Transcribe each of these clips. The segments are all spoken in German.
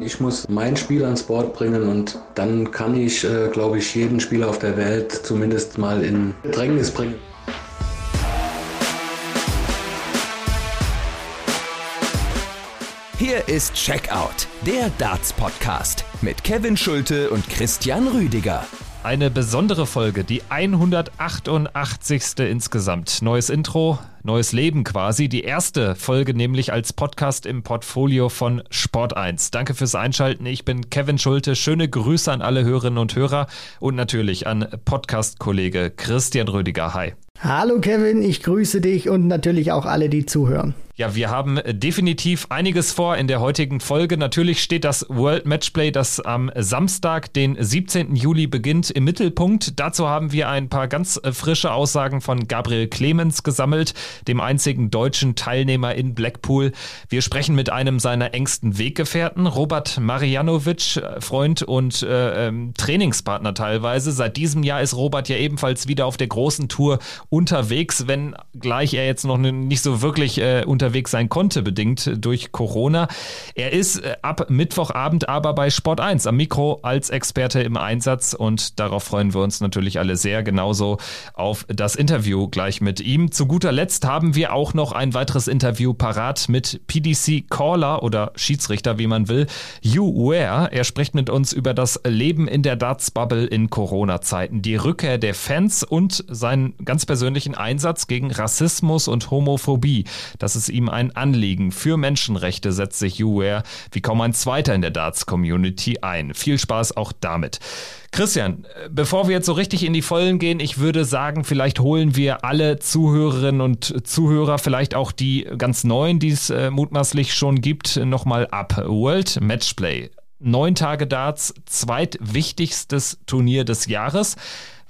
Ich muss mein Spiel ans Board bringen und dann kann ich, äh, glaube ich, jeden Spieler auf der Welt zumindest mal in Bedrängnis bringen. Hier ist Checkout, der Darts-Podcast mit Kevin Schulte und Christian Rüdiger. Eine besondere Folge, die 188. insgesamt. Neues Intro, neues Leben quasi. Die erste Folge nämlich als Podcast im Portfolio von Sport 1. Danke fürs Einschalten. Ich bin Kevin Schulte. Schöne Grüße an alle Hörerinnen und Hörer und natürlich an Podcast-Kollege Christian Rüdiger. Hi. Hallo Kevin, ich grüße dich und natürlich auch alle, die zuhören. Ja, wir haben definitiv einiges vor in der heutigen Folge. Natürlich steht das World Matchplay, das am Samstag, den 17. Juli beginnt, im Mittelpunkt. Dazu haben wir ein paar ganz frische Aussagen von Gabriel Clemens gesammelt, dem einzigen deutschen Teilnehmer in Blackpool. Wir sprechen mit einem seiner engsten Weggefährten, Robert Marianovic, Freund und äh, ähm, Trainingspartner teilweise. Seit diesem Jahr ist Robert ja ebenfalls wieder auf der großen Tour unterwegs, wenn gleich er jetzt noch nicht so wirklich äh, unterwegs sein konnte, bedingt durch Corona. Er ist äh, ab Mittwochabend aber bei Sport 1 am Mikro als Experte im Einsatz und darauf freuen wir uns natürlich alle sehr, genauso auf das Interview gleich mit ihm. Zu guter Letzt haben wir auch noch ein weiteres Interview parat mit PDC Caller oder Schiedsrichter, wie man will, Hugh Ware. Er spricht mit uns über das Leben in der Darts-Bubble in Corona-Zeiten, die Rückkehr der Fans und seinen ganz persönlichen persönlichen Einsatz gegen Rassismus und Homophobie. Das ist ihm ein Anliegen. Für Menschenrechte setzt sich Uware wie kaum ein zweiter in der Darts-Community ein. Viel Spaß auch damit. Christian, bevor wir jetzt so richtig in die Vollen gehen, ich würde sagen, vielleicht holen wir alle Zuhörerinnen und Zuhörer, vielleicht auch die ganz neuen, die es äh, mutmaßlich schon gibt, nochmal ab. World Matchplay. Neun Tage Darts, zweitwichtigstes Turnier des Jahres.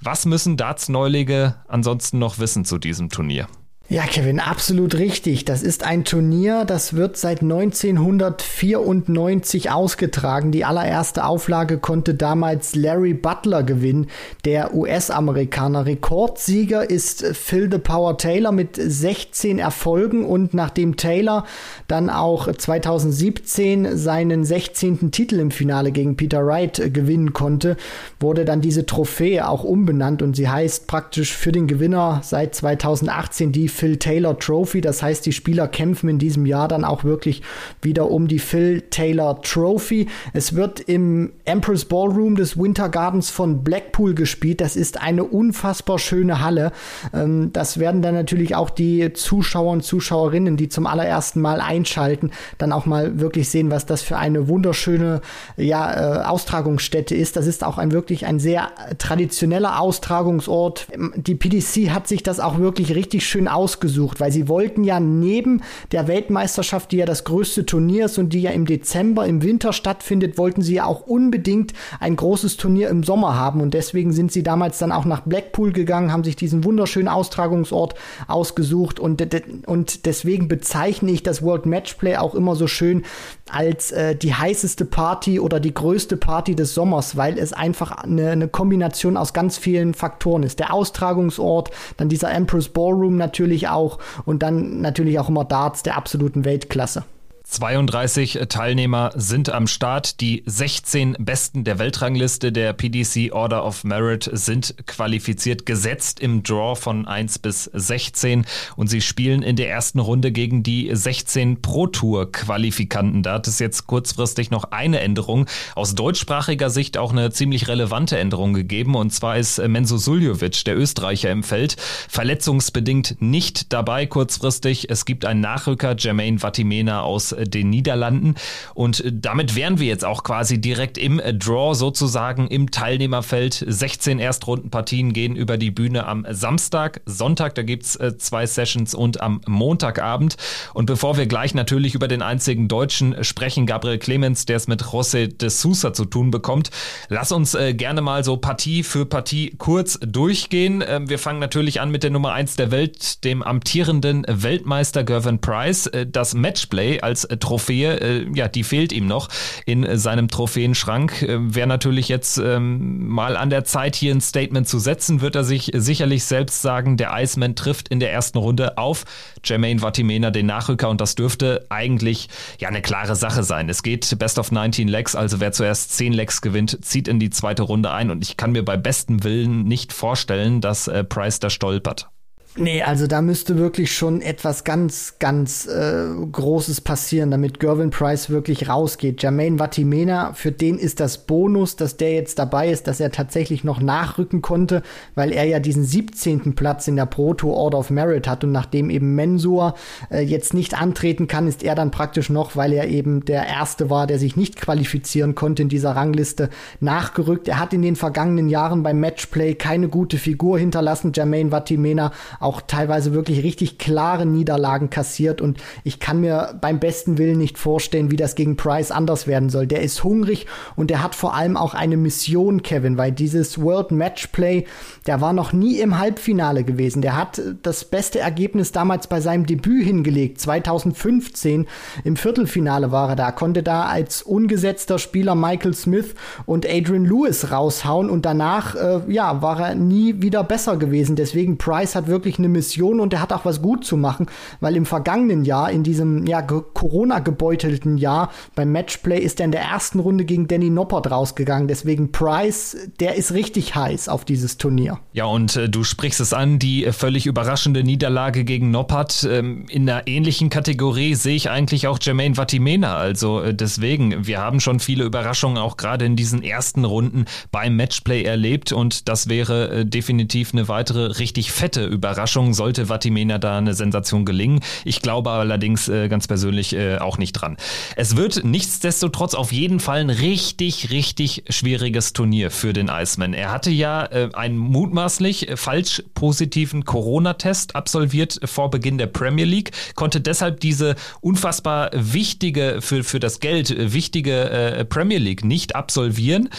Was müssen Darts-Neulinge ansonsten noch wissen zu diesem Turnier? Ja, Kevin, absolut richtig. Das ist ein Turnier, das wird seit 1994 ausgetragen. Die allererste Auflage konnte damals Larry Butler gewinnen, der US-Amerikaner. Rekordsieger ist Phil the Power Taylor mit 16 Erfolgen und nachdem Taylor dann auch 2017 seinen 16. Titel im Finale gegen Peter Wright gewinnen konnte, wurde dann diese Trophäe auch umbenannt und sie heißt praktisch für den Gewinner seit 2018 die Phil Taylor Trophy. Das heißt, die Spieler kämpfen in diesem Jahr dann auch wirklich wieder um die Phil Taylor Trophy. Es wird im Empress Ballroom des Winter Gardens von Blackpool gespielt. Das ist eine unfassbar schöne Halle. Ähm, das werden dann natürlich auch die Zuschauer und Zuschauerinnen, die zum allerersten Mal einschalten, dann auch mal wirklich sehen, was das für eine wunderschöne ja, äh, Austragungsstätte ist. Das ist auch ein wirklich ein sehr traditioneller Austragungsort. Die PDC hat sich das auch wirklich richtig schön aus ausgesucht, weil sie wollten ja neben der Weltmeisterschaft, die ja das größte Turnier ist und die ja im Dezember, im Winter stattfindet, wollten sie ja auch unbedingt ein großes Turnier im Sommer haben und deswegen sind sie damals dann auch nach Blackpool gegangen, haben sich diesen wunderschönen Austragungsort ausgesucht und, und deswegen bezeichne ich das World Matchplay auch immer so schön als äh, die heißeste Party oder die größte Party des Sommers, weil es einfach eine, eine Kombination aus ganz vielen Faktoren ist. Der Austragungsort, dann dieser Empress Ballroom natürlich, natürlich auch und dann natürlich auch immer Darts der absoluten Weltklasse. 32 Teilnehmer sind am Start. Die 16 Besten der Weltrangliste der PDC Order of Merit sind qualifiziert, gesetzt im Draw von 1 bis 16. Und sie spielen in der ersten Runde gegen die 16 Pro Tour Qualifikanten. Da hat es jetzt kurzfristig noch eine Änderung. Aus deutschsprachiger Sicht auch eine ziemlich relevante Änderung gegeben. Und zwar ist Menzo Suljovic, der Österreicher im Feld, verletzungsbedingt nicht dabei kurzfristig. Es gibt einen Nachrücker, Jermaine Vatimena aus den Niederlanden. Und damit wären wir jetzt auch quasi direkt im Draw sozusagen im Teilnehmerfeld. 16 Erstrundenpartien gehen über die Bühne am Samstag, Sonntag, da gibt's äh, zwei Sessions und am Montagabend. Und bevor wir gleich natürlich über den einzigen Deutschen sprechen, Gabriel Clemens, der es mit José de Sousa zu tun bekommt, lass uns äh, gerne mal so Partie für Partie kurz durchgehen. Ähm, wir fangen natürlich an mit der Nummer 1 der Welt, dem amtierenden Weltmeister Gervin Price. Äh, das Matchplay als Trophäe, ja, die fehlt ihm noch in seinem Trophäenschrank. Wäre natürlich jetzt ähm, mal an der Zeit, hier ein Statement zu setzen, wird er sich sicherlich selbst sagen, der Iceman trifft in der ersten Runde auf Jermaine Vatimena, den Nachrücker, und das dürfte eigentlich ja eine klare Sache sein. Es geht Best of 19 Legs, also wer zuerst 10 Legs gewinnt, zieht in die zweite Runde ein und ich kann mir bei bestem Willen nicht vorstellen, dass äh, Price da stolpert. Nee, also da müsste wirklich schon etwas ganz, ganz äh, Großes passieren, damit Gervin Price wirklich rausgeht. Jermaine Vatimena, für den ist das Bonus, dass der jetzt dabei ist, dass er tatsächlich noch nachrücken konnte, weil er ja diesen 17. Platz in der Pro Tour Order of Merit hat und nachdem eben Mensur äh, jetzt nicht antreten kann, ist er dann praktisch noch, weil er eben der Erste war, der sich nicht qualifizieren konnte in dieser Rangliste, nachgerückt. Er hat in den vergangenen Jahren beim Matchplay keine gute Figur hinterlassen, Jermaine Vatimena auch teilweise wirklich richtig klare Niederlagen kassiert und ich kann mir beim besten Willen nicht vorstellen, wie das gegen Price anders werden soll. Der ist hungrig und der hat vor allem auch eine Mission, Kevin, weil dieses World Matchplay, der war noch nie im Halbfinale gewesen. Der hat das beste Ergebnis damals bei seinem Debüt hingelegt, 2015 im Viertelfinale war er da, konnte da als ungesetzter Spieler Michael Smith und Adrian Lewis raushauen und danach äh, ja, war er nie wieder besser gewesen. Deswegen Price hat wirklich eine Mission und er hat auch was gut zu machen, weil im vergangenen Jahr, in diesem ja, Corona-gebeutelten Jahr beim Matchplay ist er in der ersten Runde gegen Danny Noppert rausgegangen. Deswegen Price, der ist richtig heiß auf dieses Turnier. Ja, und äh, du sprichst es an, die äh, völlig überraschende Niederlage gegen Noppert. Ähm, in einer ähnlichen Kategorie sehe ich eigentlich auch Jermaine Vatimena. Also äh, deswegen, wir haben schon viele Überraschungen auch gerade in diesen ersten Runden beim Matchplay erlebt und das wäre äh, definitiv eine weitere richtig fette Überraschung Überraschung sollte Vatimena da eine Sensation gelingen. Ich glaube allerdings äh, ganz persönlich äh, auch nicht dran. Es wird nichtsdestotrotz auf jeden Fall ein richtig, richtig schwieriges Turnier für den Iceman. Er hatte ja äh, einen mutmaßlich falsch positiven Corona-Test absolviert vor Beginn der Premier League, konnte deshalb diese unfassbar wichtige, für, für das Geld wichtige äh, Premier League nicht absolvieren.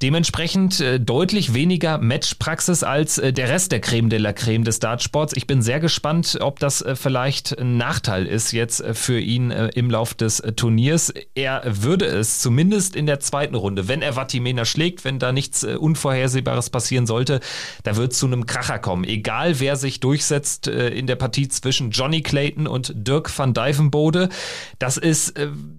Dementsprechend äh, deutlich weniger Matchpraxis als äh, der Rest der Creme de la Creme des Dartsports. Ich bin sehr gespannt, ob das äh, vielleicht ein Nachteil ist jetzt für ihn im Lauf des Turniers. Er würde es zumindest in der zweiten Runde, wenn er Vatimena schlägt, wenn da nichts Unvorhersehbares passieren sollte, da wird es zu einem Kracher kommen. Egal wer sich durchsetzt in der Partie zwischen Johnny Clayton und Dirk van Dijvenbode. Das ist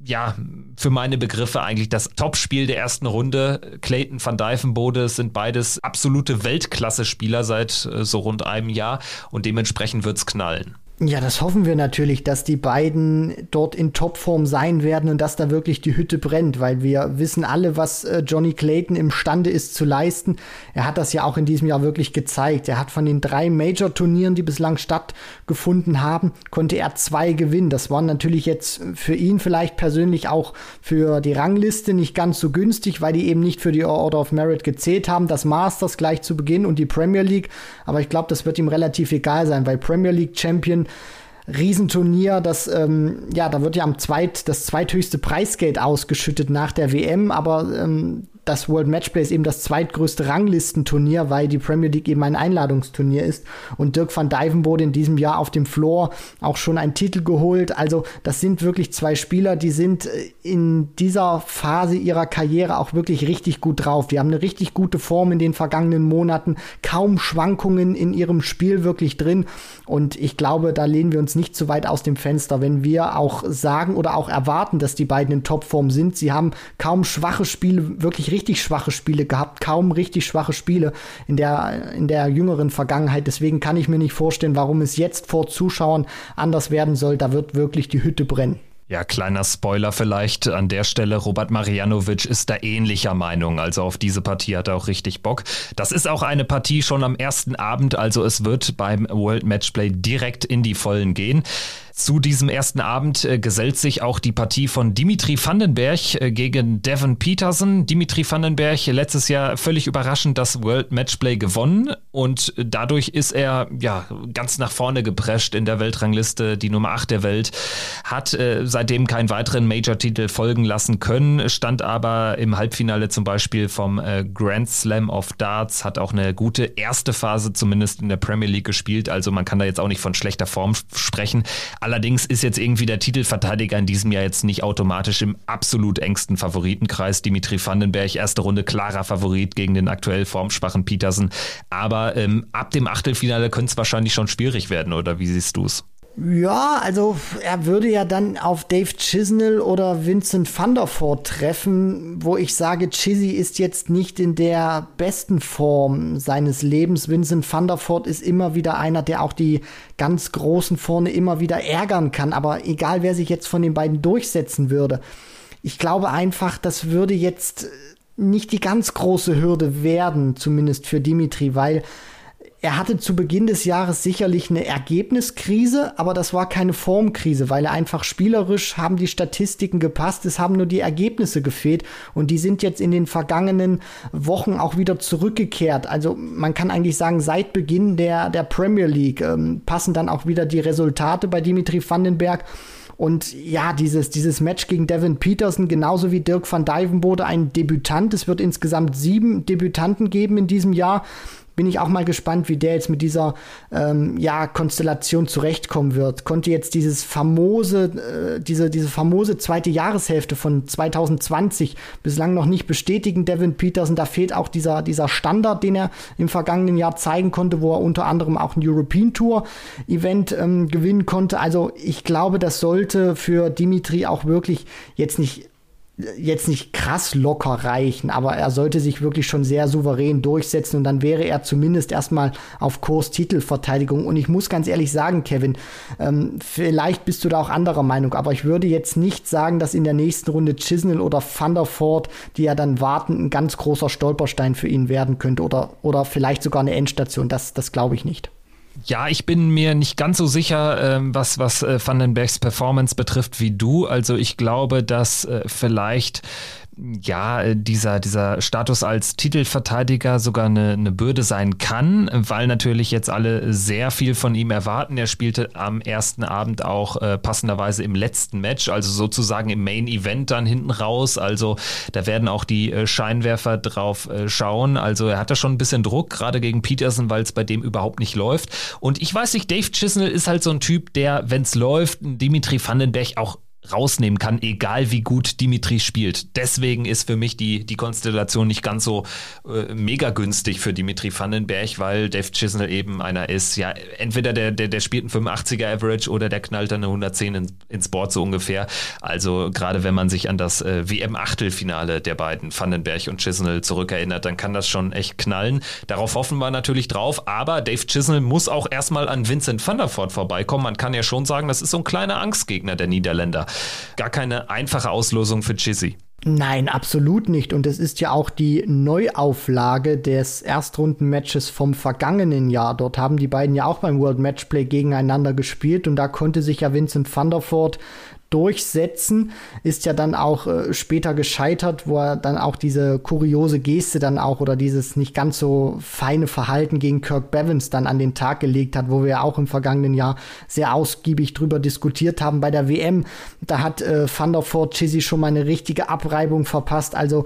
ja für meine Begriffe eigentlich das Topspiel der ersten Runde. Clayton Clayton van Dijvenbode sind beides absolute Weltklasse-Spieler seit äh, so rund einem Jahr und dementsprechend wird's knallen. Ja, das hoffen wir natürlich, dass die beiden dort in Topform sein werden und dass da wirklich die Hütte brennt, weil wir wissen alle, was äh, Johnny Clayton imstande ist zu leisten. Er hat das ja auch in diesem Jahr wirklich gezeigt. Er hat von den drei Major-Turnieren, die bislang stattgefunden haben, konnte er zwei gewinnen. Das war natürlich jetzt für ihn vielleicht persönlich auch für die Rangliste nicht ganz so günstig, weil die eben nicht für die Order of Merit gezählt haben. Das Masters gleich zu Beginn und die Premier League. Aber ich glaube, das wird ihm relativ egal sein, weil Premier League Champion Riesenturnier, das, ähm, ja, da wird ja am zweit, das zweithöchste Preisgeld ausgeschüttet nach der WM, aber ähm, das World Matchplay ist eben das zweitgrößte Ranglistenturnier, weil die Premier League eben ein Einladungsturnier ist. Und Dirk van Dijven wurde in diesem Jahr auf dem Floor auch schon einen Titel geholt. Also das sind wirklich zwei Spieler, die sind äh, in dieser Phase ihrer Karriere auch wirklich richtig gut drauf. Die haben eine richtig gute Form in den vergangenen Monaten, kaum Schwankungen in ihrem Spiel wirklich drin. Und ich glaube, da lehnen wir uns nicht zu weit aus dem Fenster, wenn wir auch sagen oder auch erwarten, dass die beiden in Topform sind. Sie haben kaum schwache Spiele wirklich richtig richtig schwache Spiele gehabt, kaum richtig schwache Spiele in der, in der jüngeren Vergangenheit. Deswegen kann ich mir nicht vorstellen, warum es jetzt vor Zuschauern anders werden soll. Da wird wirklich die Hütte brennen. Ja, kleiner Spoiler vielleicht an der Stelle. Robert Marianovic ist da ähnlicher Meinung. Also auf diese Partie hat er auch richtig Bock. Das ist auch eine Partie schon am ersten Abend. Also es wird beim World Matchplay direkt in die Vollen gehen. Zu diesem ersten Abend äh, gesellt sich auch die Partie von Dimitri Vandenberg äh, gegen Devin Peterson. Dimitri Vandenberg letztes Jahr völlig überraschend das World Matchplay gewonnen und dadurch ist er ja ganz nach vorne geprescht in der Weltrangliste, die Nummer 8 der Welt, hat äh, seitdem keinen weiteren Major-Titel folgen lassen können, stand aber im Halbfinale zum Beispiel vom äh, Grand Slam of Darts, hat auch eine gute erste Phase zumindest in der Premier League gespielt, also man kann da jetzt auch nicht von schlechter Form sprechen. Allerdings ist jetzt irgendwie der Titelverteidiger in diesem Jahr jetzt nicht automatisch im absolut engsten Favoritenkreis. Dimitri Vandenberg, erste Runde klarer Favorit gegen den aktuell formschwachen Petersen. Aber ähm, ab dem Achtelfinale könnte es wahrscheinlich schon schwierig werden, oder wie siehst du es? Ja, also er würde ja dann auf Dave Chisnell oder Vincent van der Voort treffen, wo ich sage, Chizzy ist jetzt nicht in der besten Form seines Lebens. Vincent van der Voort ist immer wieder einer, der auch die ganz Großen vorne immer wieder ärgern kann. Aber egal, wer sich jetzt von den beiden durchsetzen würde, ich glaube einfach, das würde jetzt nicht die ganz große Hürde werden, zumindest für Dimitri, weil er hatte zu Beginn des Jahres sicherlich eine Ergebniskrise, aber das war keine Formkrise, weil er einfach spielerisch haben die Statistiken gepasst, es haben nur die Ergebnisse gefehlt und die sind jetzt in den vergangenen Wochen auch wieder zurückgekehrt. Also man kann eigentlich sagen, seit Beginn der, der Premier League ähm, passen dann auch wieder die Resultate bei Dimitri Vandenberg. Und ja, dieses, dieses Match gegen Devin Peterson, genauso wie Dirk van Dijvenbode, ein Debütant. Es wird insgesamt sieben Debütanten geben in diesem Jahr bin ich auch mal gespannt, wie der jetzt mit dieser ähm, ja, Konstellation zurechtkommen wird. Konnte jetzt dieses famose, äh, diese, diese famose zweite Jahreshälfte von 2020 bislang noch nicht bestätigen, Devin Peterson. Da fehlt auch dieser, dieser Standard, den er im vergangenen Jahr zeigen konnte, wo er unter anderem auch ein European Tour Event ähm, gewinnen konnte. Also ich glaube, das sollte für Dimitri auch wirklich jetzt nicht jetzt nicht krass locker reichen, aber er sollte sich wirklich schon sehr souverän durchsetzen und dann wäre er zumindest erstmal auf Kurs Titelverteidigung. Und ich muss ganz ehrlich sagen, Kevin, ähm, vielleicht bist du da auch anderer Meinung, aber ich würde jetzt nicht sagen, dass in der nächsten Runde Chisnell oder Thunderford, die ja dann warten, ein ganz großer Stolperstein für ihn werden könnte oder, oder vielleicht sogar eine Endstation. Das, das glaube ich nicht. Ja, ich bin mir nicht ganz so sicher, ähm, was, was äh, Vandenbergs Performance betrifft wie du. Also ich glaube, dass äh, vielleicht ja, äh, dieser, dieser Status als Titelverteidiger sogar eine, eine Bürde sein kann, weil natürlich jetzt alle sehr viel von ihm erwarten. Er spielte am ersten Abend auch äh, passenderweise im letzten Match, also sozusagen im Main Event dann hinten raus. Also da werden auch die äh, Scheinwerfer drauf äh, schauen. Also er hat da schon ein bisschen Druck, gerade gegen Peterson, weil es bei dem überhaupt nicht läuft. Und ich weiß nicht, Dave Chisnell ist halt so ein Typ, der, wenn es läuft, Dimitri Vandenberg auch rausnehmen kann, egal wie gut Dimitri spielt. Deswegen ist für mich die, die Konstellation nicht ganz so äh, mega günstig für Dimitri Vandenberg, weil Dave Chisnell eben einer ist, ja, entweder der, der, der spielt ein 85er Average oder der knallt dann eine 110 in, ins Board so ungefähr. Also gerade wenn man sich an das äh, WM-Achtelfinale der beiden, Vandenberg und Chisnell, zurückerinnert, dann kann das schon echt knallen. Darauf hoffen wir natürlich drauf, aber Dave Chisnell muss auch erstmal an Vincent van vorbeikommen. Man kann ja schon sagen, das ist so ein kleiner Angstgegner der Niederländer gar keine einfache Auslosung für Chizzy. Nein, absolut nicht. Und es ist ja auch die Neuauflage des Erstrundenmatches vom vergangenen Jahr. Dort haben die beiden ja auch beim World Matchplay gegeneinander gespielt und da konnte sich ja Vincent van der Voort durchsetzen, ist ja dann auch äh, später gescheitert, wo er dann auch diese kuriose Geste dann auch oder dieses nicht ganz so feine Verhalten gegen Kirk Bevins dann an den Tag gelegt hat, wo wir auch im vergangenen Jahr sehr ausgiebig drüber diskutiert haben bei der WM. Da hat äh, Van der Voort Chizzy schon mal eine richtige Abreibung verpasst. Also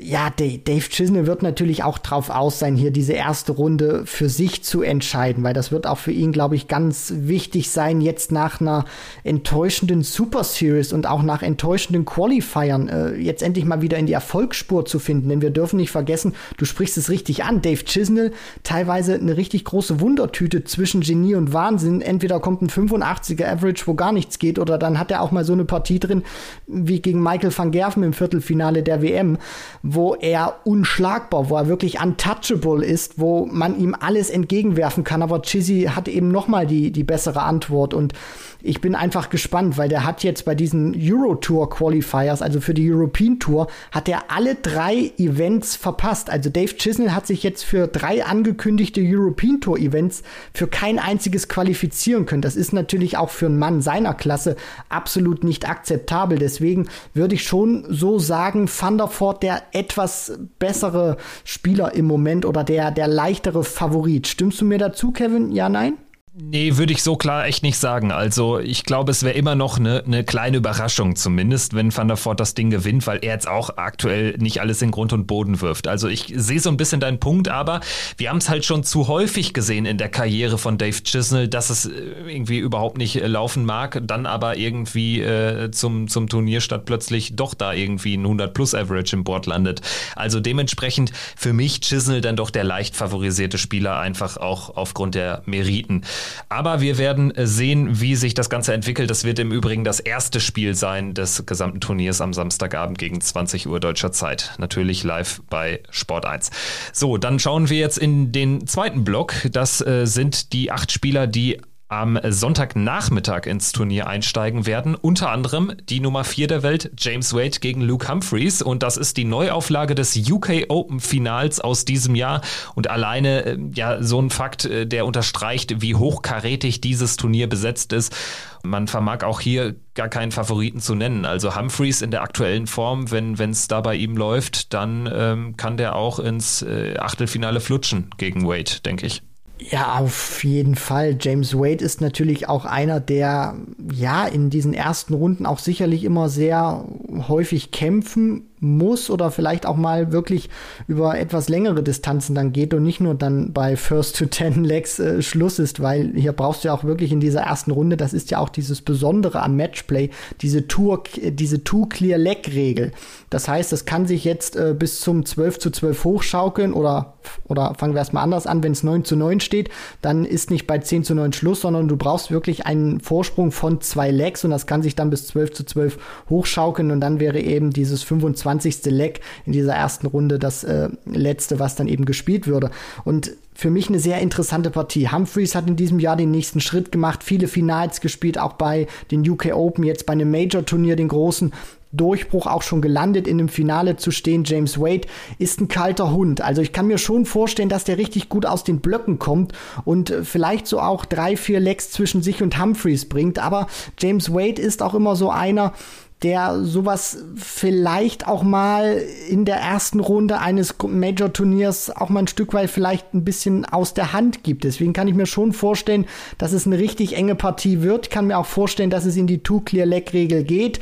ja, Dave Chisney wird natürlich auch drauf aus sein, hier diese erste Runde für sich zu entscheiden, weil das wird auch für ihn, glaube ich, ganz wichtig sein, jetzt nach einer enttäuschenden Super Super Series und auch nach enttäuschenden Qualifiern äh, jetzt endlich mal wieder in die Erfolgsspur zu finden. Denn wir dürfen nicht vergessen, du sprichst es richtig an, Dave Chisnell, teilweise eine richtig große Wundertüte zwischen Genie und Wahnsinn. Entweder kommt ein 85er Average, wo gar nichts geht, oder dann hat er auch mal so eine Partie drin, wie gegen Michael van Gerven im Viertelfinale der WM, wo er unschlagbar, wo er wirklich untouchable ist, wo man ihm alles entgegenwerfen kann. Aber Chizzy hat eben noch mal die, die bessere Antwort und ich bin einfach gespannt, weil der hat jetzt bei diesen Euro Tour Qualifiers, also für die European Tour, hat er alle drei Events verpasst. Also Dave Chisnell hat sich jetzt für drei angekündigte European Tour Events für kein einziges qualifizieren können. Das ist natürlich auch für einen Mann seiner Klasse absolut nicht akzeptabel. Deswegen würde ich schon so sagen, Van der der etwas bessere Spieler im Moment oder der, der leichtere Favorit. Stimmst du mir dazu, Kevin? Ja, nein? Nee, würde ich so klar echt nicht sagen. Also ich glaube, es wäre immer noch eine, eine kleine Überraschung zumindest, wenn Van der Voort das Ding gewinnt, weil er jetzt auch aktuell nicht alles in Grund und Boden wirft. Also ich sehe so ein bisschen deinen Punkt, aber wir haben es halt schon zu häufig gesehen in der Karriere von Dave Chisnell, dass es äh, irgendwie überhaupt nicht äh, laufen mag, dann aber irgendwie äh, zum, zum Turnierstart plötzlich doch da irgendwie ein 100-plus-Average im Board landet. Also dementsprechend für mich Chisnell dann doch der leicht favorisierte Spieler, einfach auch aufgrund der Meriten. Aber wir werden äh, sehen, wie sich das Ganze entwickelt. Das wird im Übrigen das erste Spiel sein des gesamten Turniers am Samstagabend gegen 20 Uhr deutscher Zeit. Natürlich live bei Sport 1. So, dann schauen wir jetzt in den zweiten Block. Das äh, sind die acht Spieler, die am Sonntagnachmittag ins Turnier einsteigen werden. Unter anderem die Nummer 4 der Welt, James Wade gegen Luke Humphreys. Und das ist die Neuauflage des UK Open Finals aus diesem Jahr. Und alleine, äh, ja, so ein Fakt, äh, der unterstreicht, wie hochkarätig dieses Turnier besetzt ist. Man vermag auch hier gar keinen Favoriten zu nennen. Also Humphreys in der aktuellen Form, wenn es da bei ihm läuft, dann ähm, kann der auch ins äh, Achtelfinale flutschen gegen Wade, denke ich. Ja, auf jeden Fall. James Wade ist natürlich auch einer, der ja in diesen ersten Runden auch sicherlich immer sehr häufig kämpfen muss oder vielleicht auch mal wirklich über etwas längere Distanzen dann geht und nicht nur dann bei First to Ten Legs äh, Schluss ist, weil hier brauchst du ja auch wirklich in dieser ersten Runde, das ist ja auch dieses Besondere am Matchplay, diese Tour, diese Two-Clear-Leg-Regel. Das heißt, das kann sich jetzt äh, bis zum 12 zu 12 hochschaukeln oder, oder fangen wir erstmal anders an, wenn es 9 zu 9 steht, dann ist nicht bei 10 zu 9 Schluss, sondern du brauchst wirklich einen Vorsprung von zwei Legs und das kann sich dann bis 12 zu 12 hochschaukeln und dann wäre eben dieses 25 20. Leck in dieser ersten Runde das äh, letzte, was dann eben gespielt würde. Und für mich eine sehr interessante Partie. Humphreys hat in diesem Jahr den nächsten Schritt gemacht, viele Finals gespielt, auch bei den UK Open, jetzt bei einem Major-Turnier, den großen. Durchbruch auch schon gelandet, in dem Finale zu stehen. James Wade ist ein kalter Hund. Also ich kann mir schon vorstellen, dass der richtig gut aus den Blöcken kommt und äh, vielleicht so auch drei, vier Lecks zwischen sich und Humphreys bringt. Aber James Wade ist auch immer so einer, der sowas vielleicht auch mal in der ersten Runde eines Major-Turniers auch mal ein Stück weit vielleicht ein bisschen aus der Hand gibt. Deswegen kann ich mir schon vorstellen, dass es eine richtig enge Partie wird. Kann mir auch vorstellen, dass es in die Two-Clear-Leg-Regel geht.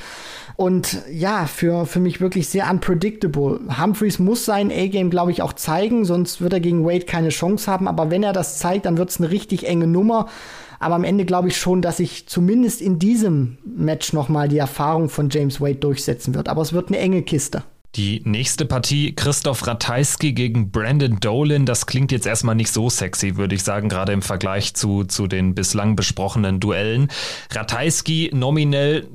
Und ja, für, für mich wirklich sehr unpredictable. Humphreys muss sein A-Game, glaube ich, auch zeigen, sonst wird er gegen Wade keine Chance haben. Aber wenn er das zeigt, dann wird es eine richtig enge Nummer. Aber am Ende glaube ich schon, dass sich zumindest in diesem Match nochmal die Erfahrung von James Wade durchsetzen wird. Aber es wird eine enge Kiste. Die nächste Partie, Christoph Ratajski gegen Brandon Dolan, das klingt jetzt erstmal nicht so sexy, würde ich sagen, gerade im Vergleich zu, zu den bislang besprochenen Duellen. Ratajski nominell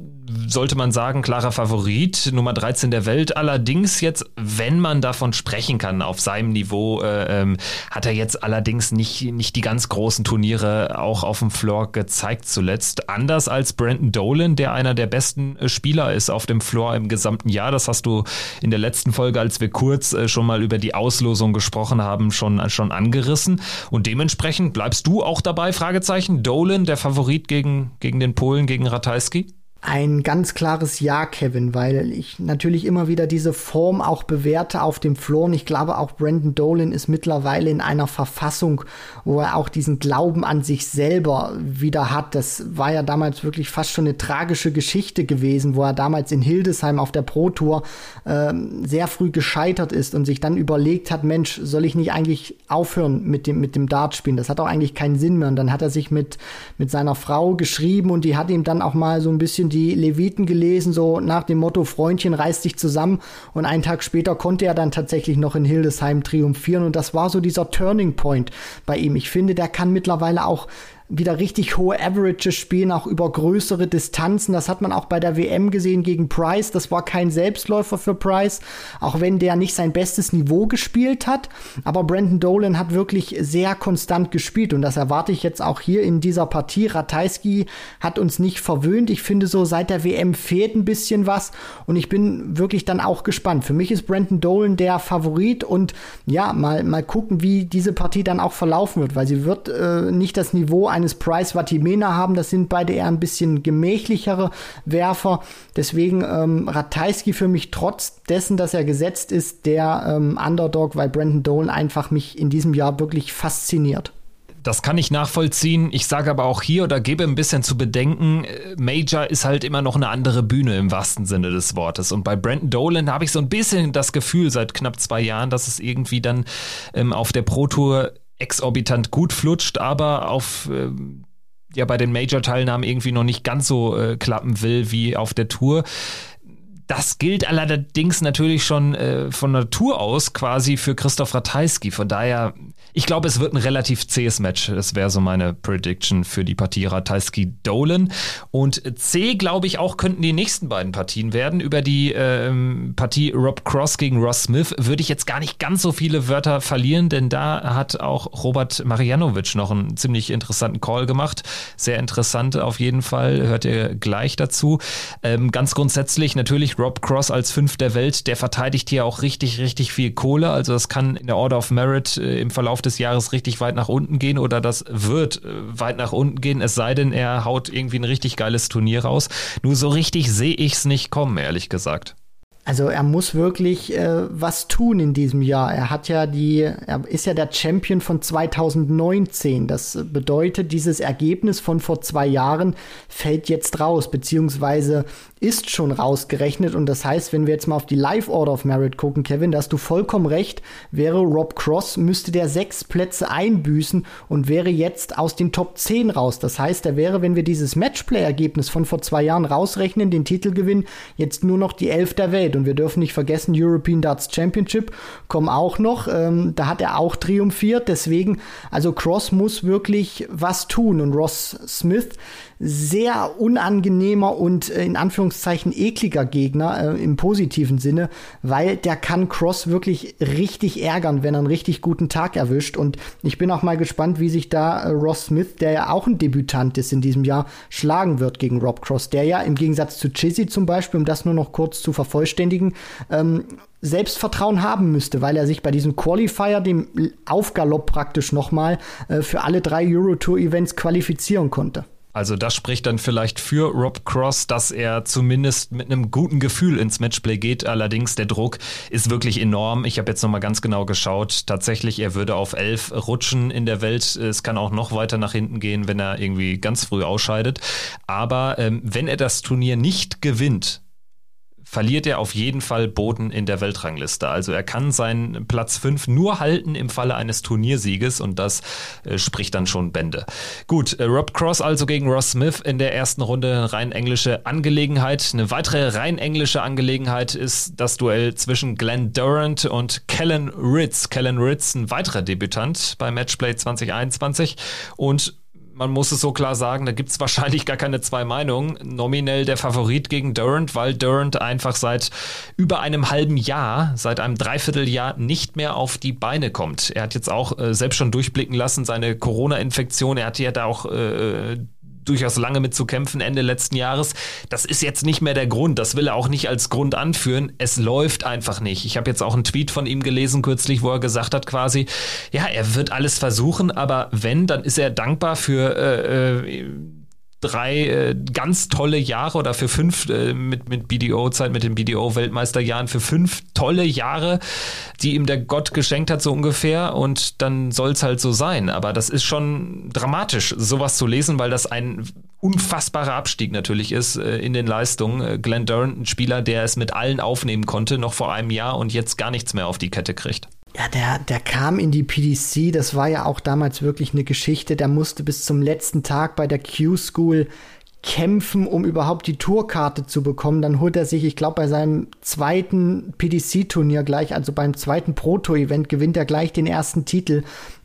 sollte man sagen, klarer Favorit, Nummer 13 der Welt. Allerdings jetzt, wenn man davon sprechen kann, auf seinem Niveau, äh, ähm, hat er jetzt allerdings nicht, nicht die ganz großen Turniere auch auf dem Floor gezeigt zuletzt. Anders als Brandon Dolan, der einer der besten äh, Spieler ist auf dem Floor im gesamten Jahr. Das hast du in der letzten Folge, als wir kurz äh, schon mal über die Auslosung gesprochen haben, schon, schon angerissen. Und dementsprechend bleibst du auch dabei, Fragezeichen. Dolan, der Favorit gegen, gegen den Polen, gegen Ratajski? Ein ganz klares Ja, Kevin, weil ich natürlich immer wieder diese Form auch bewerte auf dem Floor. Und ich glaube, auch Brandon Dolan ist mittlerweile in einer Verfassung, wo er auch diesen Glauben an sich selber wieder hat. Das war ja damals wirklich fast schon eine tragische Geschichte gewesen, wo er damals in Hildesheim auf der Pro Tour äh, sehr früh gescheitert ist und sich dann überlegt hat, Mensch, soll ich nicht eigentlich aufhören mit dem, mit dem Dartspielen? Das hat auch eigentlich keinen Sinn mehr. Und dann hat er sich mit, mit seiner Frau geschrieben und die hat ihm dann auch mal so ein bisschen die Leviten gelesen, so nach dem Motto, Freundchen, reiß dich zusammen. Und einen Tag später konnte er dann tatsächlich noch in Hildesheim triumphieren. Und das war so dieser Turning Point bei ihm. Ich finde, der kann mittlerweile auch wieder richtig hohe Averages spielen, auch über größere Distanzen. Das hat man auch bei der WM gesehen gegen Price. Das war kein Selbstläufer für Price, auch wenn der nicht sein bestes Niveau gespielt hat. Aber Brandon Dolan hat wirklich sehr konstant gespielt und das erwarte ich jetzt auch hier in dieser Partie. Ratajski hat uns nicht verwöhnt. Ich finde so, seit der WM fehlt ein bisschen was und ich bin wirklich dann auch gespannt. Für mich ist Brandon Dolan der Favorit und ja, mal, mal gucken, wie diese Partie dann auch verlaufen wird, weil sie wird äh, nicht das Niveau eines Price Vatimena haben. Das sind beide eher ein bisschen gemächlichere Werfer. Deswegen ähm, Ratajski für mich trotz dessen, dass er gesetzt ist, der ähm, Underdog, weil Brandon Dolan einfach mich in diesem Jahr wirklich fasziniert Das kann ich nachvollziehen. Ich sage aber auch hier oder gebe ein bisschen zu bedenken, äh, Major ist halt immer noch eine andere Bühne im wahrsten Sinne des Wortes. Und bei Brandon Dolan habe ich so ein bisschen das Gefühl seit knapp zwei Jahren, dass es irgendwie dann ähm, auf der Pro Tour exorbitant gut flutscht, aber auf ähm, ja bei den Major-Teilnahmen irgendwie noch nicht ganz so äh, klappen will wie auf der Tour. Das gilt allerdings natürlich schon äh, von Natur aus quasi für Christoph Ratajski. Von daher ich glaube, es wird ein relativ zähes Match. Das wäre so meine Prediction für die Partie Ratajski-Dolan. Und C, glaube ich, auch könnten die nächsten beiden Partien werden. Über die ähm, Partie Rob Cross gegen Ross Smith würde ich jetzt gar nicht ganz so viele Wörter verlieren, denn da hat auch Robert Marianovic noch einen ziemlich interessanten Call gemacht. Sehr interessant auf jeden Fall. Hört ihr gleich dazu. Ähm, ganz grundsätzlich natürlich Rob Cross als Fünf der Welt. Der verteidigt hier auch richtig, richtig viel Kohle. Also das kann in der Order of Merit äh, im Verlauf des Jahres richtig weit nach unten gehen oder das wird äh, weit nach unten gehen, es sei denn, er haut irgendwie ein richtig geiles Turnier raus. Nur so richtig sehe ich es nicht kommen, ehrlich gesagt. Also er muss wirklich äh, was tun in diesem Jahr. Er hat ja die, er ist ja der Champion von 2019. Das bedeutet, dieses Ergebnis von vor zwei Jahren fällt jetzt raus, beziehungsweise ist schon rausgerechnet. Und das heißt, wenn wir jetzt mal auf die Live Order of Merit gucken, Kevin, da hast du vollkommen recht. Wäre Rob Cross, müsste der sechs Plätze einbüßen und wäre jetzt aus den Top 10 raus. Das heißt, er wäre, wenn wir dieses Matchplay-Ergebnis von vor zwei Jahren rausrechnen, den Titelgewinn, jetzt nur noch die Elf der Welt. Und wir dürfen nicht vergessen, European Darts Championship kommen auch noch. Ähm, da hat er auch triumphiert. Deswegen, also Cross muss wirklich was tun. Und Ross Smith, sehr unangenehmer und äh, in Anführungszeichen ekliger Gegner äh, im positiven Sinne, weil der kann Cross wirklich richtig ärgern, wenn er einen richtig guten Tag erwischt. Und ich bin auch mal gespannt, wie sich da äh, Ross Smith, der ja auch ein Debütant ist in diesem Jahr, schlagen wird gegen Rob Cross, der ja im Gegensatz zu Chizzy zum Beispiel, um das nur noch kurz zu vervollständigen, ähm, Selbstvertrauen haben müsste, weil er sich bei diesem Qualifier, dem Aufgalopp praktisch nochmal, äh, für alle drei Eurotour-Events qualifizieren konnte. Also das spricht dann vielleicht für Rob Cross, dass er zumindest mit einem guten Gefühl ins Matchplay geht. Allerdings der Druck ist wirklich enorm. Ich habe jetzt nochmal ganz genau geschaut. Tatsächlich, er würde auf elf rutschen in der Welt. Es kann auch noch weiter nach hinten gehen, wenn er irgendwie ganz früh ausscheidet. Aber ähm, wenn er das Turnier nicht gewinnt, verliert er auf jeden Fall Boden in der Weltrangliste. Also er kann seinen Platz 5 nur halten im Falle eines Turniersieges und das äh, spricht dann schon Bände. Gut, äh, Rob Cross also gegen Ross Smith in der ersten Runde rein englische Angelegenheit. Eine weitere rein englische Angelegenheit ist das Duell zwischen Glenn Durant und Kellen Ritz. Kellen Ritz, ein weiterer Debütant bei Matchplay 2021 und man muss es so klar sagen, da gibt es wahrscheinlich gar keine zwei Meinungen. Nominell der Favorit gegen Durant, weil Durant einfach seit über einem halben Jahr, seit einem Dreivierteljahr nicht mehr auf die Beine kommt. Er hat jetzt auch äh, selbst schon durchblicken lassen, seine Corona-Infektion. Er hatte ja da auch äh, durchaus lange mit zu kämpfen Ende letzten Jahres. Das ist jetzt nicht mehr der Grund. Das will er auch nicht als Grund anführen. Es läuft einfach nicht. Ich habe jetzt auch einen Tweet von ihm gelesen kürzlich, wo er gesagt hat quasi, ja, er wird alles versuchen, aber wenn, dann ist er dankbar für äh, äh, drei äh, ganz tolle Jahre oder für fünf äh, mit, mit BDO-Zeit, mit den BDO-Weltmeisterjahren, für fünf tolle Jahre, die ihm der Gott geschenkt hat, so ungefähr. Und dann soll es halt so sein. Aber das ist schon dramatisch, sowas zu lesen, weil das ein unfassbarer Abstieg natürlich ist äh, in den Leistungen. Äh, Glenn Durant, ein Spieler, der es mit allen aufnehmen konnte, noch vor einem Jahr und jetzt gar nichts mehr auf die Kette kriegt. Ja, der, der kam in die PDC, das war ja auch damals wirklich eine Geschichte. Der musste bis zum letzten Tag bei der Q-School kämpfen, um überhaupt die Tourkarte zu bekommen. Dann holt er sich, ich glaube, bei seinem zweiten PDC-Turnier gleich, also beim zweiten Pro-Tour-Event, gewinnt er gleich den ersten Titel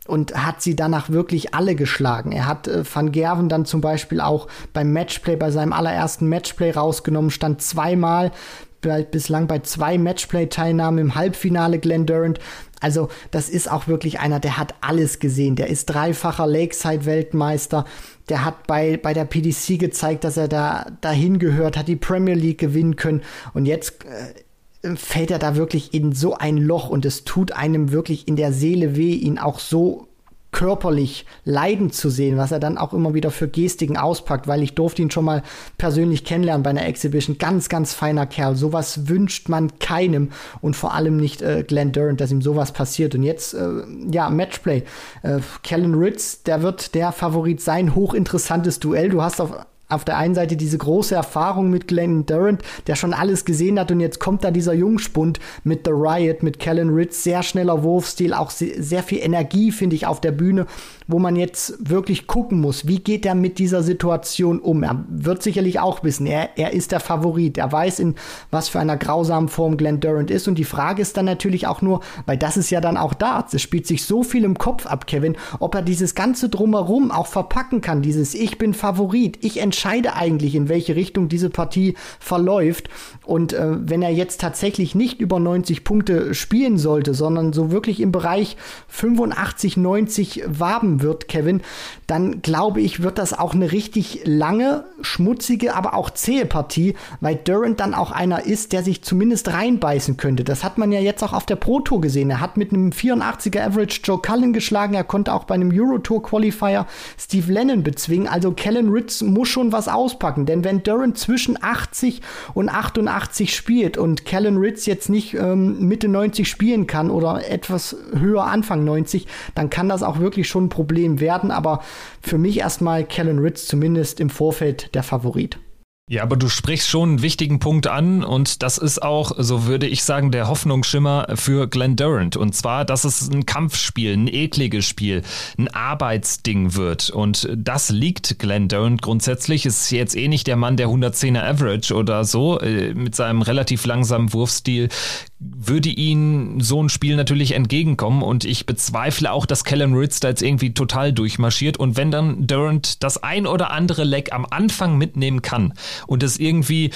und hat sie danach wirklich alle geschlagen. Er hat äh, Van Gerven dann zum Beispiel auch beim Matchplay, bei seinem allerersten Matchplay rausgenommen, stand zweimal bislang bei zwei Matchplay-Teilnahmen im Halbfinale Glenn Durant. Also das ist auch wirklich einer, der hat alles gesehen. Der ist dreifacher Lakeside-Weltmeister. Der hat bei, bei der PDC gezeigt, dass er da dahin gehört, hat die Premier League gewinnen können. Und jetzt äh, fällt er da wirklich in so ein Loch und es tut einem wirklich in der Seele weh, ihn auch so körperlich leidend zu sehen, was er dann auch immer wieder für Gestiken auspackt, weil ich durfte ihn schon mal persönlich kennenlernen bei einer Exhibition. Ganz, ganz feiner Kerl. Sowas wünscht man keinem und vor allem nicht äh, Glenn Durant, dass ihm sowas passiert. Und jetzt, äh, ja, Matchplay. Äh, Kellen Ritz, der wird der Favorit sein. Hochinteressantes Duell. Du hast auf auf der einen Seite diese große Erfahrung mit Glenn Durant, der schon alles gesehen hat und jetzt kommt da dieser Jungspund mit The Riot, mit Kellen Ritz, sehr schneller Wurfstil, auch sehr, viel Energie, finde ich, auf der Bühne wo man jetzt wirklich gucken muss, wie geht er mit dieser Situation um. Er wird sicherlich auch wissen, er, er ist der Favorit. Er weiß, in was für einer grausamen Form Glenn Durant ist. Und die Frage ist dann natürlich auch nur, weil das ist ja dann auch Darts. Es spielt sich so viel im Kopf ab, Kevin, ob er dieses ganze Drumherum auch verpacken kann. Dieses Ich bin Favorit. Ich entscheide eigentlich, in welche Richtung diese Partie verläuft. Und äh, wenn er jetzt tatsächlich nicht über 90 Punkte spielen sollte, sondern so wirklich im Bereich 85, 90 waben wird, Kevin, dann glaube ich, wird das auch eine richtig lange, schmutzige, aber auch zähe Partie, weil Durant dann auch einer ist, der sich zumindest reinbeißen könnte. Das hat man ja jetzt auch auf der Pro Tour gesehen. Er hat mit einem 84er Average Joe Cullen geschlagen. Er konnte auch bei einem Euro Tour Qualifier Steve Lennon bezwingen. Also Kellen Ritz muss schon was auspacken, denn wenn Durant zwischen 80 und 88 spielt und Kellen Ritz jetzt nicht ähm, Mitte 90 spielen kann oder etwas höher Anfang 90, dann kann das auch wirklich schon ein Problem werden, aber für mich erstmal Kellen Ritz zumindest im Vorfeld der Favorit. Ja, aber du sprichst schon einen wichtigen Punkt an und das ist auch, so würde ich sagen, der Hoffnungsschimmer für Glenn Durant. Und zwar, dass es ein Kampfspiel, ein ekliges Spiel, ein Arbeitsding wird. Und das liegt Glenn Durant grundsätzlich. Ist jetzt eh nicht der Mann der 110er Average oder so, äh, mit seinem relativ langsamen Wurfstil würde ihnen so ein Spiel natürlich entgegenkommen und ich bezweifle auch, dass Kellen Ritz da jetzt irgendwie total durchmarschiert. Und wenn dann Durant das ein oder andere Leck am Anfang mitnehmen kann und es irgendwie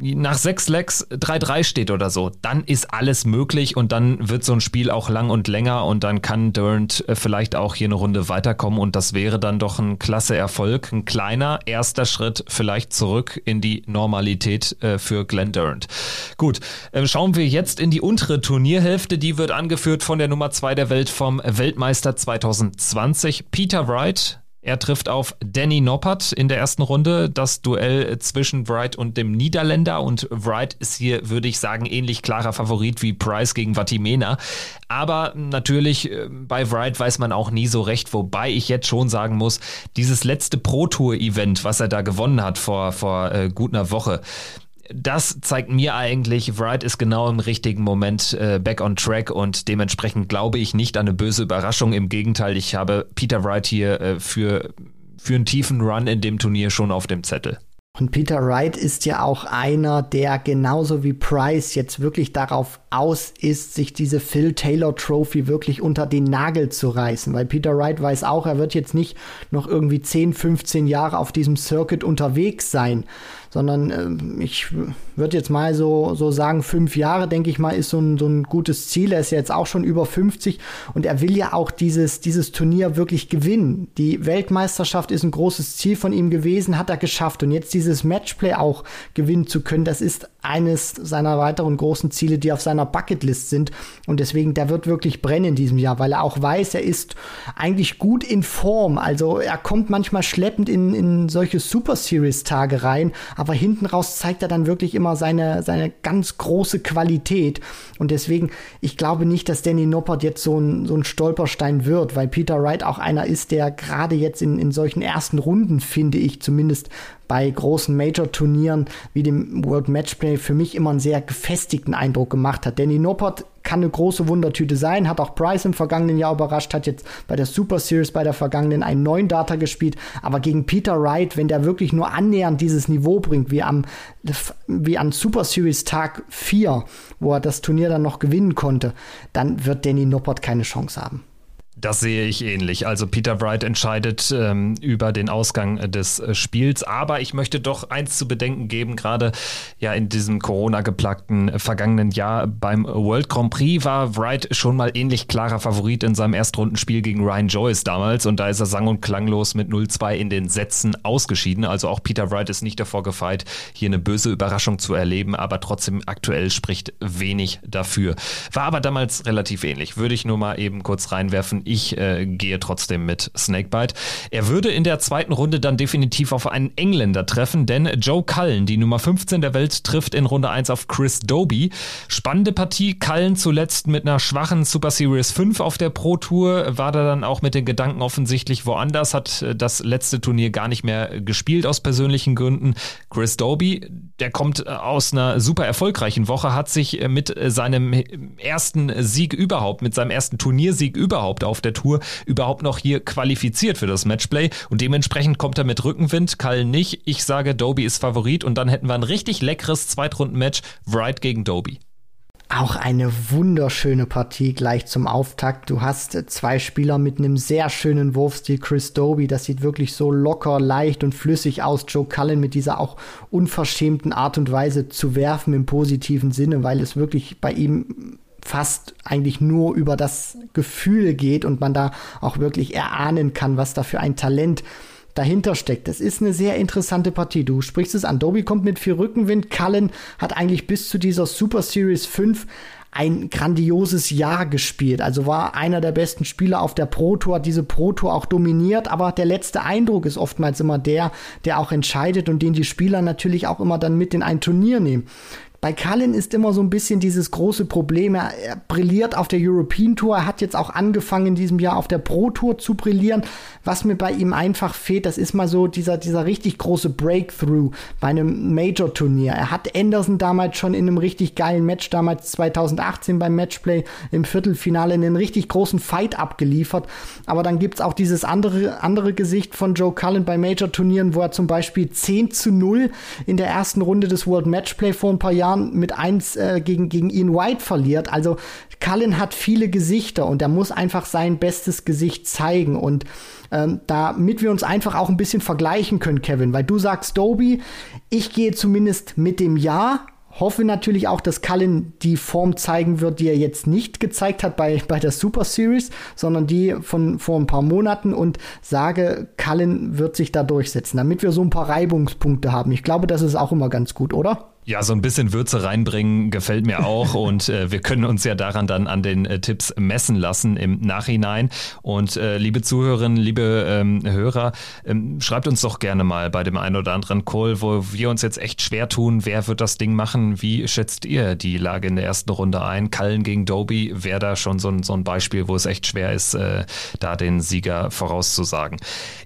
nach sechs Lecks 3-3 steht oder so, dann ist alles möglich und dann wird so ein Spiel auch lang und länger und dann kann Durant äh, vielleicht auch hier eine Runde weiterkommen und das wäre dann doch ein klasse Erfolg, ein kleiner erster Schritt vielleicht zurück in die Normalität äh, für Glenn Durant. Gut, äh, schauen wir jetzt in die untere Turnierhälfte, die wird angeführt von der Nummer 2 der Welt vom Weltmeister 2020, Peter Wright, er trifft auf Danny Noppert in der ersten Runde. Das Duell zwischen Wright und dem Niederländer. Und Wright ist hier, würde ich sagen, ähnlich klarer Favorit wie Price gegen Vatimena. Aber natürlich, äh, bei Wright weiß man auch nie so recht, wobei ich jetzt schon sagen muss, dieses letzte Pro-Tour-Event, was er da gewonnen hat vor, vor äh, gut einer Woche, das zeigt mir eigentlich, Wright ist genau im richtigen Moment äh, back on track und dementsprechend glaube ich nicht an eine böse Überraschung. Im Gegenteil, ich habe Peter Wright hier äh, für, für einen tiefen Run in dem Turnier schon auf dem Zettel. Und Peter Wright ist ja auch einer, der genauso wie Price jetzt wirklich darauf aus ist, sich diese Phil Taylor Trophy wirklich unter den Nagel zu reißen. Weil Peter Wright weiß auch, er wird jetzt nicht noch irgendwie 10, 15 Jahre auf diesem Circuit unterwegs sein, sondern äh, ich würde jetzt mal so, so sagen, fünf Jahre, denke ich mal, ist so ein, so ein gutes Ziel. Er ist ja jetzt auch schon über 50 und er will ja auch dieses, dieses Turnier wirklich gewinnen. Die Weltmeisterschaft ist ein großes Ziel von ihm gewesen, hat er geschafft und jetzt dieses Matchplay auch gewinnen zu können, das ist eines seiner weiteren großen Ziele, die auf seiner Bucketlist sind und deswegen, der wird wirklich brennen in diesem Jahr, weil er auch weiß, er ist eigentlich gut in Form. Also er kommt manchmal schleppend in, in solche Super Series Tage rein, aber hinten raus zeigt er dann wirklich immer seine, seine ganz große Qualität. Und deswegen, ich glaube nicht, dass Danny Noppert jetzt so ein, so ein Stolperstein wird, weil Peter Wright auch einer ist, der gerade jetzt in, in solchen ersten Runden, finde ich, zumindest bei großen Major-Turnieren wie dem World Matchplay für mich immer einen sehr gefestigten Eindruck gemacht hat. Danny Noppert kann eine große Wundertüte sein, hat auch Price im vergangenen Jahr überrascht, hat jetzt bei der Super Series bei der vergangenen einen neuen Data gespielt, aber gegen Peter Wright, wenn der wirklich nur annähernd dieses Niveau bringt, wie am wie an Super Series Tag 4, wo er das Turnier dann noch gewinnen konnte, dann wird Danny Noppert keine Chance haben. Das sehe ich ähnlich. Also Peter Wright entscheidet ähm, über den Ausgang des äh, Spiels. Aber ich möchte doch eins zu bedenken geben, gerade ja in diesem Corona-geplagten äh, vergangenen Jahr beim World Grand Prix war Wright schon mal ähnlich klarer Favorit in seinem Erstrundenspiel gegen Ryan Joyce damals. Und da ist er sang- und klanglos mit 0-2 in den Sätzen ausgeschieden. Also auch Peter Wright ist nicht davor gefeit, hier eine böse Überraschung zu erleben. Aber trotzdem aktuell spricht wenig dafür. War aber damals relativ ähnlich. Würde ich nur mal eben kurz reinwerfen Ich äh, gehe trotzdem mit Snakebite. Er würde in der zweiten Runde dann definitiv auf einen Engländer treffen, denn Joe Cullen, die Nummer 15 der Welt, trifft in Runde 1 auf Chris Doby. Spannende Partie. Cullen zuletzt mit einer schwachen Super Series 5 auf der Pro Tour, war da dann auch mit den Gedanken offensichtlich woanders, hat äh, das letzte Turnier gar nicht mehr gespielt aus persönlichen Gründen. Chris Doby, der kommt äh, aus einer super erfolgreichen Woche, hat sich äh, mit seinem ersten Sieg überhaupt, mit seinem ersten Turniersieg überhaupt auf der Tour überhaupt noch hier qualifiziert für das Matchplay und dementsprechend kommt er mit Rückenwind, Cullen nicht. Ich sage, Doby ist Favorit und dann hätten wir ein richtig leckeres Zweitrunden-Match, Wright gegen Doby. Auch eine wunderschöne Partie gleich zum Auftakt. Du hast zwei Spieler mit einem sehr schönen Wurfstil. Chris Doby, das sieht wirklich so locker, leicht und flüssig aus. Joe Cullen mit dieser auch unverschämten Art und Weise zu werfen im positiven Sinne, weil es wirklich bei ihm fast eigentlich nur über das Gefühl geht und man da auch wirklich erahnen kann, was da für ein Talent dahinter steckt. Das ist eine sehr interessante Partie. Du sprichst es an. Doby kommt mit viel Rückenwind. Cullen hat eigentlich bis zu dieser Super Series 5 ein grandioses Jahr gespielt. Also war einer der besten Spieler auf der Pro Tour, hat diese Pro Tour auch dominiert, aber der letzte Eindruck ist oftmals immer der, der auch entscheidet und den die Spieler natürlich auch immer dann mit in ein Turnier nehmen. Bei Cullen ist immer so ein bisschen dieses große Problem. Er, er, brilliert auf der European Tour. Er hat jetzt auch angefangen in diesem Jahr auf der Pro Tour zu brillieren. Was mir bei ihm einfach fehlt, das ist mal so dieser, dieser richtig große Breakthrough bei einem Major Turnier. Er hat Anderson damals schon in einem richtig geilen Match, damals 2018 beim Matchplay im Viertelfinale einen richtig großen Fight abgeliefert. Aber dann gibt's auch dieses andere, andere Gesicht von Joe Cullen bei Major Turnieren, wo er zum Beispiel 10 zu 0 in der ersten Runde des World Matchplay vor ein paar Jahren Jahren mit 1 äh, gegen, gegen Ian White verliert. Also Cullen hat viele Gesichter und er muss einfach sein bestes Gesicht zeigen. Und ähm, damit wir uns einfach auch ein bisschen vergleichen können, Kevin, weil du sagst Doby, ich gehe zumindest mit dem Ja hoffe natürlich auch, dass Cullen die Form zeigen wird, die er jetzt nicht gezeigt hat bei, bei der Super Series, sondern die von vor ein paar Monaten und sage, Cullen wird sich da durchsetzen, damit wir so ein paar Reibungspunkte haben. Ich glaube, das ist auch immer ganz gut, oder? Ja, so ein bisschen Würze reinbringen gefällt mir auch und äh, wir können uns ja daran dann an den äh, Tipps messen lassen im Nachhinein. Und äh, liebe Zuhörerinnen, liebe ähm, Hörer, ähm, schreibt uns doch gerne mal bei dem einen oder anderen Call, wo wir uns jetzt echt schwer tun, wer wird das Ding machen? Wie schätzt ihr die Lage in der ersten Runde ein? Kallen gegen Doby wäre da schon so ein, so ein Beispiel, wo es echt schwer ist, äh, da den Sieger vorauszusagen.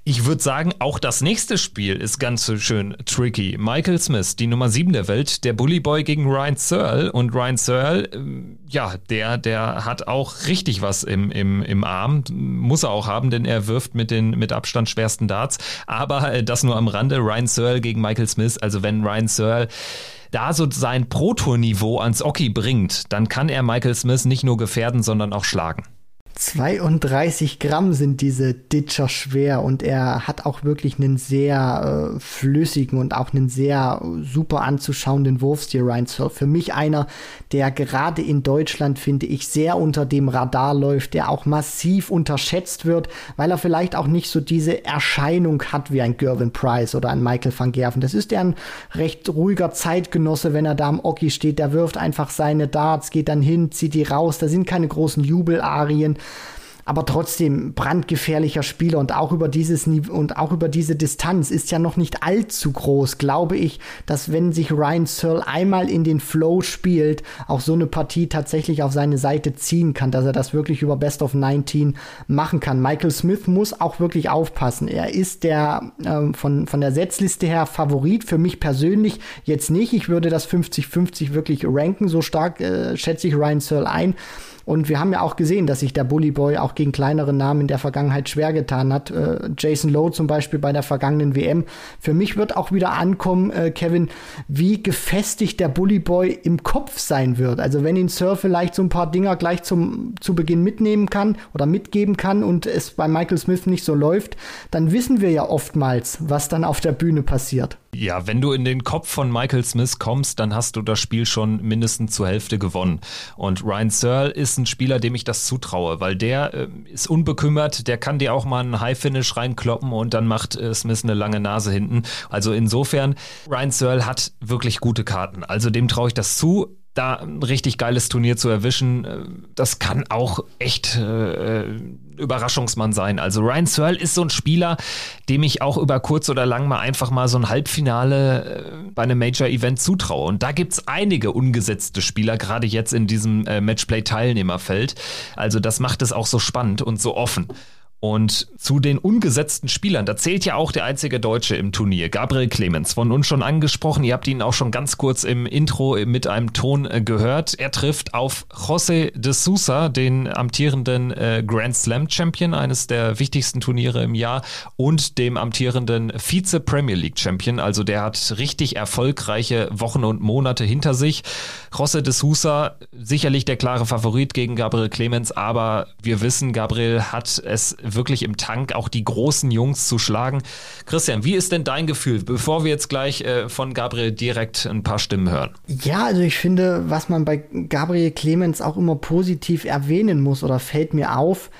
Ich würde sagen, auch das nächste Spiel ist ganz schön tricky. Michael Smith, die Nummer 7 der Welt, der Bully Boy gegen Ryan Searle. Und Ryan Searle, ähm, ja, der, der hat auch richtig was im, im, im Arm. Muss er auch haben, denn er wirft mit den mit Abstand schwersten Darts. Aber äh, das nur am Rande. Ryan Searle gegen Michael Smith. Also wenn Ryan Searle da so sein Pro-Tour-Niveau ans Oki bringt, dann kann er Michael Smith nicht nur gefährden, sondern auch schlagen. 32 Gramm sind diese Ditcher schwer und er hat auch wirklich einen sehr äh, flüssigen und auch einen sehr super anzuschauenden Wurfstil Ryan Surf. Für mich einer, der gerade in Deutschland, finde ich, sehr unter dem Radar läuft, der auch massiv unterschätzt wird, weil er vielleicht auch nicht so diese Erscheinung hat wie ein Gervin Price oder ein Michael van Gerven. Das ist ja ein recht ruhiger Zeitgenosse, wenn er da am Oki steht. Der wirft einfach seine Darts, geht dann hin, zieht die raus. Da sind keine großen Jubelarien aber trotzdem brandgefährlicher Spieler und auch über dieses und auch über diese Distanz ist ja noch nicht allzu groß, glaube ich, dass wenn sich Ryan Searle einmal in den Flow spielt, auch so eine Partie tatsächlich auf seine Seite ziehen kann, dass er das wirklich über Best of 19 machen kann. Michael Smith muss auch wirklich aufpassen. Er ist der äh, von, von der Setzliste her Favorit, für mich persönlich jetzt nicht. Ich würde das 50-50 wirklich ranken, so stark äh, schätze ich Ryan Searle ein. Und wir haben ja auch gesehen, dass sich der Bully Boy auch gegen kleinere Namen in der Vergangenheit schwer getan hat. Äh, Jason Lowe zum Beispiel bei der vergangenen WM. Für mich wird auch wieder ankommen, äh, Kevin, wie gefestigt der Bully Boy im Kopf sein wird. Also wenn ihn Sir vielleicht so ein paar Dinger gleich zum, zu Beginn mitnehmen kann oder mitgeben kann und es bei Michael Smith nicht so läuft, dann wissen wir ja oftmals, was dann auf der Bühne passiert. Ja, wenn du in den Kopf von Michael Smith kommst, dann hast du das Spiel schon mindestens zur Hälfte gewonnen. Und Ryan Searle ist ein Spieler, dem ich das zutraue, weil der äh, ist unbekümmert, der kann dir auch mal einen High-Finish reinkloppen und dann macht äh, Smith eine lange Nase hinten. Also insofern, Ryan Searle hat wirklich gute Karten. Also dem traue ich das zu da ein richtig geiles Turnier zu erwischen, äh, das kann auch echt äh, Überraschungsmann sein. Also Ryan Searle ist so ein Spieler, dem ich auch über kurz oder lang mal einfach mal so ein Halbfinale äh, bei einem Major-Event zutraue. Und da gibt es einige ungesetzte Spieler, gerade jetzt in diesem äh, Matchplay-Teilnehmerfeld. Also das macht es auch so spannend und so offen. Und zu den ungesetzten Spielern, da zählt ja auch der einzige Deutsche im Turnier, Gabriel Clemens, von uns schon angesprochen. Ihr habt ihn auch schon ganz kurz im Intro mit einem Ton äh, gehört. Er trifft auf José de Sousa, den amtierenden äh, Grand Slam Champion, eines der wichtigsten Turniere im Jahr, und dem amtierenden Vize Premier League Champion. Also der hat richtig erfolgreiche Wochen und Monate hinter sich. José de Sousa, sicherlich der klare Favorit gegen Gabriel Clemens, aber wir wissen, Gabriel hat es wirklich im Tank, auch die großen Jungs zu schlagen. Christian, wie ist denn dein Gefühl, bevor wir jetzt gleich äh, von Gabriel direkt ein paar Stimmen hören? Ja, also ich finde, was man bei Gabriel Clemens auch immer positiv erwähnen muss oder fällt mir auf,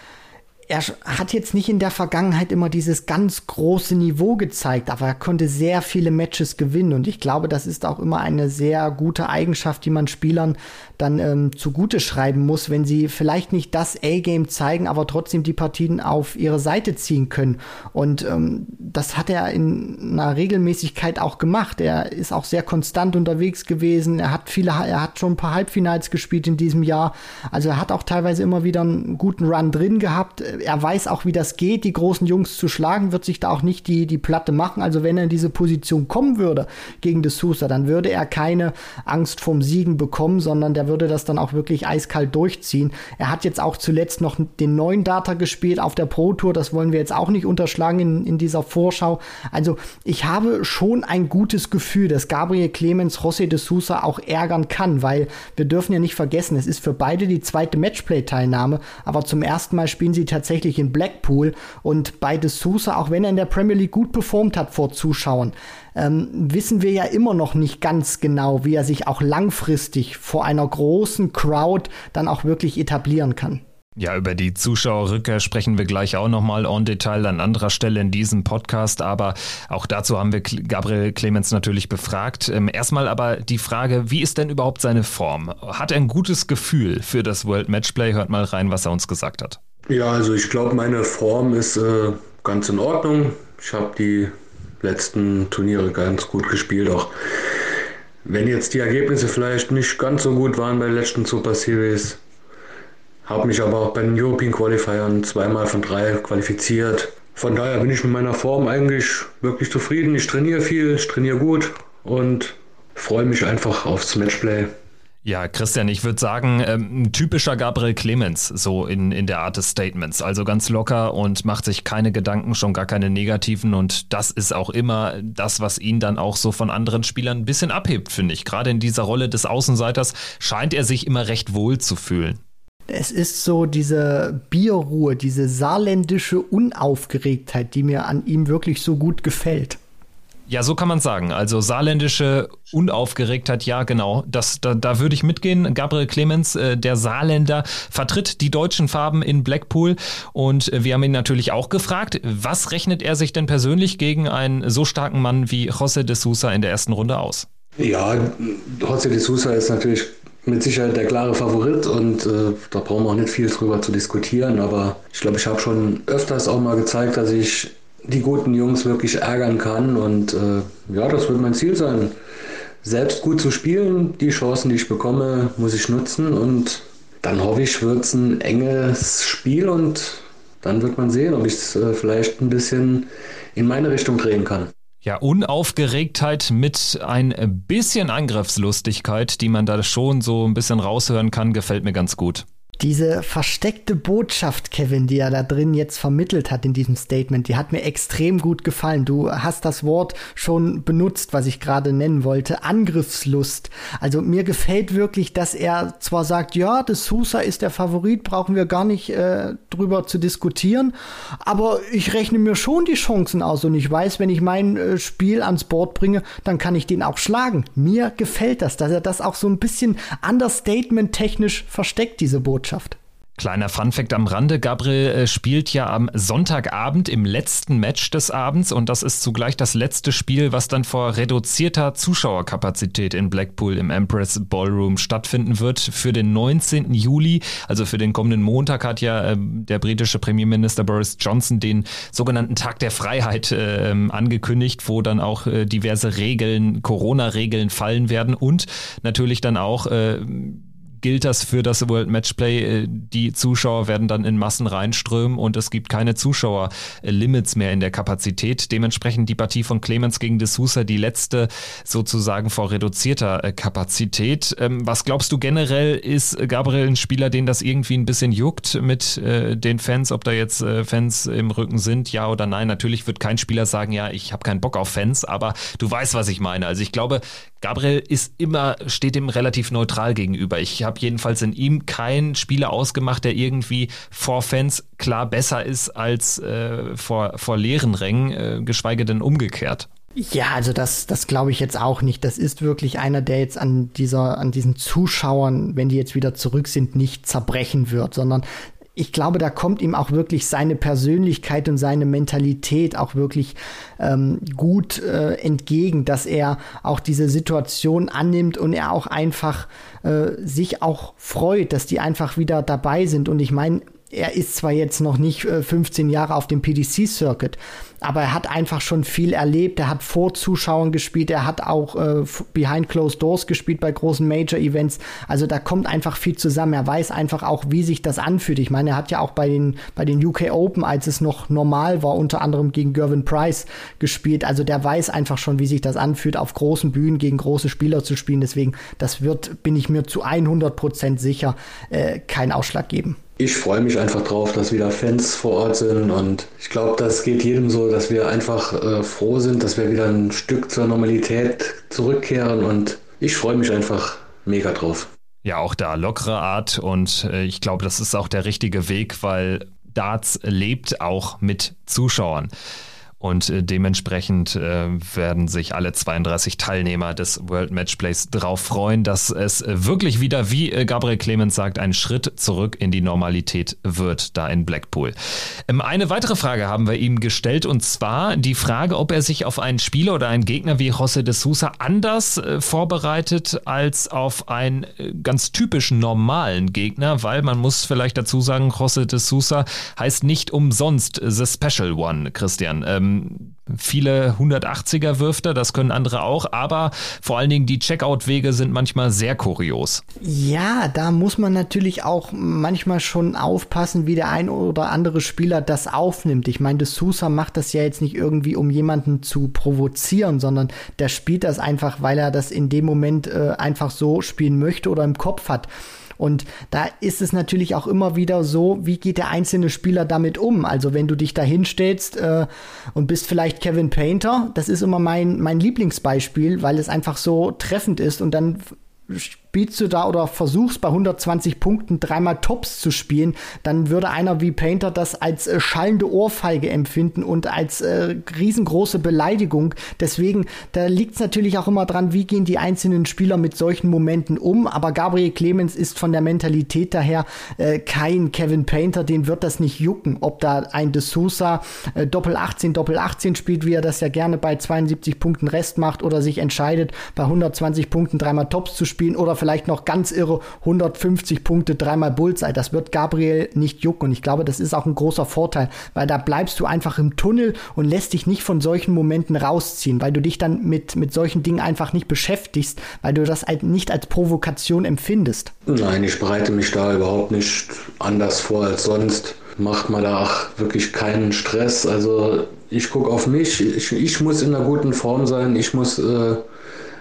er hat jetzt nicht in der Vergangenheit immer dieses ganz große Niveau gezeigt, aber er konnte sehr viele Matches gewinnen und ich glaube, das ist auch immer eine sehr gute Eigenschaft, die man Spielern dann ähm, zugute schreiben muss, wenn sie vielleicht nicht das A-Game zeigen, aber trotzdem die Partien auf ihre Seite ziehen können. Und ähm, das hat er in einer Regelmäßigkeit auch gemacht. Er ist auch sehr konstant unterwegs gewesen. Er hat viele, er hat schon ein paar Halbfinals gespielt in diesem Jahr. Also er hat auch teilweise immer wieder einen guten Run drin gehabt er weiß auch, wie das geht, die großen Jungs zu schlagen, wird sich da auch nicht die, die Platte machen. Also wenn er in diese Position kommen würde gegen De Sousa, dann würde er keine Angst vom Siegen bekommen, sondern der würde das dann auch wirklich eiskalt durchziehen. Er hat jetzt auch zuletzt noch den neuen Data gespielt auf der Pro Tour. Das wollen wir jetzt auch nicht unterschlagen in, in dieser Vorschau. Also ich habe schon ein gutes Gefühl, dass Gabriel Clemens José de Sousa auch ärgern kann, weil wir dürfen ja nicht vergessen, es ist für beide die zweite Matchplay-Teilnahme, aber zum ersten Mal spielen sie tatsächlich tatsächlich in Blackpool und bei De Sousa, auch wenn er in der Premier League gut performt hat vor Zuschauern, ähm, wissen wir ja immer noch nicht ganz genau, wie er sich auch langfristig vor einer großen Crowd dann auch wirklich etablieren kann. Ja, über die Zuschauerrückkehr sprechen wir gleich auch nochmal en Detail an anderer Stelle in diesem Podcast, aber auch dazu haben wir Gabriel Clemens natürlich befragt. Ähm, erstmal aber die Frage, wie ist denn überhaupt seine Form? Hat er ein gutes Gefühl für das World Matchplay? Hört mal rein, was er uns gesagt hat. Ja, also ich glaube, meine Form ist äh, ganz in Ordnung. Ich habe die letzten Turniere ganz gut gespielt, auch wenn jetzt die Ergebnisse vielleicht nicht ganz so gut waren bei der letzten Super Series. Habe mich aber auch bei den European Qualifiern zweimal von drei qualifiziert. Von daher bin ich mit meiner Form eigentlich wirklich zufrieden. Ich trainiere viel, ich trainiere gut und freue mich einfach aufs Matchplay. Ja, Christian, ich würde sagen, ähm, typischer Gabriel Clemens, so in, in der Art des Statements. Also ganz locker und macht sich keine Gedanken, schon gar keine negativen. Und das ist auch immer das, was ihn dann auch so von anderen Spielern ein bisschen abhebt, finde ich. Gerade in dieser Rolle des Außenseiters scheint er sich immer recht wohl zu fühlen. Es ist so diese Bierruhe, diese saarländische Unaufgeregtheit, die mir an ihm wirklich so gut gefällt. Ja, so kann man sagen. Also saarländische Unaufgeregtheit, ja, genau. Das, da, da würde ich mitgehen. Gabriel Clemens, äh, der Saarländer, vertritt die deutschen Farben in Blackpool. Und äh, wir haben ihn natürlich auch gefragt, was rechnet er sich denn persönlich gegen einen so starken Mann wie José de Sousa in der ersten Runde aus? Ja, José de Sousa ist natürlich mit Sicherheit der klare Favorit und äh, da brauchen wir auch nicht viel drüber zu diskutieren. Aber ich glaube, ich habe schon öfters auch mal gezeigt, dass ich die guten Jungs wirklich ärgern kann. Und äh, ja, das wird mein Ziel sein. Selbst gut zu spielen, die Chancen, die ich bekomme, muss ich nutzen. Und dann hoffe ich, wird es ein enges Spiel und dann wird man sehen, ob ich es äh, vielleicht ein bisschen in meine Richtung drehen kann. Ja, Unaufgeregtheit mit ein bisschen Angriffslustigkeit, die man da schon so ein bisschen raushören kann, gefällt mir ganz gut. Diese versteckte Botschaft, Kevin, die er da drin jetzt vermittelt hat in diesem Statement, die hat mir extrem gut gefallen. Du hast das Wort schon benutzt, was ich gerade nennen wollte, Angriffslust. Also mir gefällt wirklich, dass er zwar sagt, ja, das Sousa ist der Favorit, brauchen wir gar nicht äh, drüber zu diskutieren, aber ich rechne mir schon die Chancen aus und ich weiß, wenn ich mein äh, Spiel ans Board bringe, dann kann ich den auch schlagen. Mir gefällt das, dass er das auch so ein bisschen understatement technisch versteckt, diese Botschaft. Kleiner Funfact am Rande, Gabriel äh, spielt ja am Sonntagabend im letzten Match des Abends und das ist zugleich das letzte Spiel, was dann vor reduzierter Zuschauerkapazität in Blackpool im Empress Ballroom stattfinden wird. Für den 19. Juli, also für den kommenden Montag, hat ja äh, der britische Premierminister Boris Johnson den sogenannten Tag der Freiheit äh, angekündigt, wo dann auch äh, diverse Regeln, Corona-Regeln fallen werden und natürlich dann auch äh, gilt das für das World Matchplay. Äh, die Zuschauer werden dann in Massen reinströmen und es gibt keine Zuschauerlimits mehr in der Kapazität. Dementsprechend die Partie von Clemens gegen De Sousa die letzte sozusagen vor reduzierter äh, Kapazität. Ähm, was glaubst du generell, ist Gabriel ein Spieler, den das irgendwie ein bisschen juckt mit äh, den Fans, ob da jetzt Fans im Rücken sind, ja oder nein? Natürlich wird kein Spieler sagen, ja, ich habe keinen Bock auf Fans, aber du weißt, was ich meine. Also ich glaube, Gabriel ist immer, steht ihm relativ neutral gegenüber. Ich habe jedenfalls in ihm keinen Spieler ausgemacht, der irgendwie vor Fans klar besser ist als äh, vor, vor leeren Rängen, äh, geschweige denn umgekehrt. Ja, also das, das glaube ich jetzt auch nicht. Das ist wirklich einer, der jetzt an dieser, an diesen Zuschauern, wenn die jetzt wieder zurück sind, nicht zerbrechen wird, sondern ich glaube, da kommt ihm auch wirklich seine Persönlichkeit und seine Mentalität auch wirklich ähm, gut äh, entgegen, dass er auch diese Situation annimmt und er auch einfach äh, sich auch freut, dass die einfach wieder dabei sind. Und ich meine, er ist zwar jetzt noch nicht äh, 15 Jahre auf dem PDC-Circuit, aber er hat einfach schon viel erlebt. Er hat vor Zuschauern gespielt, er hat auch äh, behind closed doors gespielt bei großen Major-Events. Also da kommt einfach viel zusammen. Er weiß einfach auch, wie sich das anfühlt. Ich meine, er hat ja auch bei den, bei den UK Open, als es noch normal war, unter anderem gegen Gervin Price gespielt. Also der weiß einfach schon, wie sich das anfühlt, auf großen Bühnen gegen große Spieler zu spielen. Deswegen, das wird, bin ich mir zu 100 Prozent sicher, äh, keinen Ausschlag geben ich freue mich einfach drauf, dass wieder Fans vor Ort sind und ich glaube, das geht jedem so, dass wir einfach äh, froh sind, dass wir wieder ein Stück zur Normalität zurückkehren und ich freue mich einfach mega drauf. Ja, auch da lockere Art und äh, ich glaube, das ist auch der richtige Weg, weil Darts lebt auch mit Zuschauern. Und äh, dementsprechend äh, werden sich alle 32 Teilnehmer des World Matchplays darauf freuen, dass es äh, wirklich wieder, wie äh, Gabriel Clemens sagt, ein Schritt zurück in die Normalität wird, da in Blackpool. Ähm, eine weitere Frage haben wir ihm gestellt und zwar die Frage, ob er sich auf einen Spieler oder einen Gegner wie José de Sousa anders äh, vorbereitet als auf einen äh, ganz typischen normalen Gegner, weil man muss vielleicht dazu sagen, José de Sousa heißt nicht umsonst The Special One, Christian. Viele 180er wirft er, das können andere auch, aber vor allen Dingen die Checkout-Wege sind manchmal sehr kurios. Ja, da muss man natürlich auch manchmal schon aufpassen, wie der ein oder andere Spieler das aufnimmt. Ich meine, de Sousa macht das ja jetzt nicht irgendwie, um jemanden zu provozieren, sondern der spielt das einfach, weil er das in dem Moment äh, einfach so spielen möchte oder im Kopf hat. Und da ist es natürlich auch immer wieder so, wie geht der einzelne Spieler damit um? Also wenn du dich da hinstellst äh, und bist vielleicht Kevin Painter, das ist immer mein, mein Lieblingsbeispiel, weil es einfach so treffend ist und dann spielst du da oder versuchst bei 120 Punkten dreimal Tops zu spielen, dann würde einer wie Painter das als äh, schallende Ohrfeige empfinden und als äh, riesengroße Beleidigung. Deswegen, da liegt es natürlich auch immer dran, wie gehen die einzelnen Spieler mit solchen Momenten um. Aber Gabriel Clemens ist von der Mentalität daher äh, kein Kevin Painter, den wird das nicht jucken, ob da ein De Sousa äh, Doppel 18, Doppel 18 spielt, wie er das ja gerne bei 72 Punkten Rest macht oder sich entscheidet, bei 120 Punkten dreimal Tops zu spielen oder vielleicht noch ganz irre 150 Punkte, dreimal Bullseye. Das wird Gabriel nicht jucken. Und ich glaube, das ist auch ein großer Vorteil, weil da bleibst du einfach im Tunnel und lässt dich nicht von solchen Momenten rausziehen, weil du dich dann mit, mit solchen Dingen einfach nicht beschäftigst, weil du das halt nicht als Provokation empfindest. Nein, ich bereite mich da überhaupt nicht anders vor als sonst. Macht mal da wirklich keinen Stress. Also ich gucke auf mich. Ich, ich, muss in einer guten Form sein. Ich muss äh,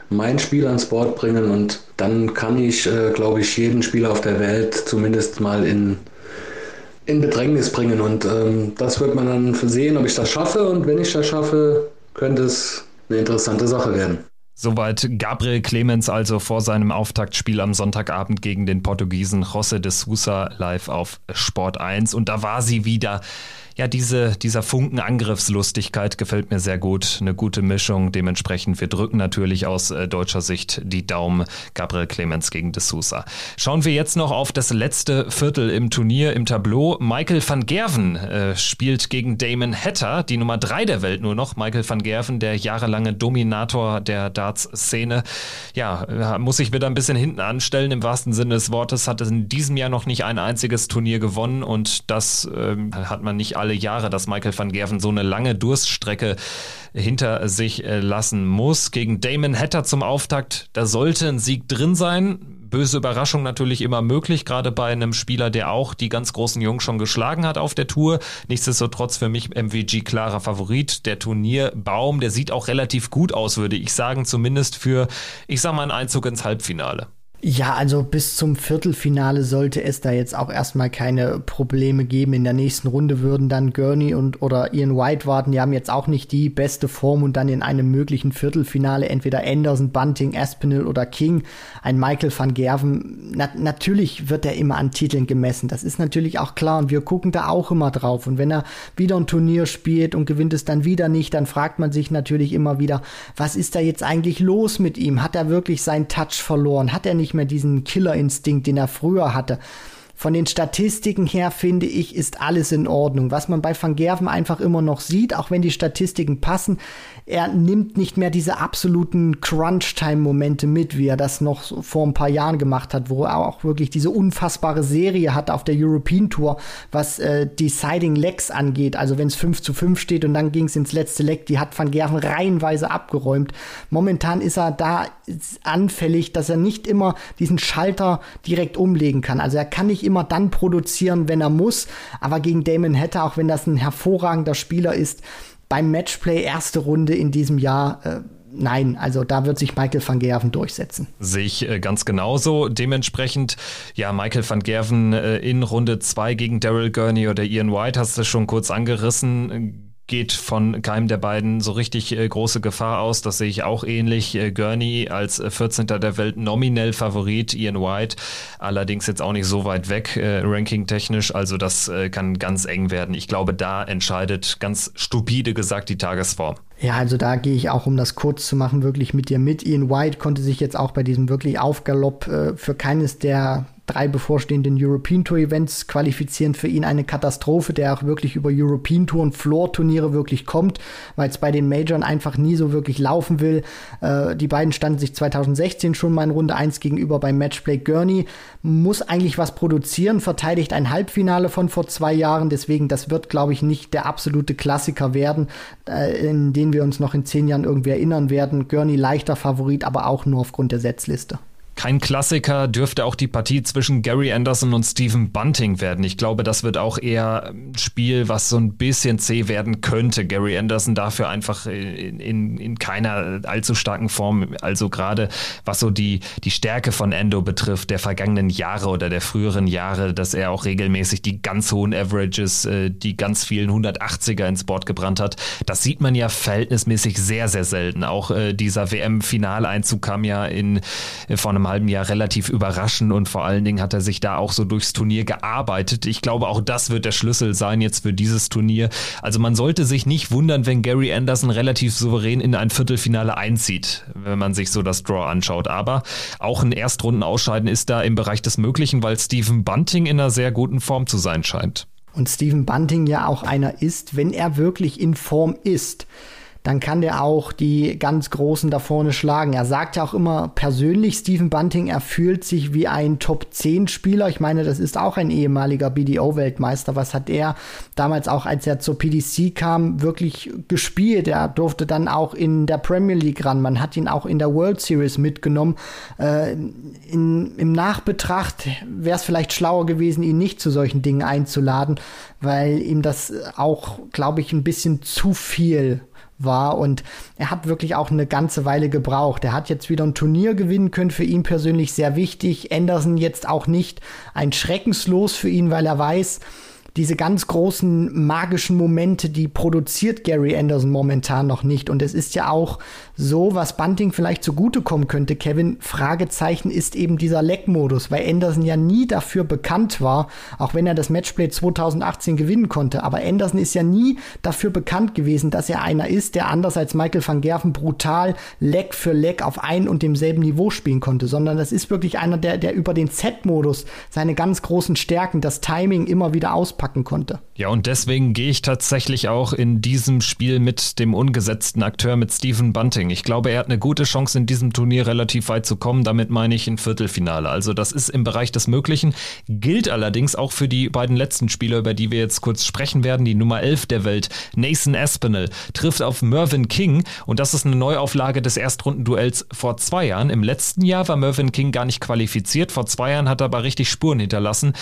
mein Spiel ans Board bringen und dann kann ich, äh, glaube ich, jeden Spieler auf der Welt zumindest mal in, in Bedrängnis bringen. Und ähm, das wird man dann sehen, ob ich das schaffe. Und wenn ich das schaffe, könnte es eine interessante Sache werden. Soweit Gabriel Clemens also vor seinem Auftaktspiel am Sonntagabend gegen den Portugiesen José de Sousa live auf Sport 1. Und da war sie wieder ja, diese, dieser Funken Angriffslustigkeit gefällt mir sehr gut. Eine gute Mischung. Dementsprechend, wir drücken natürlich aus äh, deutscher Sicht die Daumen. Gabriel Clemens gegen De Sousa. Schauen wir jetzt noch auf das letzte Viertel im Turnier, im Tableau. Michael van Gerven äh, spielt gegen Damon Hatter, die Nummer drei der Welt nur noch. Michael van Gerven, der jahrelange Dominator der Darts-Szene. Ja, muss sich wieder ein bisschen hinten anstellen. Im wahrsten Sinne des Wortes hat es in diesem Jahr noch nicht ein einziges Turnier gewonnen und das ähm, hat man nicht alle Jahre, dass Michael van Gerven so eine lange Durststrecke hinter sich äh, lassen muss. Gegen Damon Hatter zum Auftakt, da sollte ein Sieg drin sein. Böse Überraschung natürlich immer möglich, gerade bei einem Spieler, der auch die ganz großen Jungs schon geschlagen hat auf der Tour. Nichtsdestotrotz für mich MVG klarer Favorit. Der Turnierbaum, der sieht auch relativ gut aus, würde ich sagen, zumindest für, ich sag mal, einen Einzug ins Halbfinale. Ja, also bis zum Viertelfinale sollte es da jetzt auch erstmal keine Probleme geben. In der nächsten Runde würden dann Gurney und oder Ian White warten. Die haben jetzt auch nicht die beste Form und dann in einem möglichen Viertelfinale entweder Anderson, Bunting, Aspinall oder King, ein Michael van Gerven. Na, natürlich wird er immer an Titeln gemessen. Das ist natürlich auch klar und wir gucken da auch immer drauf. Und wenn er wieder ein Turnier spielt und gewinnt es dann wieder nicht, dann fragt man sich natürlich immer wieder, was ist da jetzt eigentlich los mit ihm? Hat er wirklich seinen Touch verloren? Hat er nicht nicht mehr diesen Killerinstinkt, den er früher hatte. Von den Statistiken her finde ich, ist alles in Ordnung. Was man bei Van Gerven einfach immer noch sieht, auch wenn die Statistiken passen, er nimmt nicht mehr diese absoluten Crunch-Time-Momente mit, wie er das noch vor ein paar Jahren gemacht hat, wo er auch wirklich diese unfassbare Serie hatte auf der European Tour, was äh, Deciding Legs angeht. Also wenn es 5 zu 5 steht und dann ging es ins letzte Leck, die hat Van Gerven reihenweise abgeräumt. Momentan ist er da anfällig, dass er nicht immer diesen Schalter direkt umlegen kann. Also er kann nicht immer dann produzieren, wenn er muss, aber gegen Damon Hatter, auch wenn das ein hervorragender Spieler ist, beim Matchplay erste Runde in diesem Jahr. Äh, nein, also da wird sich Michael van Gerven durchsetzen. Sehe ich äh, ganz genauso. Dementsprechend, ja, Michael van Gerven äh, in Runde 2 gegen Daryl Gurney oder Ian White, hast du schon kurz angerissen geht von keinem der beiden so richtig äh, große Gefahr aus. Das sehe ich auch ähnlich. Äh, Gurney als 14. Äh, der Welt nominell Favorit, Ian White allerdings jetzt auch nicht so weit weg, äh, ranking-technisch. Also das äh, kann ganz eng werden. Ich glaube, da entscheidet ganz stupide gesagt die Tagesform. Ja, also da gehe ich auch, um das kurz zu machen, wirklich mit dir mit. Ian White konnte sich jetzt auch bei diesem wirklich Aufgalopp äh, für keines der drei bevorstehenden European Tour Events qualifizieren für ihn eine Katastrophe, der auch wirklich über European Tour und Floor Turniere wirklich kommt, weil es bei den Majoren einfach nie so wirklich laufen will. Äh, die beiden standen sich 2016 schon mal in Runde 1 gegenüber beim Matchplay. Gurney muss eigentlich was produzieren, verteidigt ein Halbfinale von vor zwei Jahren, deswegen das wird, glaube ich, nicht der absolute Klassiker werden, äh, in den wir uns noch in zehn Jahren irgendwie erinnern werden. Gurney leichter Favorit, aber auch nur aufgrund der Setzliste. Kein Klassiker dürfte auch die Partie zwischen Gary Anderson und Stephen Bunting werden. Ich glaube, das wird auch eher ein Spiel, was so ein bisschen zäh werden könnte. Gary Anderson dafür einfach in, in, in keiner allzu starken Form. Also gerade was so die, die Stärke von Endo betrifft, der vergangenen Jahre oder der früheren Jahre, dass er auch regelmäßig die ganz hohen Averages, äh, die ganz vielen 180er ins Board gebrannt hat. Das sieht man ja verhältnismäßig sehr, sehr selten. Auch äh, dieser WM-Finaleinzug kam ja in, vor einem halben Jahr relativ überraschend und vor allen Dingen hat er sich da auch so durchs Turnier gearbeitet. Ich glaube, auch das wird der Schlüssel sein jetzt für dieses Turnier. Also man sollte sich nicht wundern, wenn Gary Anderson relativ souverän in ein Viertelfinale einzieht, wenn man sich so das Draw anschaut. Aber auch ein Erstrunden-Ausscheiden ist da im Bereich des Möglichen, weil Stephen Bunting in einer sehr guten Form zu sein scheint. Und Stephen Bunting ja auch einer ist, wenn er wirklich in Form ist dann kann der auch die ganz Großen da vorne schlagen. Er sagt ja auch immer persönlich, Stephen Bunting, er fühlt sich wie ein Top-10-Spieler. Ich meine, das ist auch ein ehemaliger BDO-Weltmeister. Was hat er damals auch, als er zur PDC kam, wirklich gespielt? Er durfte dann auch in der Premier League ran. Man hat ihn auch in der World Series mitgenommen. Äh, in, Im Nachbetracht wäre es vielleicht schlauer gewesen, ihn nicht zu solchen Dingen einzuladen, weil ihm das auch, glaube ich, ein bisschen zu viel war und er hat wirklich auch eine ganze Weile gebraucht. Er hat jetzt wieder ein Turnier gewinnen können, für ihn persönlich sehr wichtig. Anderson jetzt auch nicht ein Schreckenslos für ihn, weil er weiß, diese ganz großen magischen Momente, die produziert Gary Anderson momentan noch nicht. Und es ist ja auch so, was Bunting vielleicht zugutekommen könnte, Kevin, Fragezeichen ist eben dieser Leck-Modus, weil Anderson ja nie dafür bekannt war, auch wenn er das Matchplay 2018 gewinnen konnte, aber Anderson ist ja nie dafür bekannt gewesen, dass er einer ist, der anders als Michael van Gerven brutal Leck für Leck auf ein und demselben Niveau spielen konnte, sondern das ist wirklich einer, der, der über den Z-Modus seine ganz großen Stärken, das Timing immer wieder auspacken konnte. Ja, und deswegen gehe ich tatsächlich auch in diesem Spiel mit dem ungesetzten Akteur, mit Stephen Bunting. Ich glaube, er hat eine gute Chance, in diesem Turnier relativ weit zu kommen. Damit meine ich ein Viertelfinale. Also das ist im Bereich des Möglichen, gilt allerdings auch für die beiden letzten Spieler, über die wir jetzt kurz sprechen werden. Die Nummer 11 der Welt, Nathan Aspinall, trifft auf Mervyn King und das ist eine Neuauflage des Erstrundenduells vor zwei Jahren. Im letzten Jahr war Mervyn King gar nicht qualifiziert. Vor zwei Jahren hat er aber richtig Spuren hinterlassen,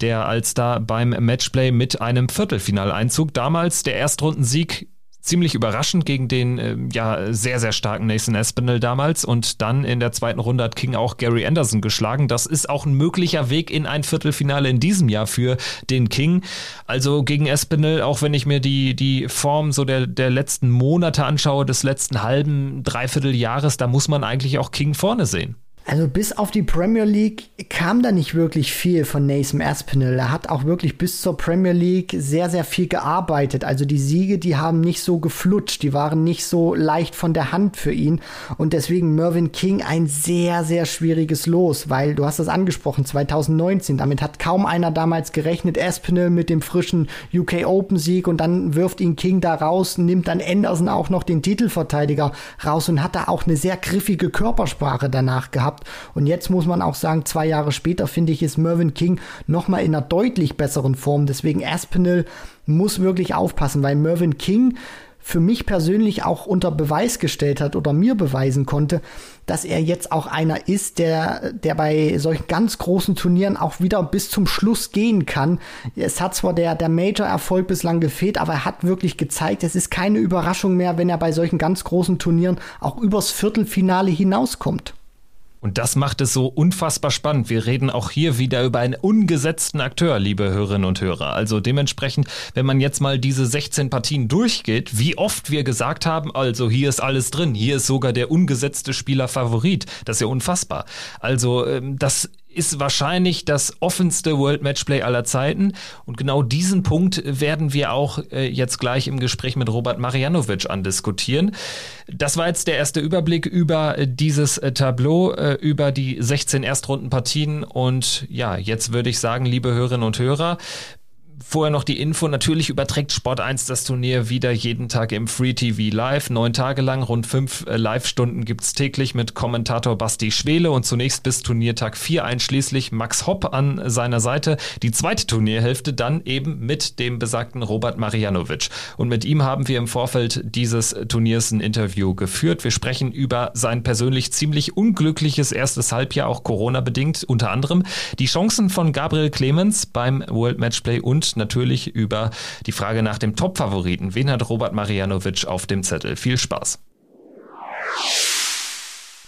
der als da beim Matchplay mit einem Viertelfinaleinzug. Damals der Erstrundensieg ziemlich überraschend gegen den äh, ja sehr, sehr starken Nathan Espinel damals. Und dann in der zweiten Runde hat King auch Gary Anderson geschlagen. Das ist auch ein möglicher Weg in ein Viertelfinale in diesem Jahr für den King. Also gegen Espinel, auch wenn ich mir die, die Form so der, der letzten Monate anschaue, des letzten halben, dreiviertel Jahres, da muss man eigentlich auch King vorne sehen. Also bis auf die Premier League kam da nicht wirklich viel von Nathan Aspinall. Er hat auch wirklich bis zur Premier League sehr, sehr viel gearbeitet. Also die Siege, die haben nicht so geflutscht, die waren nicht so leicht von der Hand für ihn. Und deswegen Mervyn King ein sehr, sehr schwieriges Los, weil du hast das angesprochen, 2019, damit hat kaum einer damals gerechnet. Aspinall mit dem frischen UK Open Sieg und dann wirft ihn King da raus, nimmt dann Anderson auch noch den Titelverteidiger raus und hat da auch eine sehr griffige Körpersprache danach gehabt gehabt. Und jetzt muss man auch sagen, zwei Jahre später finde ich, ist Mervyn King nochmal in einer deutlich besseren Form. Deswegen Aspinall muss wirklich aufpassen, weil Mervyn King für mich persönlich auch unter Beweis gestellt hat oder mir beweisen konnte, dass er jetzt auch einer ist, der, der bei solchen ganz großen Turnieren auch wieder bis zum Schluss gehen kann. Es hat zwar der, der Major-Erfolg bislang gefehlt, aber er hat wirklich gezeigt, es ist keine Überraschung mehr, wenn er bei solchen ganz großen Turnieren auch übers Viertelfinale hinauskommt. Und das macht es so unfassbar spannend. Wir reden auch hier wieder über einen ungesetzten Akteur, liebe Hörerinnen und Hörer. Also dementsprechend, wenn man jetzt mal diese 16 Partien durchgeht, wie oft wir gesagt haben, also hier ist alles drin, hier ist sogar der ungesetzte Spieler Favorit. Das ist ja unfassbar. Also ähm, das ist wahrscheinlich das offenste World Matchplay aller Zeiten. Und genau diesen Punkt werden wir auch äh, jetzt gleich im Gespräch mit Robert Marianovic andiskutieren. Das war jetzt der erste Überblick über äh, dieses äh, Tableau, äh, über die 16 Erstrundenpartien. Und ja, jetzt würde ich sagen, liebe Hörerinnen und Hörer, Vorher noch die Info. Natürlich überträgt Sport 1 das Turnier wieder jeden Tag im Free TV live. Neun Tage lang, rund fünf äh, Live-Stunden gibt's täglich mit Kommentator Basti Schwele und zunächst bis Turniertag 4 einschließlich Max Hopp an seiner Seite. Die zweite Turnierhälfte dann eben mit dem besagten Robert Marianovic. Und mit ihm haben wir im Vorfeld dieses Turniers ein Interview geführt. Wir sprechen über sein persönlich ziemlich unglückliches erstes Halbjahr, auch Corona-bedingt unter anderem. Die Chancen von Gabriel Clemens beim World Matchplay und natürlich über die Frage nach dem Top-Favoriten. Wen hat Robert Marianovic auf dem Zettel? Viel Spaß.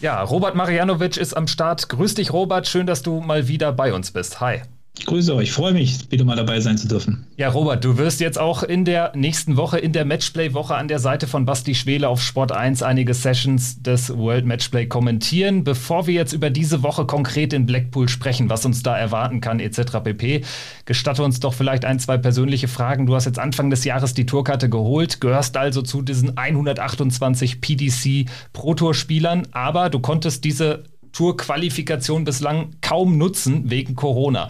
Ja, Robert Marianovic ist am Start. Grüß dich, Robert. Schön, dass du mal wieder bei uns bist. Hi. Grüße euch, freue mich, wieder mal dabei sein zu dürfen. Ja, Robert, du wirst jetzt auch in der nächsten Woche, in der Matchplay-Woche an der Seite von Basti Schwele auf Sport 1 einige Sessions des World Matchplay kommentieren. Bevor wir jetzt über diese Woche konkret in Blackpool sprechen, was uns da erwarten kann, etc. pp., gestatte uns doch vielleicht ein, zwei persönliche Fragen. Du hast jetzt Anfang des Jahres die Tourkarte geholt, gehörst also zu diesen 128 PDC Pro Tour Spielern, aber du konntest diese Tour-Qualifikation bislang kaum nutzen wegen Corona.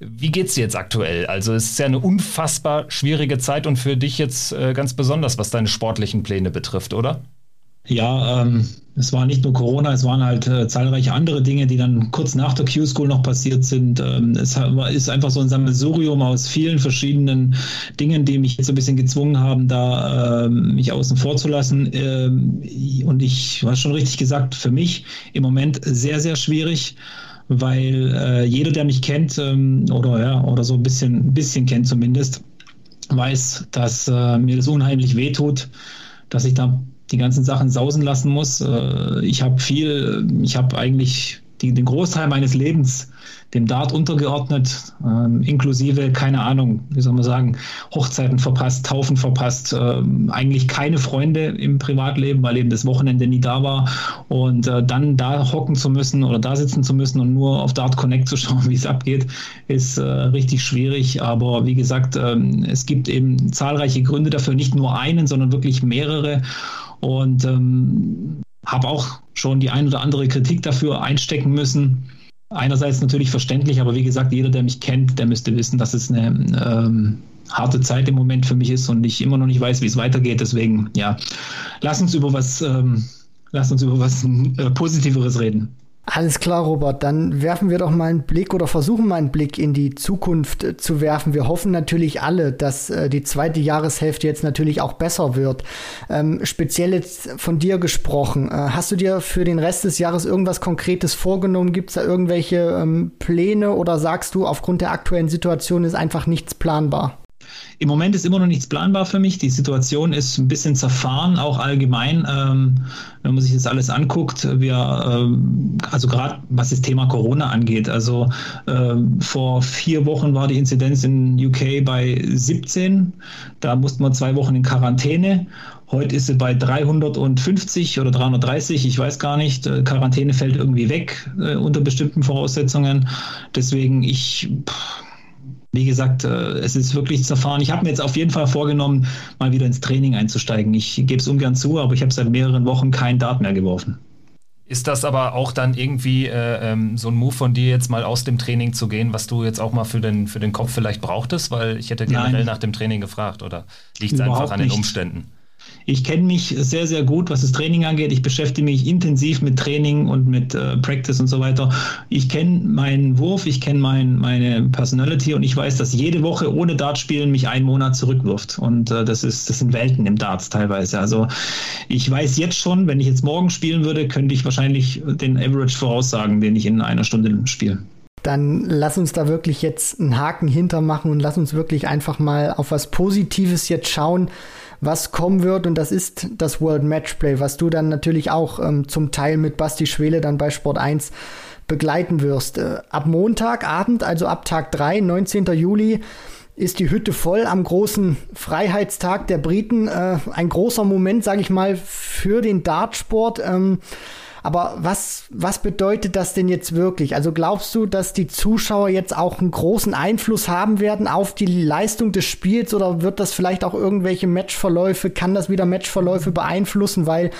Wie geht's dir jetzt aktuell? Also es ist ja eine unfassbar schwierige Zeit und für dich jetzt äh, ganz besonders, was deine sportlichen Pläne betrifft, oder? Ja, ähm, es war nicht nur Corona, es waren halt äh, zahlreiche andere Dinge, die dann kurz nach der Q-School noch passiert sind. Ähm, es ist einfach so ein Sammelsurium aus vielen verschiedenen Dingen, die mich jetzt so ein bisschen gezwungen haben, da äh, mich außen vor zu lassen. Ähm, und ich, du schon richtig gesagt, für mich im Moment sehr, sehr schwierig weil äh, jeder, der mich kennt ähm, oder ja oder so ein bisschen, ein bisschen kennt zumindest, weiß, dass äh, mir das unheimlich wehtut, dass ich da die ganzen Sachen sausen lassen muss. Äh, ich habe viel, ich habe eigentlich die, den Großteil meines Lebens dem Dart untergeordnet, ähm, inklusive, keine Ahnung, wie soll man sagen, Hochzeiten verpasst, Taufen verpasst, ähm, eigentlich keine Freunde im Privatleben, weil eben das Wochenende nie da war und äh, dann da hocken zu müssen oder da sitzen zu müssen und nur auf Dart Connect zu schauen, wie es abgeht, ist äh, richtig schwierig. Aber wie gesagt, ähm, es gibt eben zahlreiche Gründe dafür, nicht nur einen, sondern wirklich mehrere. Und ähm, habe auch schon die ein oder andere Kritik dafür einstecken müssen. Einerseits natürlich verständlich, aber wie gesagt, jeder, der mich kennt, der müsste wissen, dass es eine ähm, harte Zeit im Moment für mich ist und ich immer noch nicht weiß, wie es weitergeht. Deswegen, ja, lass uns über was, ähm, lass uns über was äh, Positiveres reden. Alles klar, Robert. Dann werfen wir doch mal einen Blick oder versuchen mal einen Blick in die Zukunft äh, zu werfen. Wir hoffen natürlich alle, dass äh, die zweite Jahreshälfte jetzt natürlich auch besser wird. Ähm, speziell jetzt von dir gesprochen. Äh, hast du dir für den Rest des Jahres irgendwas Konkretes vorgenommen? Gibt es da irgendwelche ähm, Pläne oder sagst du, aufgrund der aktuellen Situation ist einfach nichts planbar? Im Moment ist immer noch nichts planbar für mich. Die Situation ist ein bisschen zerfahren, auch allgemein. Ähm, wenn man sich das alles anguckt, wir, ähm, also gerade was das Thema Corona angeht. Also ähm, vor vier Wochen war die Inzidenz in UK bei 17. Da mussten wir zwei Wochen in Quarantäne. Heute ist sie bei 350 oder 330, ich weiß gar nicht. Äh, Quarantäne fällt irgendwie weg äh, unter bestimmten Voraussetzungen. Deswegen, ich, pff, wie gesagt, äh, es ist wirklich zerfahren. Ich habe mir jetzt auf jeden Fall vorgenommen, mal wieder ins Training einzusteigen. Ich gebe es ungern zu, aber ich habe seit mehreren Wochen kein Dart mehr geworfen. Ist das aber auch dann irgendwie äh, ähm, so ein Move von dir, jetzt mal aus dem Training zu gehen, was du jetzt auch mal für den, für den Kopf vielleicht brauchtest? Weil ich hätte generell Nein. nach dem Training gefragt, oder liegt es einfach an den Umständen? Ich kenne mich sehr, sehr gut, was das Training angeht. Ich beschäftige mich intensiv mit Training und mit äh, Practice und so weiter. Ich kenne meinen Wurf, ich kenne mein, meine Personality und ich weiß, dass jede Woche ohne Dartspielen mich einen Monat zurückwirft. Und äh, das, ist, das sind Welten im Darts teilweise. Also ich weiß jetzt schon, wenn ich jetzt morgen spielen würde, könnte ich wahrscheinlich den Average voraussagen, den ich in einer Stunde spiele dann lass uns da wirklich jetzt einen Haken hintermachen und lass uns wirklich einfach mal auf was Positives jetzt schauen was kommen wird und das ist das World Matchplay, was du dann natürlich auch ähm, zum Teil mit Basti Schwele dann bei Sport 1 begleiten wirst. Äh, ab Montagabend, also ab Tag 3, 19. Juli, ist die Hütte voll am großen Freiheitstag der Briten. Äh, ein großer Moment, sage ich mal, für den Dartsport. Ähm, aber was, was bedeutet das denn jetzt wirklich? Also glaubst du, dass die Zuschauer jetzt auch einen großen Einfluss haben werden auf die Leistung des Spiels oder wird das vielleicht auch irgendwelche Matchverläufe, kann das wieder Matchverläufe beeinflussen? Weil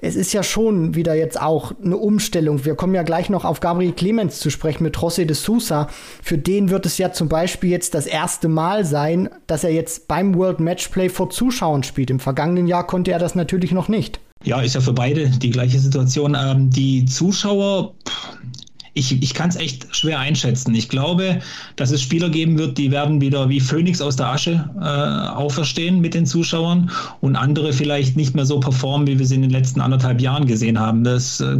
es ist ja schon wieder jetzt auch eine Umstellung. Wir kommen ja gleich noch auf Gabriel Clemens zu sprechen mit José de Sousa. Für den wird es ja zum Beispiel jetzt das erste Mal sein, dass er jetzt beim World Matchplay vor Zuschauern spielt. Im vergangenen Jahr konnte er das natürlich noch nicht. Ja, ist ja für beide die gleiche Situation. Ähm, die Zuschauer, ich, ich kann es echt schwer einschätzen. Ich glaube, dass es Spieler geben wird, die werden wieder wie Phönix aus der Asche äh, auferstehen mit den Zuschauern und andere vielleicht nicht mehr so performen, wie wir sie in den letzten anderthalb Jahren gesehen haben. Das äh,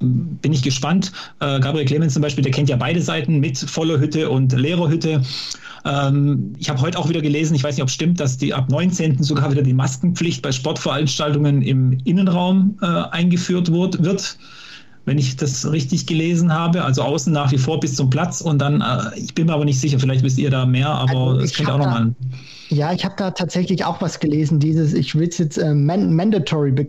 bin ich gespannt. Äh, Gabriel Clemens zum Beispiel, der kennt ja beide Seiten mit voller Hütte und leerer Hütte. Ähm, ich habe heute auch wieder gelesen, ich weiß nicht, ob es stimmt, dass die ab 19. sogar wieder die Maskenpflicht bei Sportveranstaltungen im Innenraum äh, eingeführt wird, wird, wenn ich das richtig gelesen habe. Also außen nach wie vor bis zum Platz und dann, äh, ich bin mir aber nicht sicher, vielleicht wisst ihr da mehr, aber also das könnt auch nochmal an. Ja, ich habe da tatsächlich auch was gelesen, dieses, ich will es jetzt äh, man, mandatory, be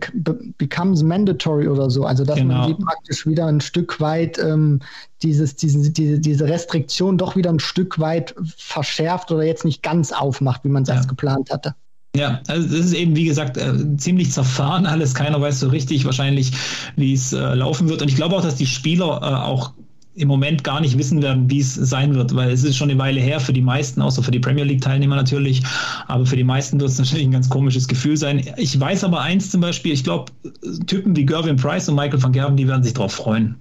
becomes mandatory oder so. Also dass genau. man praktisch wieder ein Stück weit ähm, dieses, diesen, diese, diese Restriktion doch wieder ein Stück weit verschärft oder jetzt nicht ganz aufmacht, wie man es ja. erst geplant hatte. Ja, also das ist eben, wie gesagt, äh, ziemlich zerfahren alles. Keiner weiß so richtig wahrscheinlich, wie es äh, laufen wird. Und ich glaube auch, dass die Spieler äh, auch im Moment gar nicht wissen werden, wie es sein wird, weil es ist schon eine Weile her für die meisten, außer für die Premier League-Teilnehmer natürlich, aber für die meisten wird es natürlich ein ganz komisches Gefühl sein. Ich weiß aber eins zum Beispiel, ich glaube, Typen wie Gervin Price und Michael van Gerben, die werden sich darauf freuen.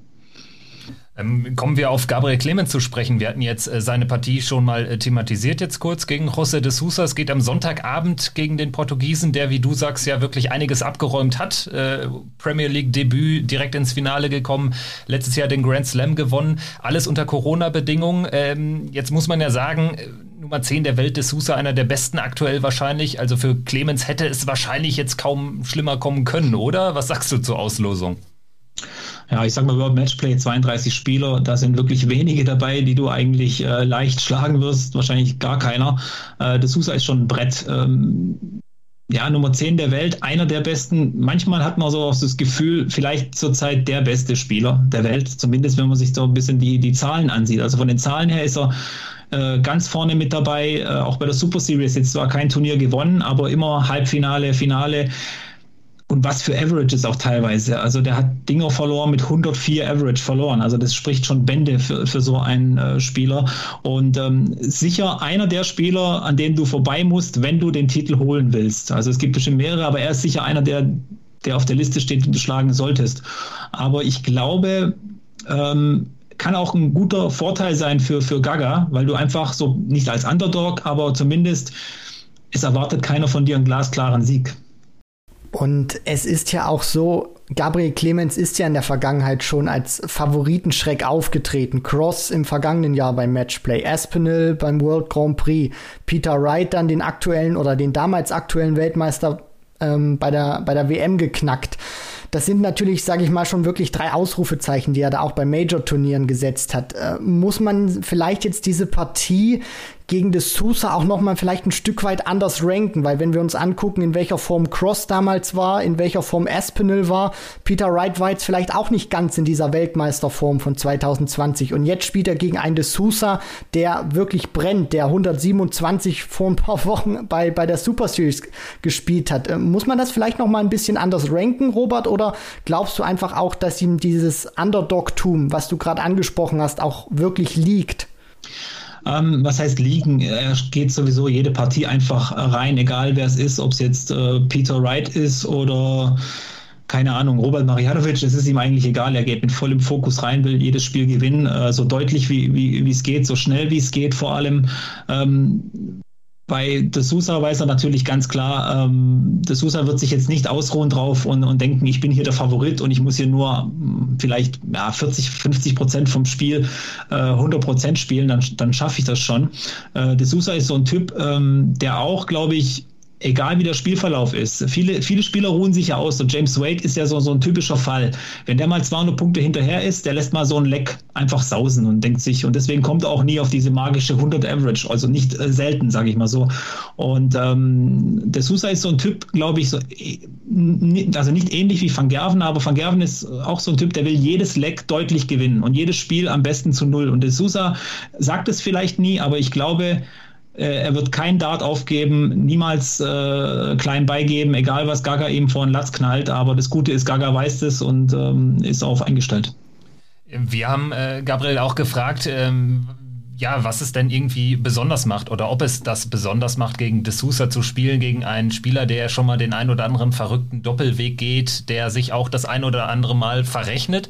Ähm, kommen wir auf Gabriel Clemens zu sprechen. Wir hatten jetzt äh, seine Partie schon mal äh, thematisiert jetzt kurz gegen José de Sousa. Es geht am Sonntagabend gegen den Portugiesen, der, wie du sagst, ja wirklich einiges abgeräumt hat. Äh, Premier League Debüt, direkt ins Finale gekommen, letztes Jahr den Grand Slam gewonnen. Alles unter Corona-Bedingungen. Ähm, jetzt muss man ja sagen, Nummer 10 der Welt de Sousa, einer der besten aktuell wahrscheinlich. Also für Clemens hätte es wahrscheinlich jetzt kaum schlimmer kommen können, oder? Was sagst du zur Auslosung? Ja, ich sag mal World Matchplay, 32 Spieler, da sind wirklich wenige dabei, die du eigentlich äh, leicht schlagen wirst, wahrscheinlich gar keiner. Äh, das Sousa ist schon ein Brett. Ähm, ja, Nummer 10 der Welt, einer der besten. Manchmal hat man so auch das Gefühl, vielleicht zurzeit der beste Spieler der Welt, zumindest wenn man sich so ein bisschen die, die Zahlen ansieht. Also von den Zahlen her ist er äh, ganz vorne mit dabei, äh, auch bei der Super Series jetzt zwar kein Turnier gewonnen, aber immer Halbfinale, Finale und was für Averages auch teilweise. Also der hat Dinger verloren mit 104 Average verloren. Also das spricht schon Bände für, für so einen äh, Spieler. Und ähm, sicher einer der Spieler, an dem du vorbei musst, wenn du den Titel holen willst. Also es gibt bestimmt mehrere, aber er ist sicher einer, der, der auf der Liste steht, den du schlagen solltest. Aber ich glaube, ähm, kann auch ein guter Vorteil sein für, für Gaga, weil du einfach so nicht als Underdog, aber zumindest es erwartet keiner von dir einen glasklaren Sieg. Und es ist ja auch so, Gabriel Clemens ist ja in der Vergangenheit schon als Favoritenschreck aufgetreten. Cross im vergangenen Jahr beim Matchplay, Aspinall beim World Grand Prix, Peter Wright dann den aktuellen oder den damals aktuellen Weltmeister ähm, bei, der, bei der WM geknackt. Das sind natürlich, sage ich mal, schon wirklich drei Ausrufezeichen, die er da auch bei Major-Turnieren gesetzt hat. Äh, muss man vielleicht jetzt diese Partie gegen De Sousa auch noch mal vielleicht ein Stück weit anders ranken, weil wenn wir uns angucken, in welcher Form Cross damals war, in welcher Form Aspinall war, Peter Wright war jetzt vielleicht auch nicht ganz in dieser Weltmeisterform von 2020 und jetzt spielt er gegen einen De Sousa, der wirklich brennt, der 127 vor ein paar Wochen bei, bei der Super Series gespielt hat. Ähm, muss man das vielleicht noch mal ein bisschen anders ranken, Robert, oder glaubst du einfach auch, dass ihm dieses Underdog-Tum, was du gerade angesprochen hast, auch wirklich liegt? Ähm, was heißt liegen? Er geht sowieso jede Partie einfach rein, egal wer es ist, ob es jetzt äh, Peter Wright ist oder keine Ahnung, Robert Marianovic, es ist ihm eigentlich egal, er geht mit vollem Fokus rein, will jedes Spiel gewinnen, äh, so deutlich wie, wie, wie es geht, so schnell wie es geht vor allem. Ähm, bei De Sousa weiß er natürlich ganz klar, ähm, De Sousa wird sich jetzt nicht ausruhen drauf und, und denken, ich bin hier der Favorit und ich muss hier nur hm, vielleicht ja, 40, 50 Prozent vom Spiel äh, 100 Prozent spielen, dann, dann schaffe ich das schon. Äh, De Sousa ist so ein Typ, ähm, der auch, glaube ich, egal wie der Spielverlauf ist. Viele, viele Spieler ruhen sich ja aus. Und James Wade ist ja so, so ein typischer Fall. Wenn der mal 200 Punkte hinterher ist, der lässt mal so ein Leck einfach sausen und denkt sich, und deswegen kommt er auch nie auf diese magische 100 Average, also nicht äh, selten, sage ich mal so. Und ähm, der Sousa ist so ein Typ, glaube ich, so, äh, also nicht ähnlich wie Van Gerven, aber Van Gerven ist auch so ein Typ, der will jedes Leck deutlich gewinnen und jedes Spiel am besten zu null. Und der Sousa sagt es vielleicht nie, aber ich glaube, er wird kein Dart aufgeben, niemals äh, klein beigeben, egal was Gaga ihm vor den Latz knallt. Aber das Gute ist, Gaga weiß das und ähm, ist auf eingestellt. Wir haben äh, Gabriel auch gefragt, ähm, ja, was es denn irgendwie besonders macht oder ob es das besonders macht, gegen D'Souza zu spielen, gegen einen Spieler, der schon mal den ein oder anderen verrückten Doppelweg geht, der sich auch das ein oder andere Mal verrechnet.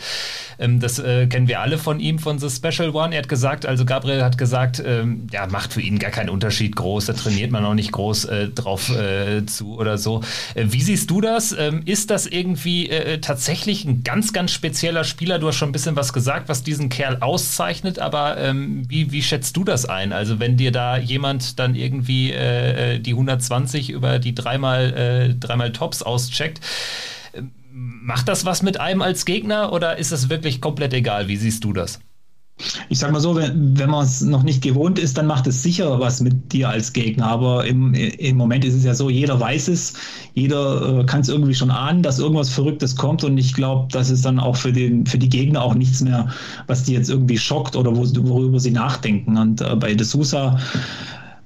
Ähm, das äh, kennen wir alle von ihm, von The Special One. Er hat gesagt, also Gabriel hat gesagt, ähm, ja, macht für ihn gar keinen Unterschied groß, da trainiert man auch nicht groß äh, drauf äh, zu oder so. Äh, wie siehst du das? Ähm, ist das irgendwie äh, tatsächlich ein ganz, ganz spezieller Spieler? Du hast schon ein bisschen was gesagt, was diesen Kerl auszeichnet, aber ähm, wie, wie wie schätzt du das ein? Also wenn dir da jemand dann irgendwie äh, äh die 120 über die dreimal, äh, dreimal Tops auscheckt, macht das was mit einem als Gegner oder ist es wirklich komplett egal? Wie siehst du das? Ich sag mal so, wenn, wenn man es noch nicht gewohnt ist, dann macht es sicher was mit dir als Gegner. Aber im, im Moment ist es ja so, jeder weiß es, jeder äh, kann es irgendwie schon ahnen, dass irgendwas Verrücktes kommt. Und ich glaube, das ist dann auch für, den, für die Gegner auch nichts mehr, was die jetzt irgendwie schockt oder wo, worüber sie nachdenken. Und äh, bei De Sousa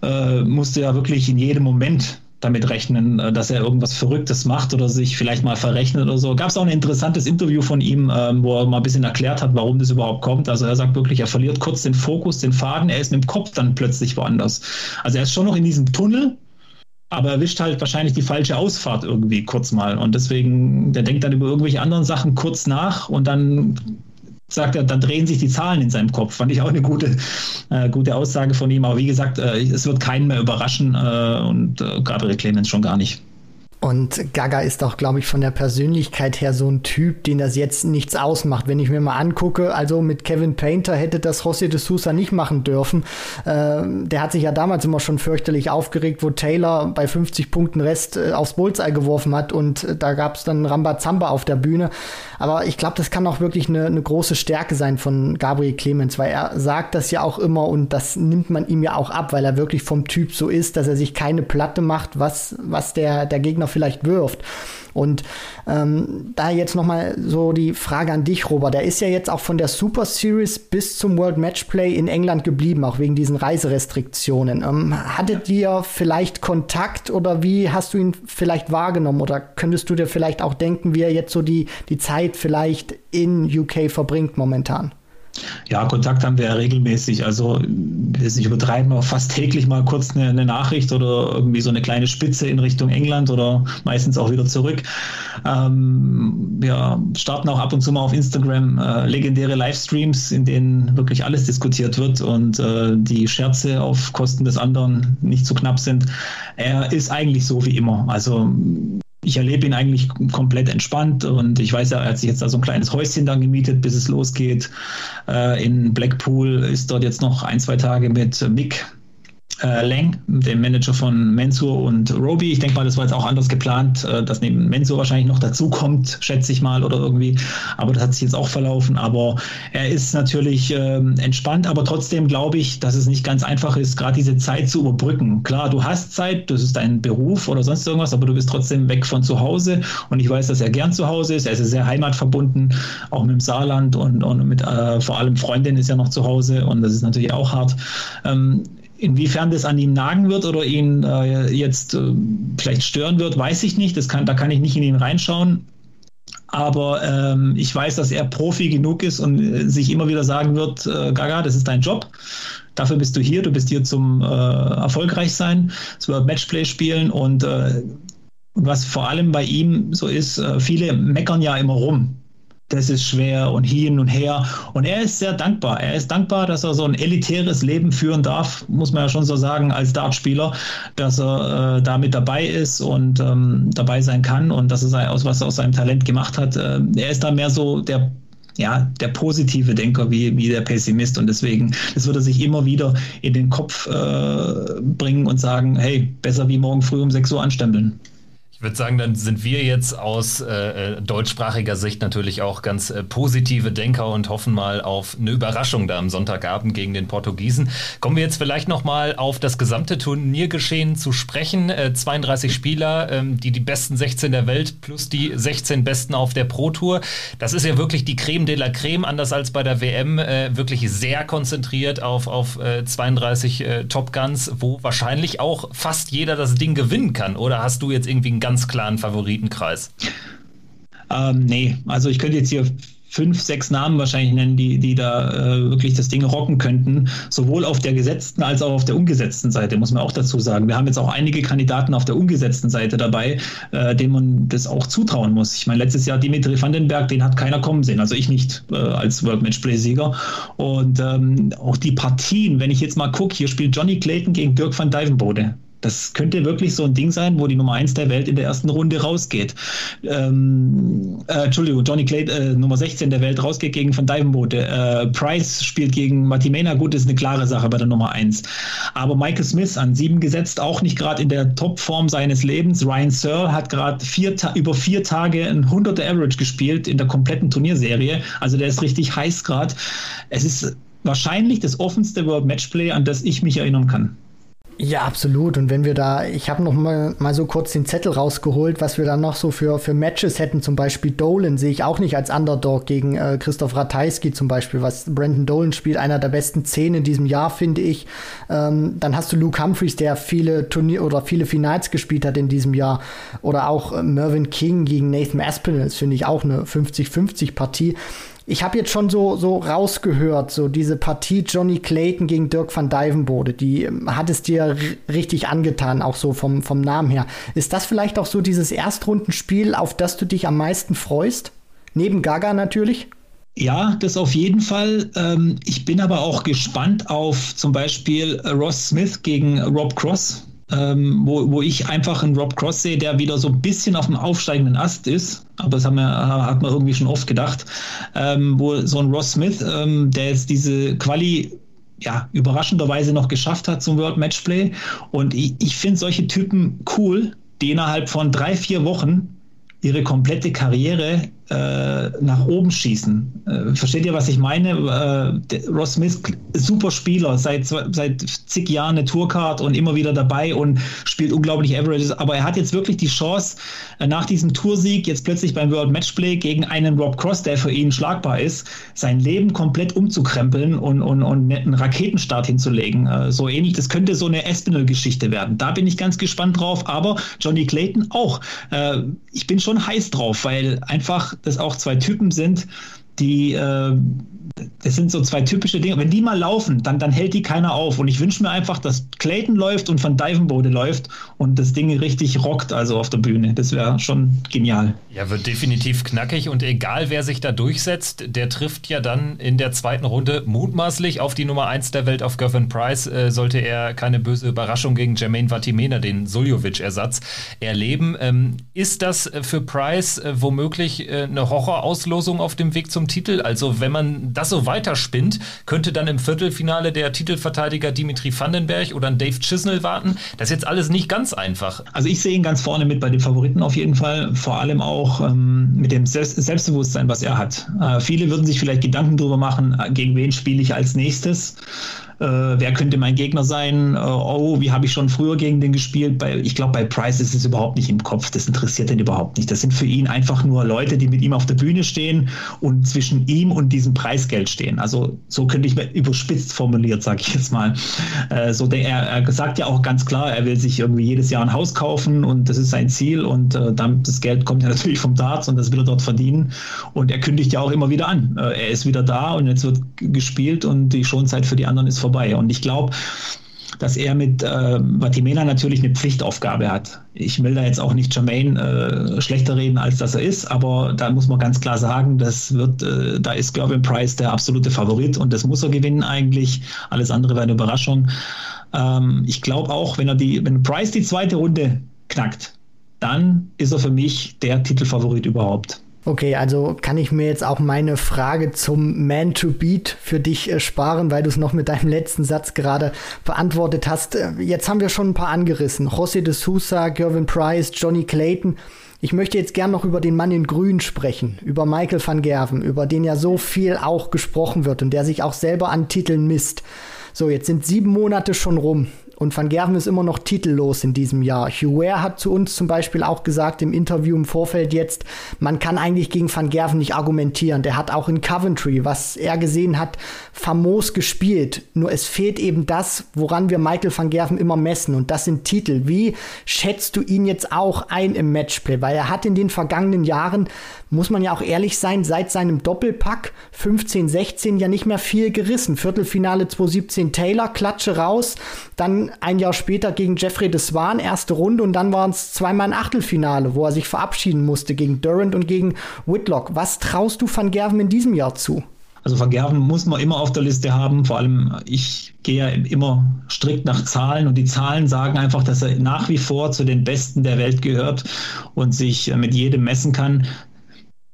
äh, musste ja wirklich in jedem Moment damit rechnen, äh, dass er irgendwas Verrücktes macht oder sich vielleicht mal verrechnet oder so. Gab es auch ein interessantes Interview von ihm, ähm, wo er mal ein bisschen erklärt hat, warum das überhaupt kommt. Also er sagt wirklich, er verliert kurz den Fokus, den Faden, er ist mit dem Kopf dann plötzlich woanders. Also er ist schon noch in diesem Tunnel, aber er wischt halt wahrscheinlich die falsche Ausfahrt irgendwie kurz mal. Und deswegen, der denkt dann über irgendwelche anderen Sachen kurz nach und dann sagt er, dann drehen sich die Zahlen in seinem Kopf. Fand ich auch eine gute, äh, gute Aussage von ihm. Aber wie gesagt, äh, es wird keinen mehr überraschen äh, und äh, Gabriel Clemens schon gar nicht. Und Gaga ist auch, glaube ich, von der Persönlichkeit her so ein Typ, den das jetzt nichts ausmacht. Wenn ich mir mal angucke, also mit Kevin Painter hätte das José de Sousa nicht machen dürfen. Äh, der hat sich ja damals immer schon fürchterlich aufgeregt, wo Taylor bei 50 Punkten Rest äh, aufs Bullseye geworfen hat und äh, da gab es dann Rambazamba auf der Bühne. Aber ich glaube, das kann auch wirklich eine, eine große Stärke sein von Gabriel Clemens, weil er sagt das ja auch immer und das nimmt man ihm ja auch ab, weil er wirklich vom Typ so ist, dass er sich keine Platte macht, was, was der, der Gegner vielleicht wirft. Und ähm, da jetzt nochmal so die Frage an dich, Robert. Der ist ja jetzt auch von der Super Series bis zum World Matchplay in England geblieben, auch wegen diesen Reiserestriktionen. Ähm, hattet ihr vielleicht Kontakt oder wie hast du ihn vielleicht wahrgenommen? Oder könntest du dir vielleicht auch denken, wie er jetzt so die, die Zeit vielleicht in UK verbringt momentan? Ja, Kontakt haben wir ja regelmäßig. Also, wir nicht übertreiben, auch fast täglich mal kurz eine, eine, Nachricht oder irgendwie so eine kleine Spitze in Richtung England oder meistens auch wieder zurück. Ähm, wir starten auch ab und zu mal auf Instagram äh, legendäre Livestreams, in denen wirklich alles diskutiert wird und äh, die Scherze auf Kosten des anderen nicht zu knapp sind. Er ist eigentlich so wie immer. Also, ich erlebe ihn eigentlich komplett entspannt und ich weiß ja, er hat sich jetzt da so ein kleines Häuschen dann gemietet, bis es losgeht. Äh, in Blackpool ist dort jetzt noch ein, zwei Tage mit Mick äh, Leng, dem Manager von Mensur und Roby. Ich denke mal, das war jetzt auch anders geplant, äh, dass neben Mensur wahrscheinlich noch dazukommt, schätze ich mal, oder irgendwie. Aber das hat sich jetzt auch verlaufen. Aber er ist natürlich ähm, entspannt, aber trotzdem glaube ich, dass es nicht ganz einfach ist, gerade diese Zeit zu überbrücken. Klar, du hast Zeit, das ist dein Beruf oder sonst irgendwas, aber du bist trotzdem weg von zu Hause. Und ich weiß, dass er gern zu Hause ist. Er ist sehr heimatverbunden, auch mit dem Saarland und, und mit äh, vor allem Freundin ist ja noch zu Hause und das ist natürlich auch hart. Ähm, Inwiefern das an ihm nagen wird oder ihn äh, jetzt äh, vielleicht stören wird, weiß ich nicht. Das kann, da kann ich nicht in ihn reinschauen. Aber ähm, ich weiß, dass er Profi genug ist und äh, sich immer wieder sagen wird, äh, Gaga, das ist dein Job. Dafür bist du hier. Du bist hier zum äh, erfolgreich sein, zum Matchplay spielen und äh, was vor allem bei ihm so ist, viele meckern ja immer rum das ist schwer und hin und her. Und er ist sehr dankbar. Er ist dankbar, dass er so ein elitäres Leben führen darf, muss man ja schon so sagen, als Dartspieler, dass er äh, da mit dabei ist und ähm, dabei sein kann und dass er aus was er aus seinem Talent gemacht hat. Äh, er ist da mehr so der ja, der positive Denker wie, wie der Pessimist. Und deswegen, das würde er sich immer wieder in den Kopf äh, bringen und sagen, hey, besser wie morgen früh um 6 Uhr anstempeln. Ich würde sagen, dann sind wir jetzt aus äh, äh, deutschsprachiger Sicht natürlich auch ganz äh, positive Denker und hoffen mal auf eine Überraschung da am Sonntagabend gegen den Portugiesen. Kommen wir jetzt vielleicht nochmal auf das gesamte Turniergeschehen zu sprechen. Äh, 32 Spieler, ähm, die die besten 16 der Welt plus die 16 besten auf der Pro Tour. Das ist ja wirklich die Creme de la Creme, anders als bei der WM, äh, wirklich sehr konzentriert auf, auf 32 äh, Top Guns, wo wahrscheinlich auch fast jeder das Ding gewinnen kann. Oder hast du jetzt irgendwie einen ganz klaren Favoritenkreis? Ähm, nee, also ich könnte jetzt hier fünf, sechs Namen wahrscheinlich nennen, die, die da äh, wirklich das Ding rocken könnten, sowohl auf der gesetzten als auch auf der umgesetzten Seite, muss man auch dazu sagen. Wir haben jetzt auch einige Kandidaten auf der umgesetzten Seite dabei, äh, denen man das auch zutrauen muss. Ich meine, letztes Jahr Dimitri Vandenberg, den hat keiner kommen sehen, also ich nicht äh, als World Match Play Sieger. Und ähm, auch die Partien, wenn ich jetzt mal gucke, hier spielt Johnny Clayton gegen Dirk van Dijvenbode. Das könnte wirklich so ein Ding sein, wo die Nummer 1 der Welt in der ersten Runde rausgeht. Ähm, äh, Entschuldigung, Johnny Clay, äh, Nummer 16 der Welt rausgeht gegen Van Dijvenbode. Äh, Price spielt gegen Matimena. Gut, ist eine klare Sache bei der Nummer 1. Aber Michael Smith an 7 gesetzt, auch nicht gerade in der Topform seines Lebens. Ryan Searle hat gerade über vier Tage ein 100er Average gespielt in der kompletten Turnierserie. Also der ist richtig heiß gerade. Es ist wahrscheinlich das offenste World Matchplay, an das ich mich erinnern kann. Ja, absolut. Und wenn wir da, ich habe noch mal, mal so kurz den Zettel rausgeholt, was wir dann noch so für, für Matches hätten. Zum Beispiel Dolan sehe ich auch nicht als Underdog gegen äh, Christoph Ratajski zum Beispiel, was Brandon Dolan spielt, einer der besten zehn in diesem Jahr, finde ich. Ähm, dann hast du Luke Humphreys, der viele Turnier oder viele Finals gespielt hat in diesem Jahr. Oder auch äh, Mervyn King gegen Nathan Aspinall, finde ich auch eine 50-50 Partie ich habe jetzt schon so, so rausgehört, so diese Partie Johnny Clayton gegen Dirk van Dijvenbode, die ähm, hat es dir richtig angetan, auch so vom, vom Namen her. Ist das vielleicht auch so dieses Erstrundenspiel, auf das du dich am meisten freust? Neben Gaga natürlich? Ja, das auf jeden Fall. Ähm, ich bin aber auch gespannt auf zum Beispiel Ross Smith gegen Rob Cross ähm, wo, wo ich einfach einen Rob Cross sehe, der wieder so ein bisschen auf dem aufsteigenden Ast ist. Aber das haben wir, hat man irgendwie schon oft gedacht. Ähm, wo so ein Ross Smith, ähm, der jetzt diese Quali ja, überraschenderweise noch geschafft hat zum World Matchplay. Und ich, ich finde solche Typen cool, die innerhalb von drei, vier Wochen ihre komplette Karriere äh, nach oben schießen. Äh, versteht ihr, was ich meine? Äh, Ross Smith, super Spieler, seit, seit zig Jahren eine Tourcard und immer wieder dabei und spielt unglaublich Averages. Aber er hat jetzt wirklich die Chance, äh, nach diesem Toursieg jetzt plötzlich beim World Matchplay gegen einen Rob Cross, der für ihn schlagbar ist, sein Leben komplett umzukrempeln und, und, und einen Raketenstart hinzulegen. Äh, so ähnlich, das könnte so eine Espinel-Geschichte werden. Da bin ich ganz gespannt drauf. Aber Johnny Clayton auch. Äh, ich bin schon heiß drauf, weil einfach das auch zwei Typen sind, die äh, das sind so zwei typische Dinge. Wenn die mal laufen, dann, dann hält die keiner auf. Und ich wünsche mir einfach, dass Clayton läuft und Van Dyvenbode läuft und das Ding richtig rockt, also auf der Bühne. Das wäre schon genial. Ja, wird definitiv knackig und egal wer sich da durchsetzt, der trifft ja dann in der zweiten Runde mutmaßlich auf die Nummer 1 der Welt auf Gervin Price, äh, sollte er keine böse Überraschung gegen Jermaine Vatimena, den Suljovic-Ersatz, erleben. Ähm, ist das für Price äh, womöglich äh, eine Horrorauslosung auf dem Weg zum Titel? Also wenn man das so weiterspinnt, könnte dann im Viertelfinale der Titelverteidiger Dimitri Vandenberg oder ein Dave Chisnell warten. Das ist jetzt alles nicht ganz einfach. Also ich sehe ihn ganz vorne mit bei den Favoriten auf jeden Fall. Vor allem auch ähm, mit dem Selbst Selbstbewusstsein, was er hat. Äh, viele würden sich vielleicht Gedanken darüber machen, äh, gegen wen spiele ich als nächstes äh, wer könnte mein Gegner sein, äh, oh, wie habe ich schon früher gegen den gespielt. Bei, ich glaube, bei Price ist es überhaupt nicht im Kopf, das interessiert ihn überhaupt nicht. Das sind für ihn einfach nur Leute, die mit ihm auf der Bühne stehen und zwischen ihm und diesem Preisgeld stehen. Also so könnte ich mir überspitzt formuliert, sage ich jetzt mal. Äh, so der, er, er sagt ja auch ganz klar, er will sich irgendwie jedes Jahr ein Haus kaufen und das ist sein Ziel und äh, das Geld kommt ja natürlich vom Darts und das will er dort verdienen und er kündigt ja auch immer wieder an. Äh, er ist wieder da und jetzt wird gespielt und die Schonzeit für die anderen ist vorbei. Und ich glaube, dass er mit äh, Vatimena natürlich eine Pflichtaufgabe hat. Ich will da jetzt auch nicht Jermaine äh, schlechter reden, als dass er ist, aber da muss man ganz klar sagen, das wird, äh, da ist Gervin Price der absolute Favorit und das muss er gewinnen eigentlich. Alles andere wäre eine Überraschung. Ähm, ich glaube auch, wenn er die, wenn Price die zweite Runde knackt, dann ist er für mich der Titelfavorit überhaupt. Okay, also kann ich mir jetzt auch meine Frage zum Man to Beat für dich äh, sparen, weil du es noch mit deinem letzten Satz gerade beantwortet hast. Äh, jetzt haben wir schon ein paar angerissen. José de Sousa, Gervin Price, Johnny Clayton. Ich möchte jetzt gern noch über den Mann in Grün sprechen, über Michael van Gerven, über den ja so viel auch gesprochen wird und der sich auch selber an Titeln misst. So, jetzt sind sieben Monate schon rum und Van Gerven ist immer noch titellos in diesem Jahr. Hugh Ware hat zu uns zum Beispiel auch gesagt im Interview im Vorfeld jetzt, man kann eigentlich gegen Van Gerven nicht argumentieren. Der hat auch in Coventry, was er gesehen hat, famos gespielt. Nur es fehlt eben das, woran wir Michael van Gerven immer messen. Und das sind Titel. Wie schätzt du ihn jetzt auch ein im Matchplay? Weil er hat in den vergangenen Jahren muss man ja auch ehrlich sein, seit seinem Doppelpack 15, 16 ja nicht mehr viel gerissen. Viertelfinale 2017 Taylor, Klatsche raus, dann ein Jahr später gegen Jeffrey de Swan, erste Runde und dann waren es zweimal ein Achtelfinale, wo er sich verabschieden musste gegen Durant und gegen Whitlock. Was traust du Van Gerven in diesem Jahr zu? Also Van Gerven muss man immer auf der Liste haben. Vor allem, ich gehe ja immer strikt nach Zahlen und die Zahlen sagen einfach, dass er nach wie vor zu den Besten der Welt gehört und sich mit jedem messen kann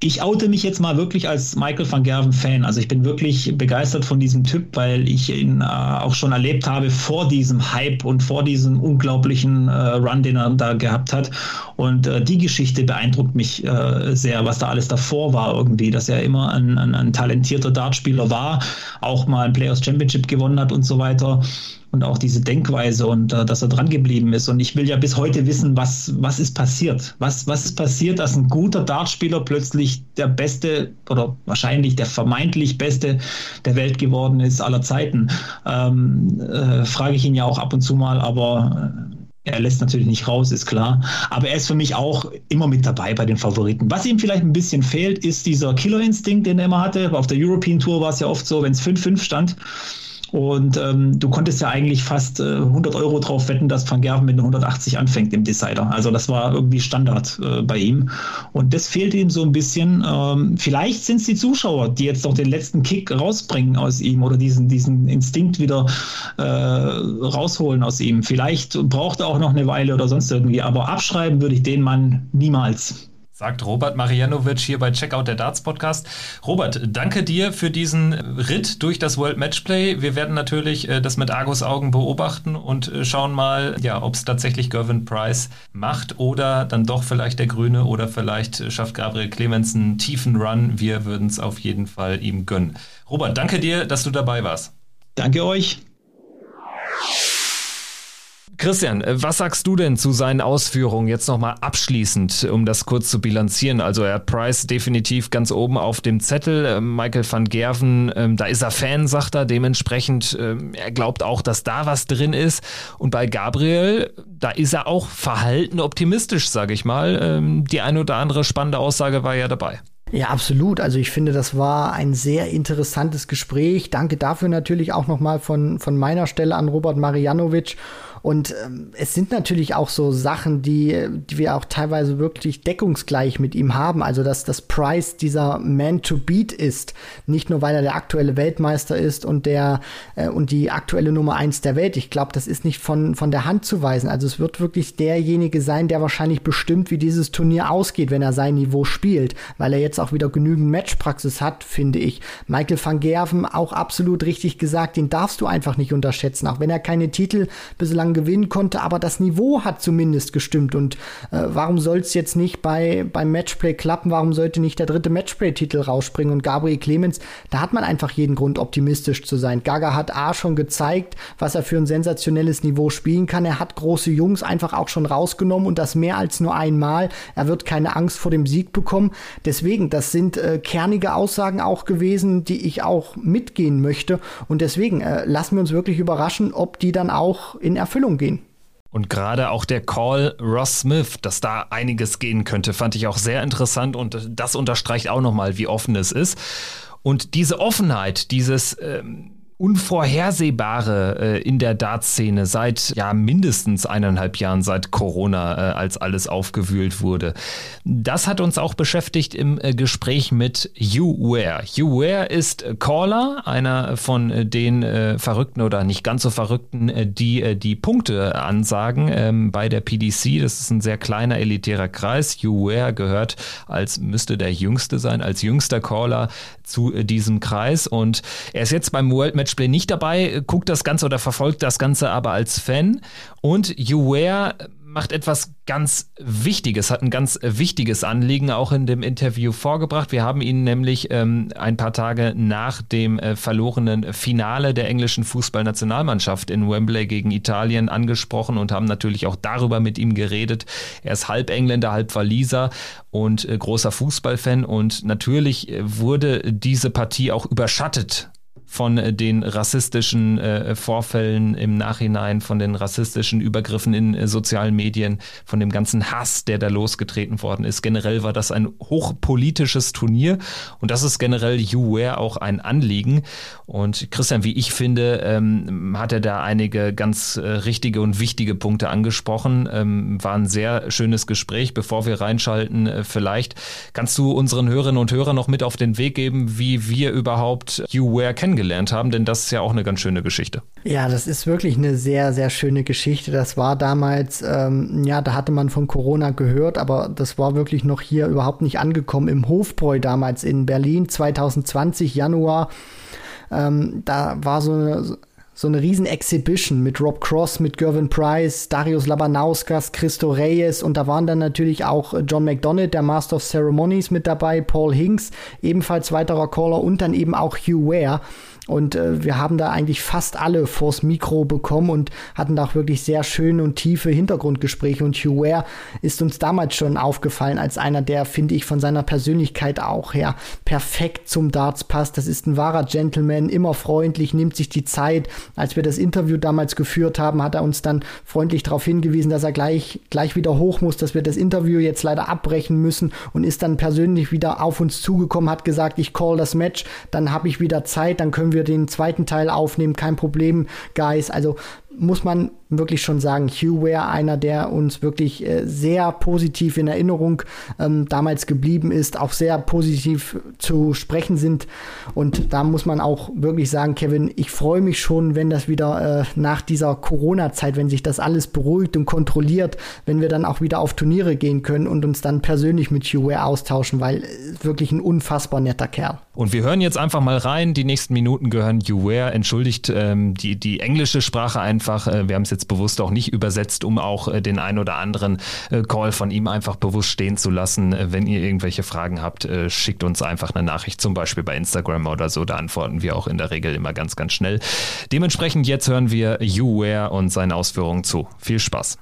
ich oute mich jetzt mal wirklich als Michael van Gerven Fan. Also ich bin wirklich begeistert von diesem Typ, weil ich ihn äh, auch schon erlebt habe vor diesem Hype und vor diesem unglaublichen äh, Run, den er da gehabt hat. Und äh, die Geschichte beeindruckt mich äh, sehr, was da alles davor war irgendwie, dass er immer ein, ein, ein talentierter Dartspieler war, auch mal ein Players Championship gewonnen hat und so weiter und auch diese Denkweise und äh, dass er dran geblieben ist. Und ich will ja bis heute wissen, was, was ist passiert? Was, was ist passiert, dass ein guter Dartspieler plötzlich der beste oder wahrscheinlich der vermeintlich beste der Welt geworden ist aller Zeiten? Ähm, äh, frage ich ihn ja auch ab und zu mal, aber äh, er lässt natürlich nicht raus, ist klar. Aber er ist für mich auch immer mit dabei bei den Favoriten. Was ihm vielleicht ein bisschen fehlt, ist dieser Killerinstinkt, den er immer hatte. Auf der European Tour war es ja oft so, wenn es 5-5 stand, Und ähm, du konntest ja eigentlich fast äh, 100 Euro drauf wetten, dass Van Gerven mit 180 anfängt im Decider. Also das war irgendwie Standard äh, bei ihm. Und das fehlt ihm so ein bisschen. Ähm, vielleicht sind es die Zuschauer, die jetzt noch den letzten Kick rausbringen aus ihm oder diesen, diesen Instinkt wieder äh, rausholen aus ihm. Vielleicht braucht er auch noch eine Weile oder sonst irgendwie. Aber abschreiben würde ich den Mann niemals sagt Robert Marianovic hier bei Checkout der Darts Podcast. Robert, danke dir für diesen Ritt durch das World Matchplay. Wir werden natürlich äh, das mit Argus Augen beobachten und äh, schauen mal, ja, ob es tatsächlich Gervin Price macht oder dann doch vielleicht der Grüne oder vielleicht schafft Gabriel Clemens einen tiefen Run. Wir würden es auf jeden Fall ihm gönnen. Robert, danke dir, dass du dabei warst. Danke euch. Christian, äh, was sagst du denn zu seinen Ausführungen jetzt nochmal abschließend, um das kurz zu bilanzieren? Also er hat Price definitiv ganz oben auf dem Zettel. Ähm, Michael van Gerven, ähm, da ist er Fan, sagt er. Dementsprechend, ähm, er glaubt auch, dass da was drin ist. Und bei Gabriel, da ist er auch verhalten optimistisch, sage ich mal. Die eine oder andere spannende Aussage war ja dabei. Ja, absolut. Also ich finde, das war ein sehr interessantes Gespräch. Danke dafür natürlich auch nochmal von, von meiner Stelle an Robert Marianovic. Und ähm, es sind natürlich auch so Sachen, die, die wir auch teilweise wirklich deckungsgleich mit ihm haben. Also, dass das Price dieser Man to Beat ist. Nicht nur, weil er der aktuelle Weltmeister ist und der äh, und die aktuelle Nummer eins der Welt. Ich glaube, das ist nicht von, von der Hand zu weisen. Also es wird wirklich derjenige sein, der wahrscheinlich bestimmt, wie dieses Turnier ausgeht, wenn er sein Niveau spielt, weil er jetzt auch wieder genügend Matchpraxis hat, finde ich. Michael van Gerven auch absolut richtig gesagt, den darfst du einfach nicht unterschätzen, auch wenn er keine Titel bislang Jahren gewinnen konnte, aber das Niveau hat zumindest gestimmt. Und äh, warum soll es jetzt nicht bei, beim Matchplay klappen? Warum sollte nicht der dritte Matchplay-Titel rausspringen? Und Gabriel Clemens, da hat man einfach jeden Grund, optimistisch zu sein. Gaga hat A schon gezeigt, was er für ein sensationelles Niveau spielen kann. Er hat große Jungs einfach auch schon rausgenommen und das mehr als nur einmal. Er wird keine Angst vor dem Sieg bekommen. Deswegen, das sind äh, kernige Aussagen auch gewesen, die ich auch mitgehen möchte. Und deswegen äh, lassen wir uns wirklich überraschen, ob die dann auch in Erfüllung Erfüllung gehen. Und gerade auch der Call Ross Smith, dass da einiges gehen könnte, fand ich auch sehr interessant und das unterstreicht auch nochmal, wie offen es ist. Und diese Offenheit, dieses ähm, Unvorhersehbare äh, in der Dartszene seit ja mindestens eineinhalb Jahren seit Corona, äh, als alles aufgewühlt wurde. Das hat uns auch beschäftigt im äh, Gespräch mit Hugh Ware. Hugh Ware ist Caller, einer von den Verrückten oder nicht ganz so Verrückten, die die Punkte ansagen ähm, bei der PDC. Das ist ein sehr kleiner elitärer Kreis. Hugh Ware gehört als müsste der Jüngste sein, als jüngster Caller zu diesem Kreis und er ist jetzt beim World Match Matchplay nicht dabei, guckt das Ganze oder verfolgt das Ganze aber als Fan. Und Wear macht etwas ganz Wichtiges, hat ein ganz wichtiges Anliegen auch in dem Interview vorgebracht. Wir haben ihn nämlich ähm, ein paar Tage nach dem äh, verlorenen Finale der englischen Fußballnationalmannschaft in Wembley gegen Italien angesprochen und haben natürlich auch darüber mit ihm geredet. Er ist halb Engländer, halb Waliser und äh, großer Fußballfan und natürlich äh, wurde diese Partie auch überschattet von äh, den rassistischen äh, Vorfällen im Nachhinein, von den rassistischen Übergriffen in äh, sozialen Medien, von dem ganzen Hass, der da losgetreten worden ist. Generell war das ein hochpolitisches Turnier und das ist generell You Wear auch ein Anliegen. Und Christian, wie ich finde, ähm, hat er da einige ganz äh, richtige und wichtige Punkte angesprochen. Ähm, war ein sehr schönes Gespräch. Bevor wir reinschalten, vielleicht kannst du unseren Hörerinnen und Hörern noch mit auf den Weg geben, wie wir überhaupt You Wear kennengelernt kennengelernt haben, denn das ist ja auch eine ganz schöne Geschichte. Ja, das ist wirklich eine sehr, sehr schöne Geschichte. Das war damals, ähm, ja, da hatte man von Corona gehört, aber das war wirklich noch hier überhaupt nicht angekommen. Im Hofbräu damals in Berlin 2020, Januar. Ähm, da war so eine so eine riesen Exhibition mit Rob Cross, mit Gervin Price, Darius Labanauskas, Christo Reyes und da waren dann natürlich auch John McDonald, der Master of Ceremonies mit dabei, Paul Hinks, ebenfalls weiterer Caller und dann eben auch Hugh Ware. Und äh, wir haben da eigentlich fast alle vors Mikro bekommen und hatten da auch wirklich sehr schöne und tiefe Hintergrundgespräche. Und Hugh Ware ist uns damals schon aufgefallen als einer, der, finde ich, von seiner Persönlichkeit auch her perfekt zum Darts passt. Das ist ein wahrer Gentleman, immer freundlich, nimmt sich die Zeit. Als wir das Interview damals geführt haben, hat er uns dann freundlich darauf hingewiesen, dass er gleich, gleich wieder hoch muss, dass wir das Interview jetzt leider abbrechen müssen und ist dann persönlich wieder auf uns zugekommen, hat gesagt, ich call das Match, dann habe ich wieder Zeit, dann können können wir den zweiten Teil aufnehmen, kein Problem, Guys. Also muss man wirklich schon sagen, Hugh Ware, einer, der uns wirklich äh, sehr positiv in Erinnerung ähm, damals geblieben ist, auch sehr positiv zu sprechen sind. Und da muss man auch wirklich sagen, Kevin, ich freue mich schon, wenn das wieder äh, nach dieser Corona-Zeit, wenn sich das alles beruhigt und kontrolliert, wenn wir dann auch wieder auf Turniere gehen können und uns dann persönlich mit Hugh Ware austauschen, weil äh, wirklich ein unfassbar netter Kerl. Und wir hören jetzt einfach mal rein. Die nächsten Minuten gehören Hugh Ware. Entschuldigt ähm, die, die englische Sprache einfach. Äh, wir haben es jetzt bewusst auch nicht übersetzt, um auch äh, den ein oder anderen äh, Call von ihm einfach bewusst stehen zu lassen. Äh, wenn ihr irgendwelche Fragen habt, schickt uns einfach eine Nachricht, zum Beispiel bei Instagram oder so. Da antworten wir auch in der Regel immer ganz, ganz schnell. Dementsprechend jetzt hören wir Hugh Ware und seine Ausführungen zu. Viel Spaß.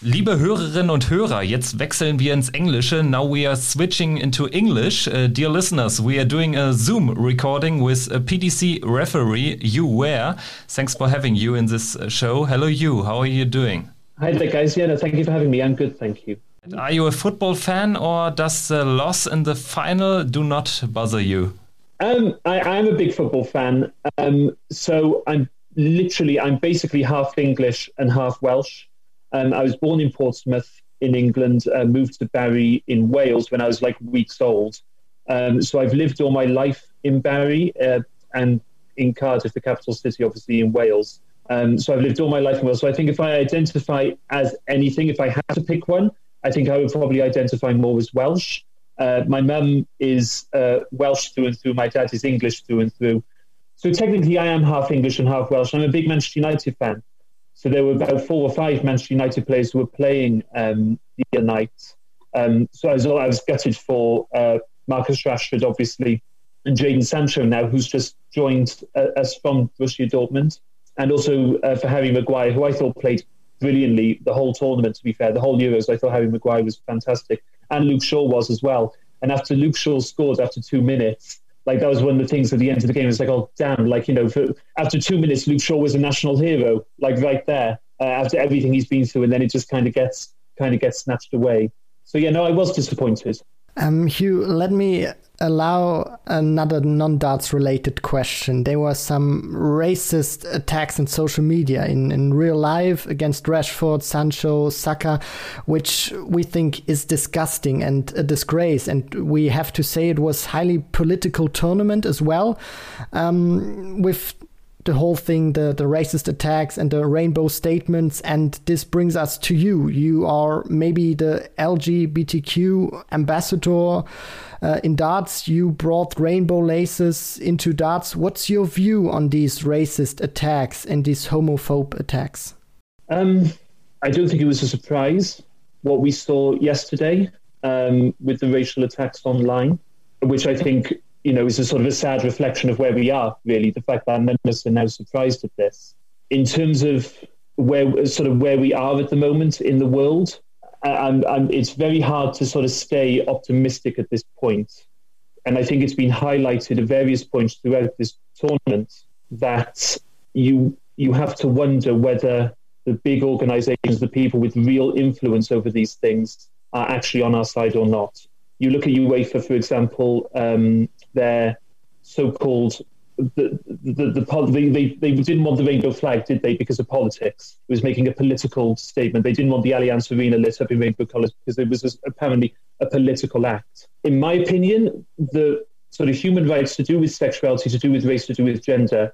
Liebe Hörerinnen und Hörer, jetzt wechseln wir ins Englische. Now we are switching into English. Uh, dear listeners, we are doing a Zoom recording with a PDC referee, Yu Ware. Thanks for having you in this uh, show. Hello, Yu. How are you doing? Hi there, guys. Yeah, no, thank you for having me. I'm good, thank you. Are you a football fan, or does the loss in the final do not bother you? Um, I, I'm a big football fan. Um, so I'm literally, I'm basically half English and half Welsh. Um, I was born in Portsmouth in England, uh, moved to Barry in Wales when I was like weeks old. Um, so I've lived all my life in Barry uh, and in Cardiff, the capital city, obviously in Wales. Um, so I've lived all my life in Wales. So I think if I identify as anything, if I had to pick one, I think I would probably identify more as Welsh. Uh, my mum is uh, Welsh through and through. My dad is English through and through. So technically, I am half English and half Welsh. I'm a big Manchester United fan. So there were about four or five Manchester United players who were playing um, the other night. Um, so I was, I was gutted for uh, Marcus Rashford, obviously, and Jaden Sancho now, who's just joined uh, us from Borussia Dortmund, and also uh, for Harry Maguire, who I thought played brilliantly the whole tournament. To be fair, the whole Euros, I thought Harry Maguire was fantastic, and Luke Shaw was as well. And after Luke Shaw scored after two minutes, like that was one of the things at the end of the game. It's like, oh damn! Like you know, for, after two minutes, Luke Shaw was a national hero, like right there. Uh, after everything he's been through, and then it just kind of gets kind of gets snatched away. So yeah, no, I was disappointed. Um, Hugh, let me allow another non-darts related question. There were some racist attacks in social media in, in real life against Rashford, Sancho, Saka, which we think is disgusting and a disgrace. And we have to say it was highly political tournament as well. Um, with the whole thing, the, the racist attacks and the rainbow statements. And this brings us to you. You are maybe the LGBTQ ambassador uh, in darts. You brought rainbow laces into darts. What's your view on these racist attacks and these homophobe attacks? Um, I don't think it was a surprise what we saw yesterday um, with the racial attacks online, which I think you know, is a sort of a sad reflection of where we are, really. The fact that us are now surprised at this. In terms of where sort of where we are at the moment in the world, and, it's very hard to sort of stay optimistic at this point. And I think it's been highlighted at various points throughout this tournament that you you have to wonder whether the big organizations, the people with real influence over these things, are actually on our side or not. You look at UEFA, for example, um, their so-called the, the, the, they, they, they didn't want the rainbow flag, did they, because of politics? It was making a political statement. They didn't want the Allianz Arena lit up in rainbow colours because it was apparently a political act. In my opinion, the sort of human rights to do with sexuality, to do with race, to do with gender,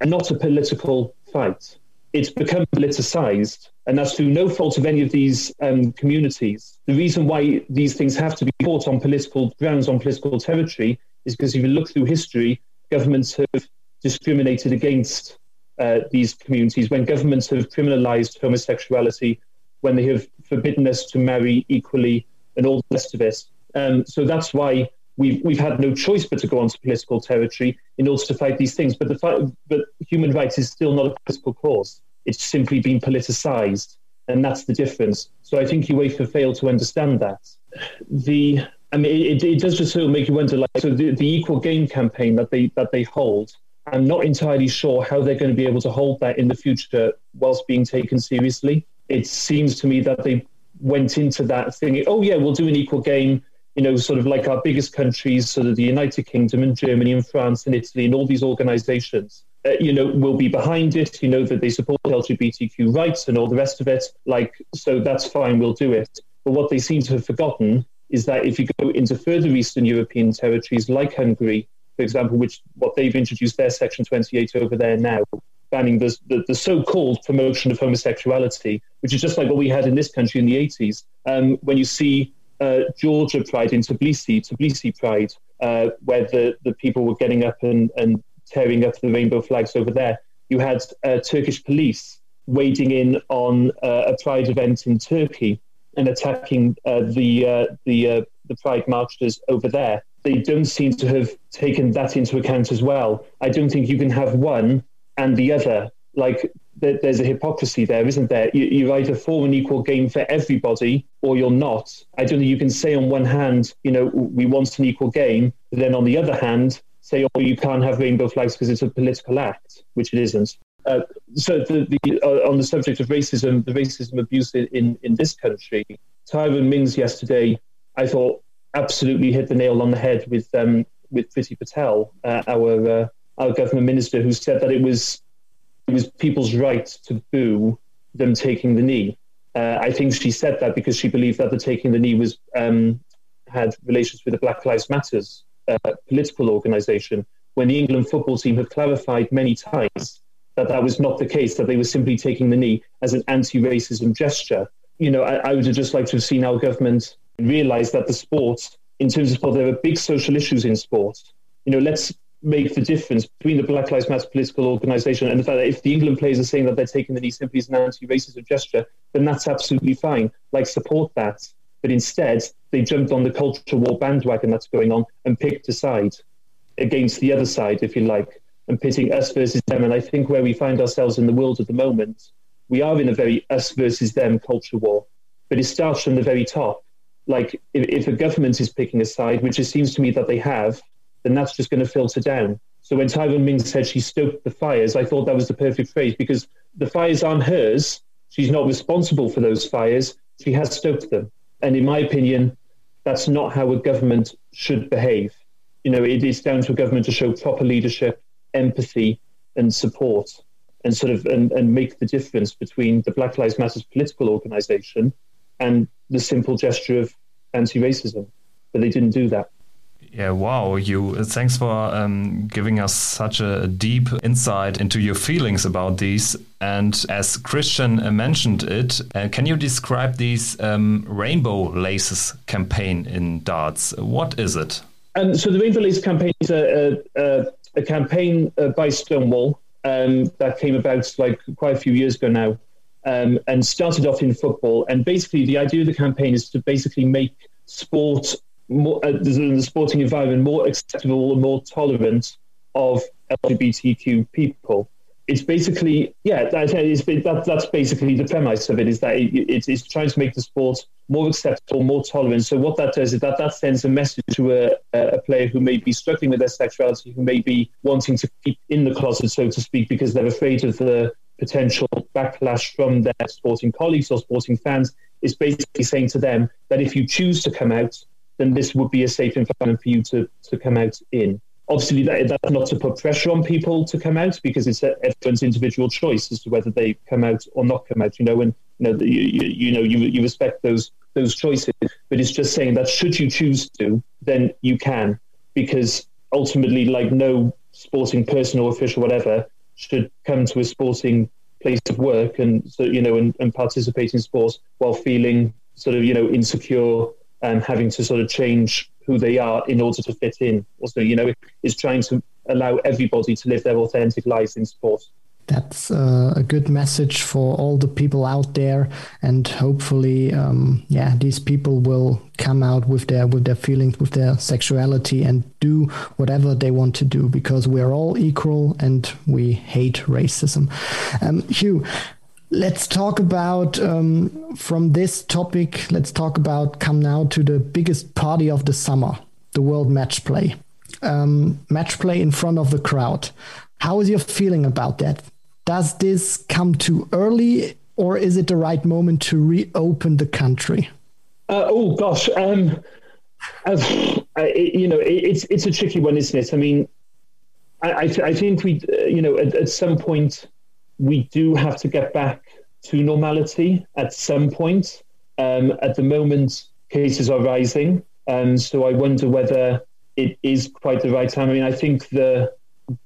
are not a political fight. It's become politicized, and that's through no fault of any of these um, communities. The reason why these things have to be fought on political grounds, on political territory, is because if you look through history, governments have discriminated against uh, these communities. When governments have criminalized homosexuality, when they have forbidden us to marry equally, and all the rest of it. Um, so that's why we've we've had no choice but to go onto political territory in order to fight these things. But the fight, but human rights is still not a political cause. It's simply been politicized, and that's the difference. So I think UEFA failed to understand that. The I mean, it, it does just sort of make you wonder. Like, so the, the equal game campaign that they that they hold, I'm not entirely sure how they're going to be able to hold that in the future whilst being taken seriously. It seems to me that they went into that thinking, oh yeah, we'll do an equal game. you know, sort of like our biggest countries, sort of the United Kingdom and Germany and France and Italy and all these organizations, uh, you know, will be behind it. You know, that they support LGBTQ rights and all the rest of it. Like, so that's fine, we'll do it. But what they seem to have forgotten is that if you go into further Eastern European territories like Hungary, for example, which what they've introduced their Section 28 over there now, banning the, the, the, so-called promotion of homosexuality, which is just like what we had in this country in the 80s. Um, when you see uh, Georgia Pride in Tbilisi, Tbilisi Pride, uh, where the, the people were getting up and, and tearing up the rainbow flags over there, you had uh, Turkish police wading in on uh, a Pride event in Turkey and attacking uh, the uh, the the Pride marchers over there. They don't seem to have taken that into account as well. I don't think you can have one and the other. Like there's a hypocrisy there, isn't there? You, are either for an equal game for everybody or you're not. I don't think you can say on one hand, you know, we want an equal game, then on the other hand, say, oh, you can't have rainbow flags because it's a political act, which it isn't. Uh, so the, the uh, on the subject of racism, the racism abuse in, in this country, Tyrone Mings yesterday, I thought absolutely hit the nail on the head with um, with Priti Patel, uh, our uh, our government minister, who said that it was it was people's right to boo them taking the knee. Uh, I think she said that because she believed that the taking the knee was um, had relations with the Black Lives Matters uh, political organisation. When the England football team have clarified many times that that was not the case, that they were simply taking the knee as an anti-racism gesture. You know, I, I would have just liked to have seen our government realise that the sport, in terms of sport, there are big social issues in sport. You know, let's make the difference between the Black Lives Matter political organisation and the fact that if the England players are saying that they're taking the knee simply as an anti-racism gesture, then that's absolutely fine. Like support that. But instead, they jumped on the culture war bandwagon that's going on and picked a side against the other side, if you like, and pitting us versus them. And I think where we find ourselves in the world at the moment, we are in a very us versus them culture war. But it starts from the very top. Like if, if a government is picking a side, which it seems to me that they have, then that's just going to filter down. So when Tyrone Ming said she stoked the fires, I thought that was the perfect phrase because the fires aren't hers. She's not responsible for those fires. She has stoked them. And in my opinion, that's not how a government should behave. You know, it is down to a government to show proper leadership, empathy, and support, and sort of and, and make the difference between the Black Lives Matter political organization and the simple gesture of anti-racism. But they didn't do that. Yeah, wow. You thanks for um, giving us such a deep insight into your feelings about these. And as Christian mentioned it, uh, can you describe these um, Rainbow Laces campaign in darts? What is it? Um, so the Rainbow Laces campaign is a, a, a campaign uh, by Stonewall um, that came about like quite a few years ago now, um, and started off in football. And basically, the idea of the campaign is to basically make sport more, uh, the sporting environment more acceptable and more tolerant of LGBTQ people. It's basically, yeah, that, that, that's basically the premise of it is that it, it, it's trying to make the sport more acceptable, more tolerant. So what that does is that that sends a message to a, a player who may be struggling with their sexuality, who may be wanting to keep in the closet, so to speak, because they're afraid of the potential backlash from their sporting colleagues or sporting fans, is basically saying to them that if you choose to come out, then this would be a safe environment for you to, to come out in. Obviously, that, that's not to put pressure on people to come out because it's everyone's individual choice as to whether they come out or not come out. You know, and you know, you, you, know, you, you respect those those choices, but it's just saying that should you choose to, then you can, because ultimately, like no sporting person or official, whatever, should come to a sporting place of work and so you know and, and participate in sports while feeling sort of you know insecure and having to sort of change who they are in order to fit in. Also, you know, is trying to allow everybody to live their authentic lives in sport. That's uh, a good message for all the people out there, and hopefully, um, yeah, these people will come out with their with their feelings, with their sexuality, and do whatever they want to do because we're all equal and we hate racism. Um, Hugh, let's talk about um, from this topic let's talk about come now to the biggest party of the summer the world match play. Um, match play in front of the crowd. How is your feeling about that? Does this come too early or is it the right moment to reopen the country? Uh, oh gosh um, you know, it, it's it's a tricky one, isn't it? I mean, I I, I think we, uh, you know, at, at some point we do have to get back to normality at some point. Um, at the moment, cases are rising, um, so I wonder whether it is quite the right time. I mean, I think the,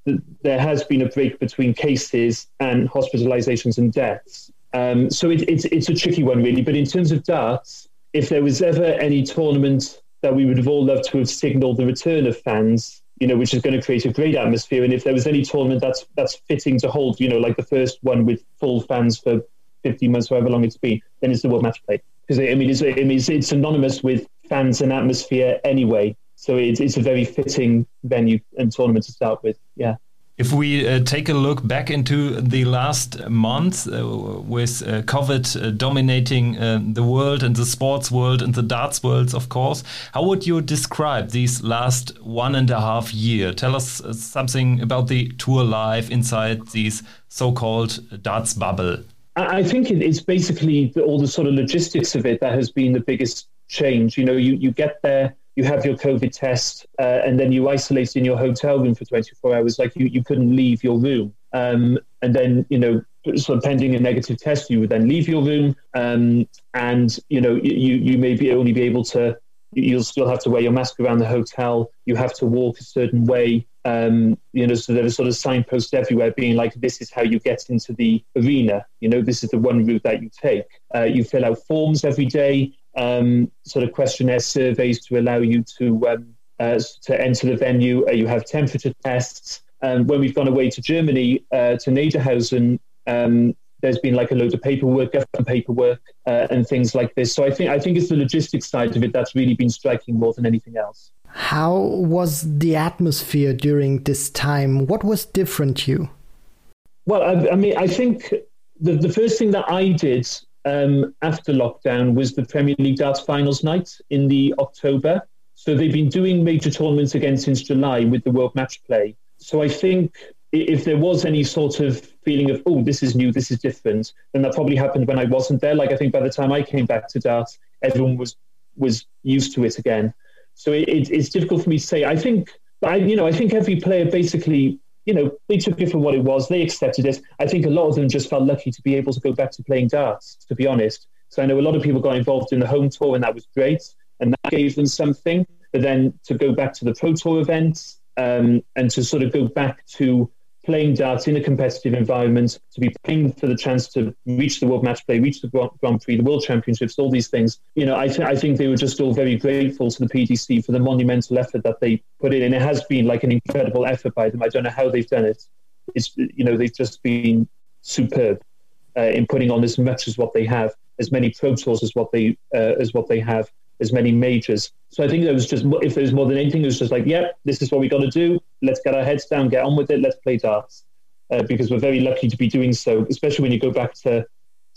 the there has been a break between cases and hospitalizations and deaths. Um, so it, it's it's a tricky one, really. But in terms of darts, if there was ever any tournament that we would have all loved to have signalled the return of fans, you know, which is going to create a great atmosphere. And if there was any tournament that's that's fitting to hold, you know, like the first one with full fans for 15 months, however long it's been, then it's the World Match Play. Because I mean, it's, I mean, it's, it's synonymous with fans and atmosphere anyway. So it's, it's a very fitting venue and tournament to start with. Yeah. If we uh, take a look back into the last month uh, with uh, COVID uh, dominating uh, the world and the sports world and the darts worlds, of course, how would you describe these last one and a half year? Tell us uh, something about the tour life inside these so-called darts bubble. I think it's basically all the sort of logistics of it that has been the biggest change. You know, you, you get there you have your COVID test, uh, and then you isolate in your hotel room for 24 hours. Like you, you couldn't leave your room. Um, and then, you know, of pending a negative test, you would then leave your room. Um, and, you know, you, you may be only be able to, you'll still have to wear your mask around the hotel. You have to walk a certain way. Um, you know, so there are sort of signposts everywhere being like, this is how you get into the arena. You know, this is the one route that you take. Uh, you fill out forms every day um, sort of questionnaire surveys to allow you to um, uh, to enter the venue. Uh, you have temperature tests. Um, when we've gone away to Germany uh, to Niederhausen, um, there's been like a load of paperwork, government paperwork, uh, and things like this. So I think I think it's the logistics side of it that's really been striking more than anything else. How was the atmosphere during this time? What was different to you? Well, I, I mean, I think the, the first thing that I did um, after lockdown was the Premier League darts finals night in the October. So they've been doing major tournaments again since July with the World Match Play. So I think if there was any sort of feeling of oh this is new, this is different, then that probably happened when I wasn't there. Like I think by the time I came back to darts, everyone was was used to it again. So it, it, it's difficult for me to say. I think I you know I think every player basically you know, they took it for what it was. They accepted it. I think a lot of them just felt lucky to be able to go back to playing darts, to be honest. So I know a lot of people got involved in the home tour, and that was great. And that gave them something. But then to go back to the pro tour events um, and to sort of go back to playing darts in a competitive environment, to be playing for the chance to reach the World Match Play, reach the Grand Prix, the World Championships, all these things. You know, I, th- I think they were just all very grateful to the PDC for the monumental effort that they put in. And it has been like an incredible effort by them. I don't know how they've done it. It's, you know, they've just been superb uh, in putting on as much as what they have, as many pro tours as what they, uh, as what they have as many majors. So I think there was just, if there was more than anything, it was just like, yep, this is what we got to do. Let's get our heads down, get on with it. Let's play darts. Uh, because we're very lucky to be doing so, especially when you go back to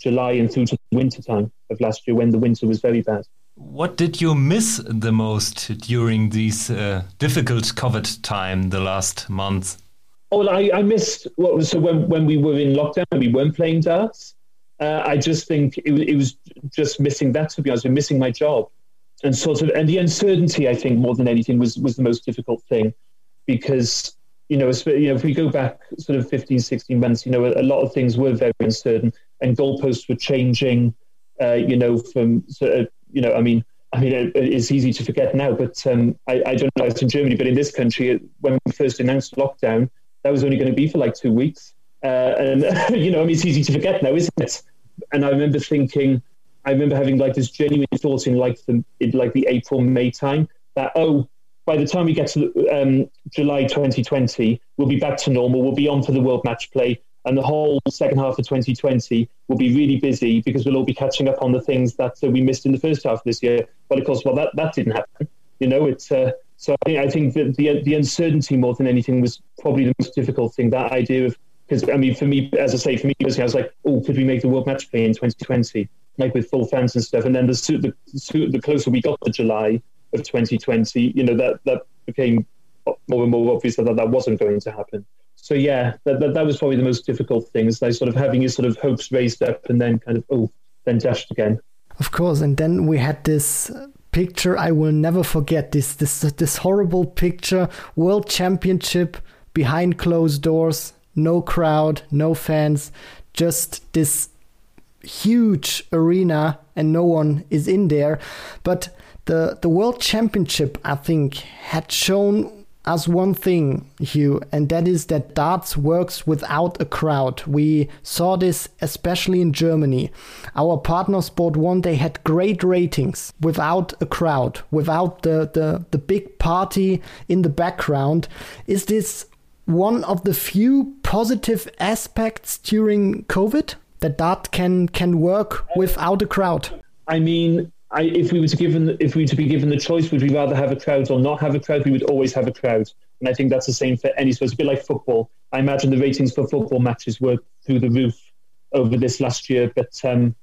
July and through to the winter time of last year when the winter was very bad. What did you miss the most during these uh, difficult COVID time the last month? Oh, I, I missed what was so when, when we were in lockdown and we weren't playing darts. Uh, I just think it, it was just missing that to be honest, missing my job and sort of and the uncertainty I think more than anything was was the most difficult thing because you know, you know if we go back sort of 15 16 months you know a, a lot of things were very uncertain and goalposts were changing uh, you know from sort of, you know I mean I mean it, it's easy to forget now but um, I, I don't know it's in Germany but in this country when we first announced lockdown that was only going to be for like two weeks. Uh, and you know I mean it's easy to forget now isn't it? And I remember thinking I remember having like this genuine thought in like the in like the April May time that oh by the time we get to um, July 2020 we'll be back to normal we'll be on for the World Match Play and the whole second half of 2020 will be really busy because we'll all be catching up on the things that uh, we missed in the first half of this year. But of course, well that that didn't happen. You know, it's uh, so I think I think that the the uncertainty more than anything was probably the most difficult thing. That idea of because I mean, for me, as I say, for me, I was like, oh, could we make the World Match Play in 2020? like with full fans and stuff. And then the the, the closer we got to July of 2020, you know, that that became more and more obvious that that wasn't going to happen. So yeah, that, that, that was probably the most difficult thing is like sort of having your sort of hopes raised up and then kind of oh, then dashed again. Of course, and then we had this picture I will never forget. This this this horrible picture, World Championship behind closed doors, no crowd, no fans, just this huge arena and no one is in there. But the the World Championship, I think, had shown as one thing, Hugh, and that is that darts works without a crowd. We saw this especially in Germany. Our partner Sport One, they had great ratings without a crowd, without the, the, the big party in the background. Is this one of the few positive aspects during COVID that dart can can work without a crowd? I mean, I, if we were to given if we were to be given the choice, would we rather have a crowd or not have a crowd? We would always have a crowd, and I think that's the same for any sport. It's a bit like football. I imagine the ratings for football matches were through the roof over this last year, but um,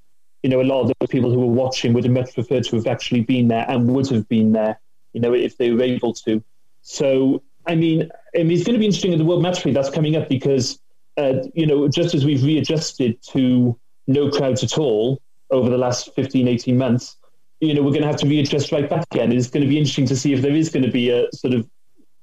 you know, a lot of the people who were watching would have much preferred to have actually been there and would have been there, you know, if they were able to. So, I mean, I mean, it's going to be interesting in the World Match Play that's coming up because, uh, you know, just as we've readjusted to no crowds at all over the last 15, 18 months, you know, we're going to have to readjust right back again. It's going to be interesting to see if there is going to be a sort of,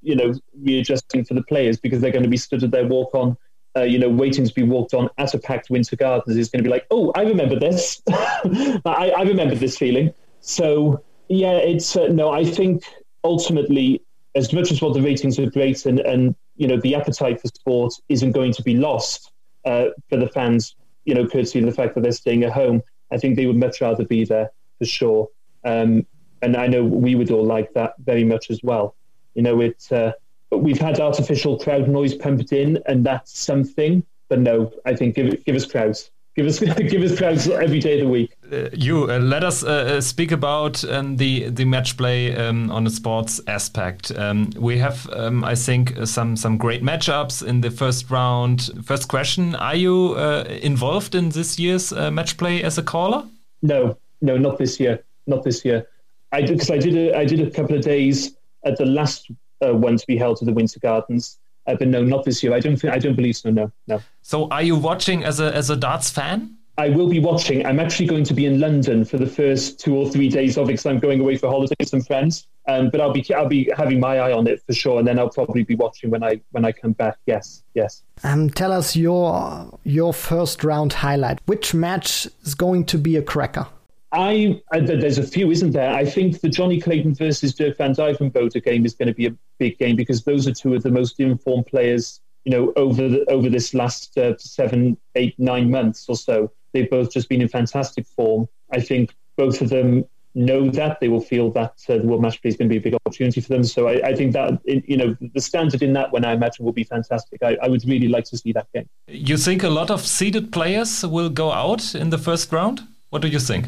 you know, readjusting for the players because they're going to be stood at their walk on, uh, you know, waiting to be walked on at a packed Winter Gardens. It's going to be like, oh, I remember this. I, I, remember this feeling. So, yeah, it's, uh, no, I think ultimately, as much as what the ratings are great and, and, you know, the appetite for sport isn't going to be lost uh, for the fans, you know, courtesy of the fact that they're staying at home, I think they would much rather be there for sure. Um, and I know we would all like that very much as well. You know, it. Uh, we've had artificial crowd noise pumped in, and that's something. But no, I think give give us crowds. Give us give us crowds every day of the week. Uh, you uh, let us uh, uh, speak about um, the the match play um, on the sports aspect. Um, we have, um, I think, some some great matchups in the first round. First question: Are you uh, involved in this year's uh, match play as a caller? No, no, not this year. Not this year. I did because I did a, I did a couple of days at the last uh, one to be held at the Winter Gardens. Uh, but no, not this year. I don't think. I don't believe so. No, no. So, are you watching as a as a darts fan? I will be watching. I'm actually going to be in London for the first two or three days of it because I'm going away for holidays with some friends. Um, but I'll be I'll be having my eye on it for sure, and then I'll probably be watching when I when I come back. Yes, yes. Um, tell us your your first round highlight. Which match is going to be a cracker? I, I, there's a few, isn't there? I think the Johnny Clayton versus Dirk van Duijvenbode game is going to be a big game because those are two of the most informed players, you know, over the, over this last uh, seven, eight, nine months or so. They've both just been in fantastic form. I think both of them know that they will feel that uh, the World Match Play is going to be a big opportunity for them. So I, I think that you know the standard in that one I imagine will be fantastic. I, I, would really like to see that game. You think a lot of seeded players will go out in the first round? What do you think?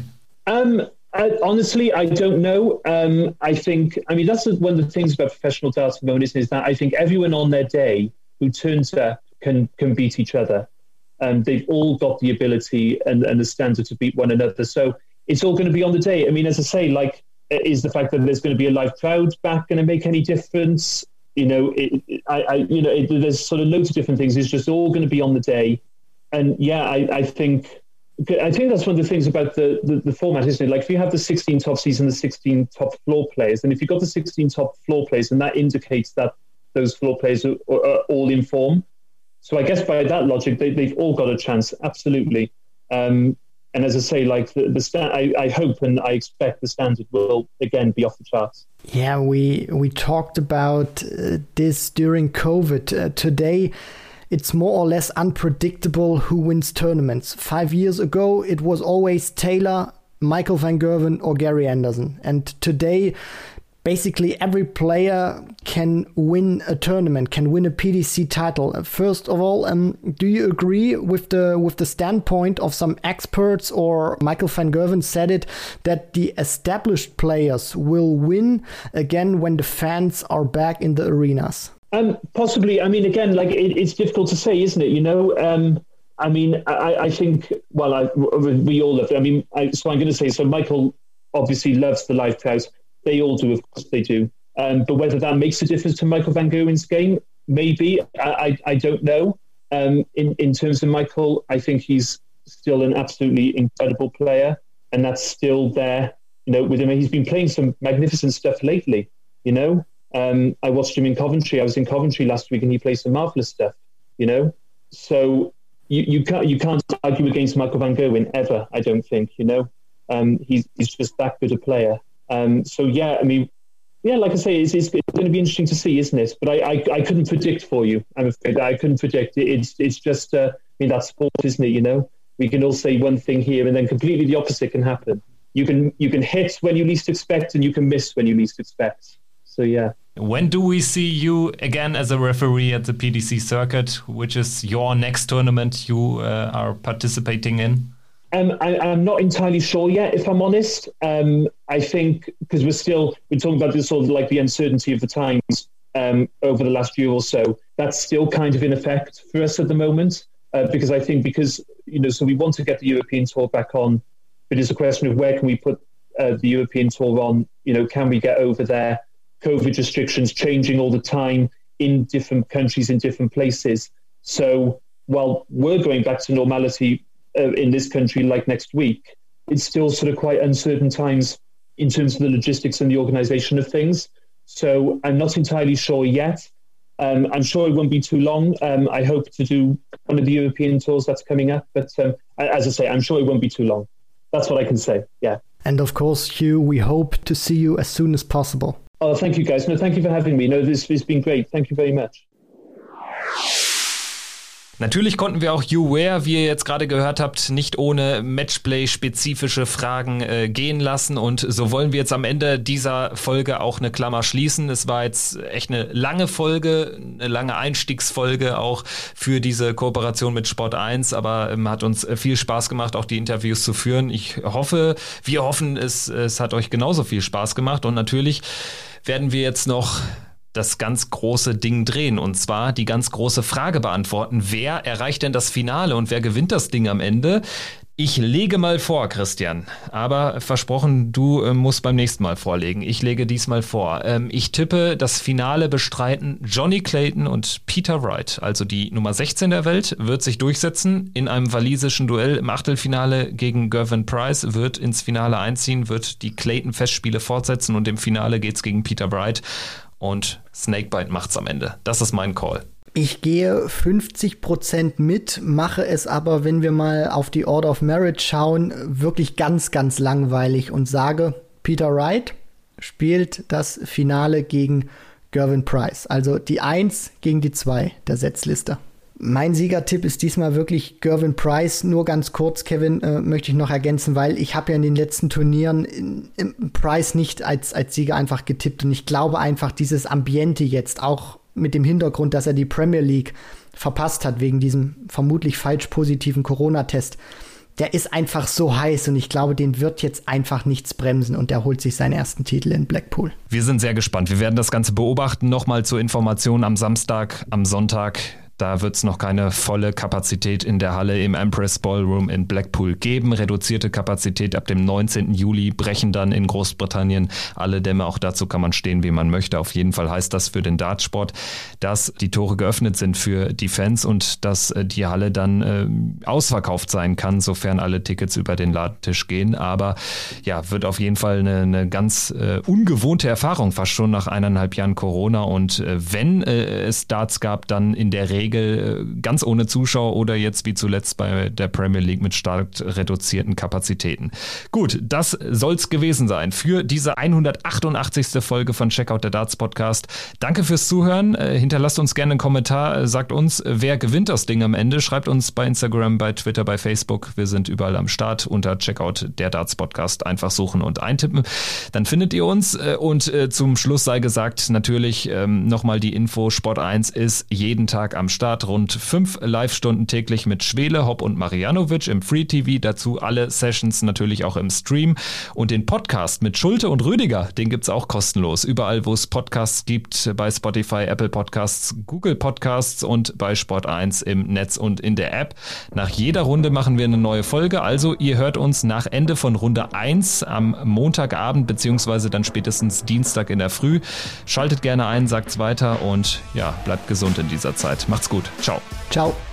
Um, I, honestly, I don't know. Um, I think, I mean, that's one of the things about professional darts bonus is that I think everyone on their day who turns up can can beat each other. Um, they've all got the ability and, and the standard to beat one another. So it's all going to be on the day. I mean, as I say, like, is the fact that there's going to be a live crowd back going to make any difference? You know, it, it, I, I, you know, it, there's sort of loads of different things. It's just all going to be on the day. And yeah, I, I think I think that's one of the things about the, the, the, format, isn't it? Like if you have the 16 top seeds and the 16 top floor players, and if you've got the 16 top floor players, and that indicates that those floor players are, are all in form. So I guess by that logic, they, have all got a chance, absolutely. Um, and as I say, like the, the sta- I, I, hope and I expect the standard will again be off the charts. Yeah, we we talked about uh, this during COVID. Uh, today, it's more or less unpredictable who wins tournaments. Five years ago, it was always Taylor, Michael van Gerwen, or Gary Anderson. And today, basically every player can win a tournament, can win a PDC title. First of all, um, do you agree with the with the standpoint of some experts or Michael van Gerwen said it that the established players will win again when the fans are back in the arenas? Um, possibly. I mean, again, like it, it's difficult to say, isn't it? You know, um, I mean, I, I think. Well, I, we all love. I mean, I, so I'm going to say. So Michael obviously loves the live crowds. They all do, of course, they do. Um, but whether that makes a difference to Michael Van Gerwen's game, maybe. I, I, I don't know. Um, in in terms of Michael, I think he's still an absolutely incredible player, and that's still there. you know, with him. He's been playing some magnificent stuff lately. You know, um, I watched him in Coventry. I was in Coventry last week, and he played some marvelous stuff. You know, so you, you can't you can't argue against Michael Van Gerwen ever. I don't think. You know, um, he's he's just that good a player. Um, so yeah, I mean, yeah, like I say, it's, it's going to be interesting to see, isn't it? But I, I, I couldn't predict for you. I'm afraid I couldn't predict. It. It's it's just uh, I mean that's sport, isn't it? You know, we can all say one thing here, and then completely the opposite can happen. You can you can hit when you least expect, and you can miss when you least expect. So yeah. When do we see you again as a referee at the PDC circuit, which is your next tournament you uh, are participating in? Um, I, am not entirely sure yet, if I'm honest. Um, I think because we're still we're talking about this sort of like the uncertainty of the times um, over the last year or so. That's still kind of in effect for us at the moment. Uh, because I think because you know, so we want to get the European tour back on, but it's a question of where can we put uh, the European tour on? You know, can we get over there? COVID restrictions changing all the time in different countries, in different places. So while we're going back to normality uh, in this country like next week, it's still sort of quite uncertain times in terms of the logistics and the organization of things. So I'm not entirely sure yet. Um, I'm sure it won't be too long. Um, I hope to do one of the European tours that's coming up. But um, as I say, I'm sure it won't be too long. That's what I can say. Yeah. And of course, Hugh, we hope to see you as soon as possible. Oh, thank you, guys. No, thank you for having me. No, this has been great. Thank you very much. Natürlich konnten wir auch You Wear, wie ihr jetzt gerade gehört habt, nicht ohne Matchplay-spezifische Fragen äh, gehen lassen. Und so wollen wir jetzt am Ende dieser Folge auch eine Klammer schließen. Es war jetzt echt eine lange Folge, eine lange Einstiegsfolge auch für diese Kooperation mit Sport 1, aber ähm, hat uns viel Spaß gemacht, auch die Interviews zu führen. Ich hoffe, wir hoffen, es, es hat euch genauso viel Spaß gemacht. Und natürlich werden wir jetzt noch das ganz große Ding drehen und zwar die ganz große Frage beantworten, wer erreicht denn das Finale und wer gewinnt das Ding am Ende? Ich lege mal vor, Christian, aber versprochen, du äh, musst beim nächsten Mal vorlegen. Ich lege diesmal vor. Ähm, ich tippe, das Finale bestreiten Johnny Clayton und Peter Wright, also die Nummer 16 der Welt, wird sich durchsetzen in einem walisischen Duell im Achtelfinale gegen Gervin Price, wird ins Finale einziehen, wird die Clayton-Festspiele fortsetzen und im Finale geht's gegen Peter Wright und Snakebite macht's am Ende. Das ist mein Call. Ich gehe 50% mit, mache es aber, wenn wir mal auf die Order of Merit schauen, wirklich ganz, ganz langweilig und sage, Peter Wright spielt das Finale gegen Gervin Price. Also die 1 gegen die 2 der Setzliste. Mein Siegertipp ist diesmal wirklich Gervin Price. Nur ganz kurz, Kevin, äh, möchte ich noch ergänzen, weil ich habe ja in den letzten Turnieren in, in Price nicht als, als Sieger einfach getippt. Und ich glaube einfach, dieses Ambiente jetzt, auch mit dem Hintergrund, dass er die Premier League verpasst hat wegen diesem vermutlich falsch positiven Corona-Test, der ist einfach so heiß und ich glaube, den wird jetzt einfach nichts bremsen und der holt sich seinen ersten Titel in Blackpool. Wir sind sehr gespannt. Wir werden das Ganze beobachten. Nochmal zur Information am Samstag, am Sonntag da wird es noch keine volle Kapazität in der Halle im Empress Ballroom in Blackpool geben. Reduzierte Kapazität ab dem 19. Juli brechen dann in Großbritannien alle Dämme. Auch dazu kann man stehen, wie man möchte. Auf jeden Fall heißt das für den Dartsport, dass die Tore geöffnet sind für die Fans und dass äh, die Halle dann äh, ausverkauft sein kann, sofern alle Tickets über den Ladentisch gehen. Aber ja, wird auf jeden Fall eine, eine ganz äh, ungewohnte Erfahrung, fast schon nach eineinhalb Jahren Corona. Und äh, wenn äh, es Darts gab, dann in der Regel Regel äh, ganz ohne Zuschauer oder jetzt wie zuletzt bei der Premier League mit stark reduzierten Kapazitäten. Gut, das soll's gewesen sein für diese 188. Folge von Checkout der Darts Podcast. Danke fürs Zuhören. Äh, hinterlasst uns gerne einen Kommentar. Sagt uns, wer gewinnt das Ding am Ende. Schreibt uns bei Instagram, bei Twitter, bei Facebook. Wir sind überall am Start unter Checkout der Darts Podcast. Einfach suchen und eintippen. Dann findet ihr uns. Äh, und zum Schluss sei gesagt, natürlich ähm, nochmal die Info. Sport 1 ist jeden Tag am Start. Start rund fünf Live-Stunden täglich mit Schwele, Hopp und Marianovic im Free TV. Dazu alle Sessions natürlich auch im Stream. Und den Podcast mit Schulte und Rüdiger, den gibt es auch kostenlos. Überall, wo es Podcasts gibt, bei Spotify, Apple Podcasts, Google Podcasts und bei Sport1 im Netz und in der App. Nach jeder Runde machen wir eine neue Folge. Also ihr hört uns nach Ende von Runde 1 am Montagabend beziehungsweise dann spätestens Dienstag in der Früh. Schaltet gerne ein, sagt's weiter und ja, bleibt gesund in dieser Zeit. Macht's gut. Ciao. Ciao.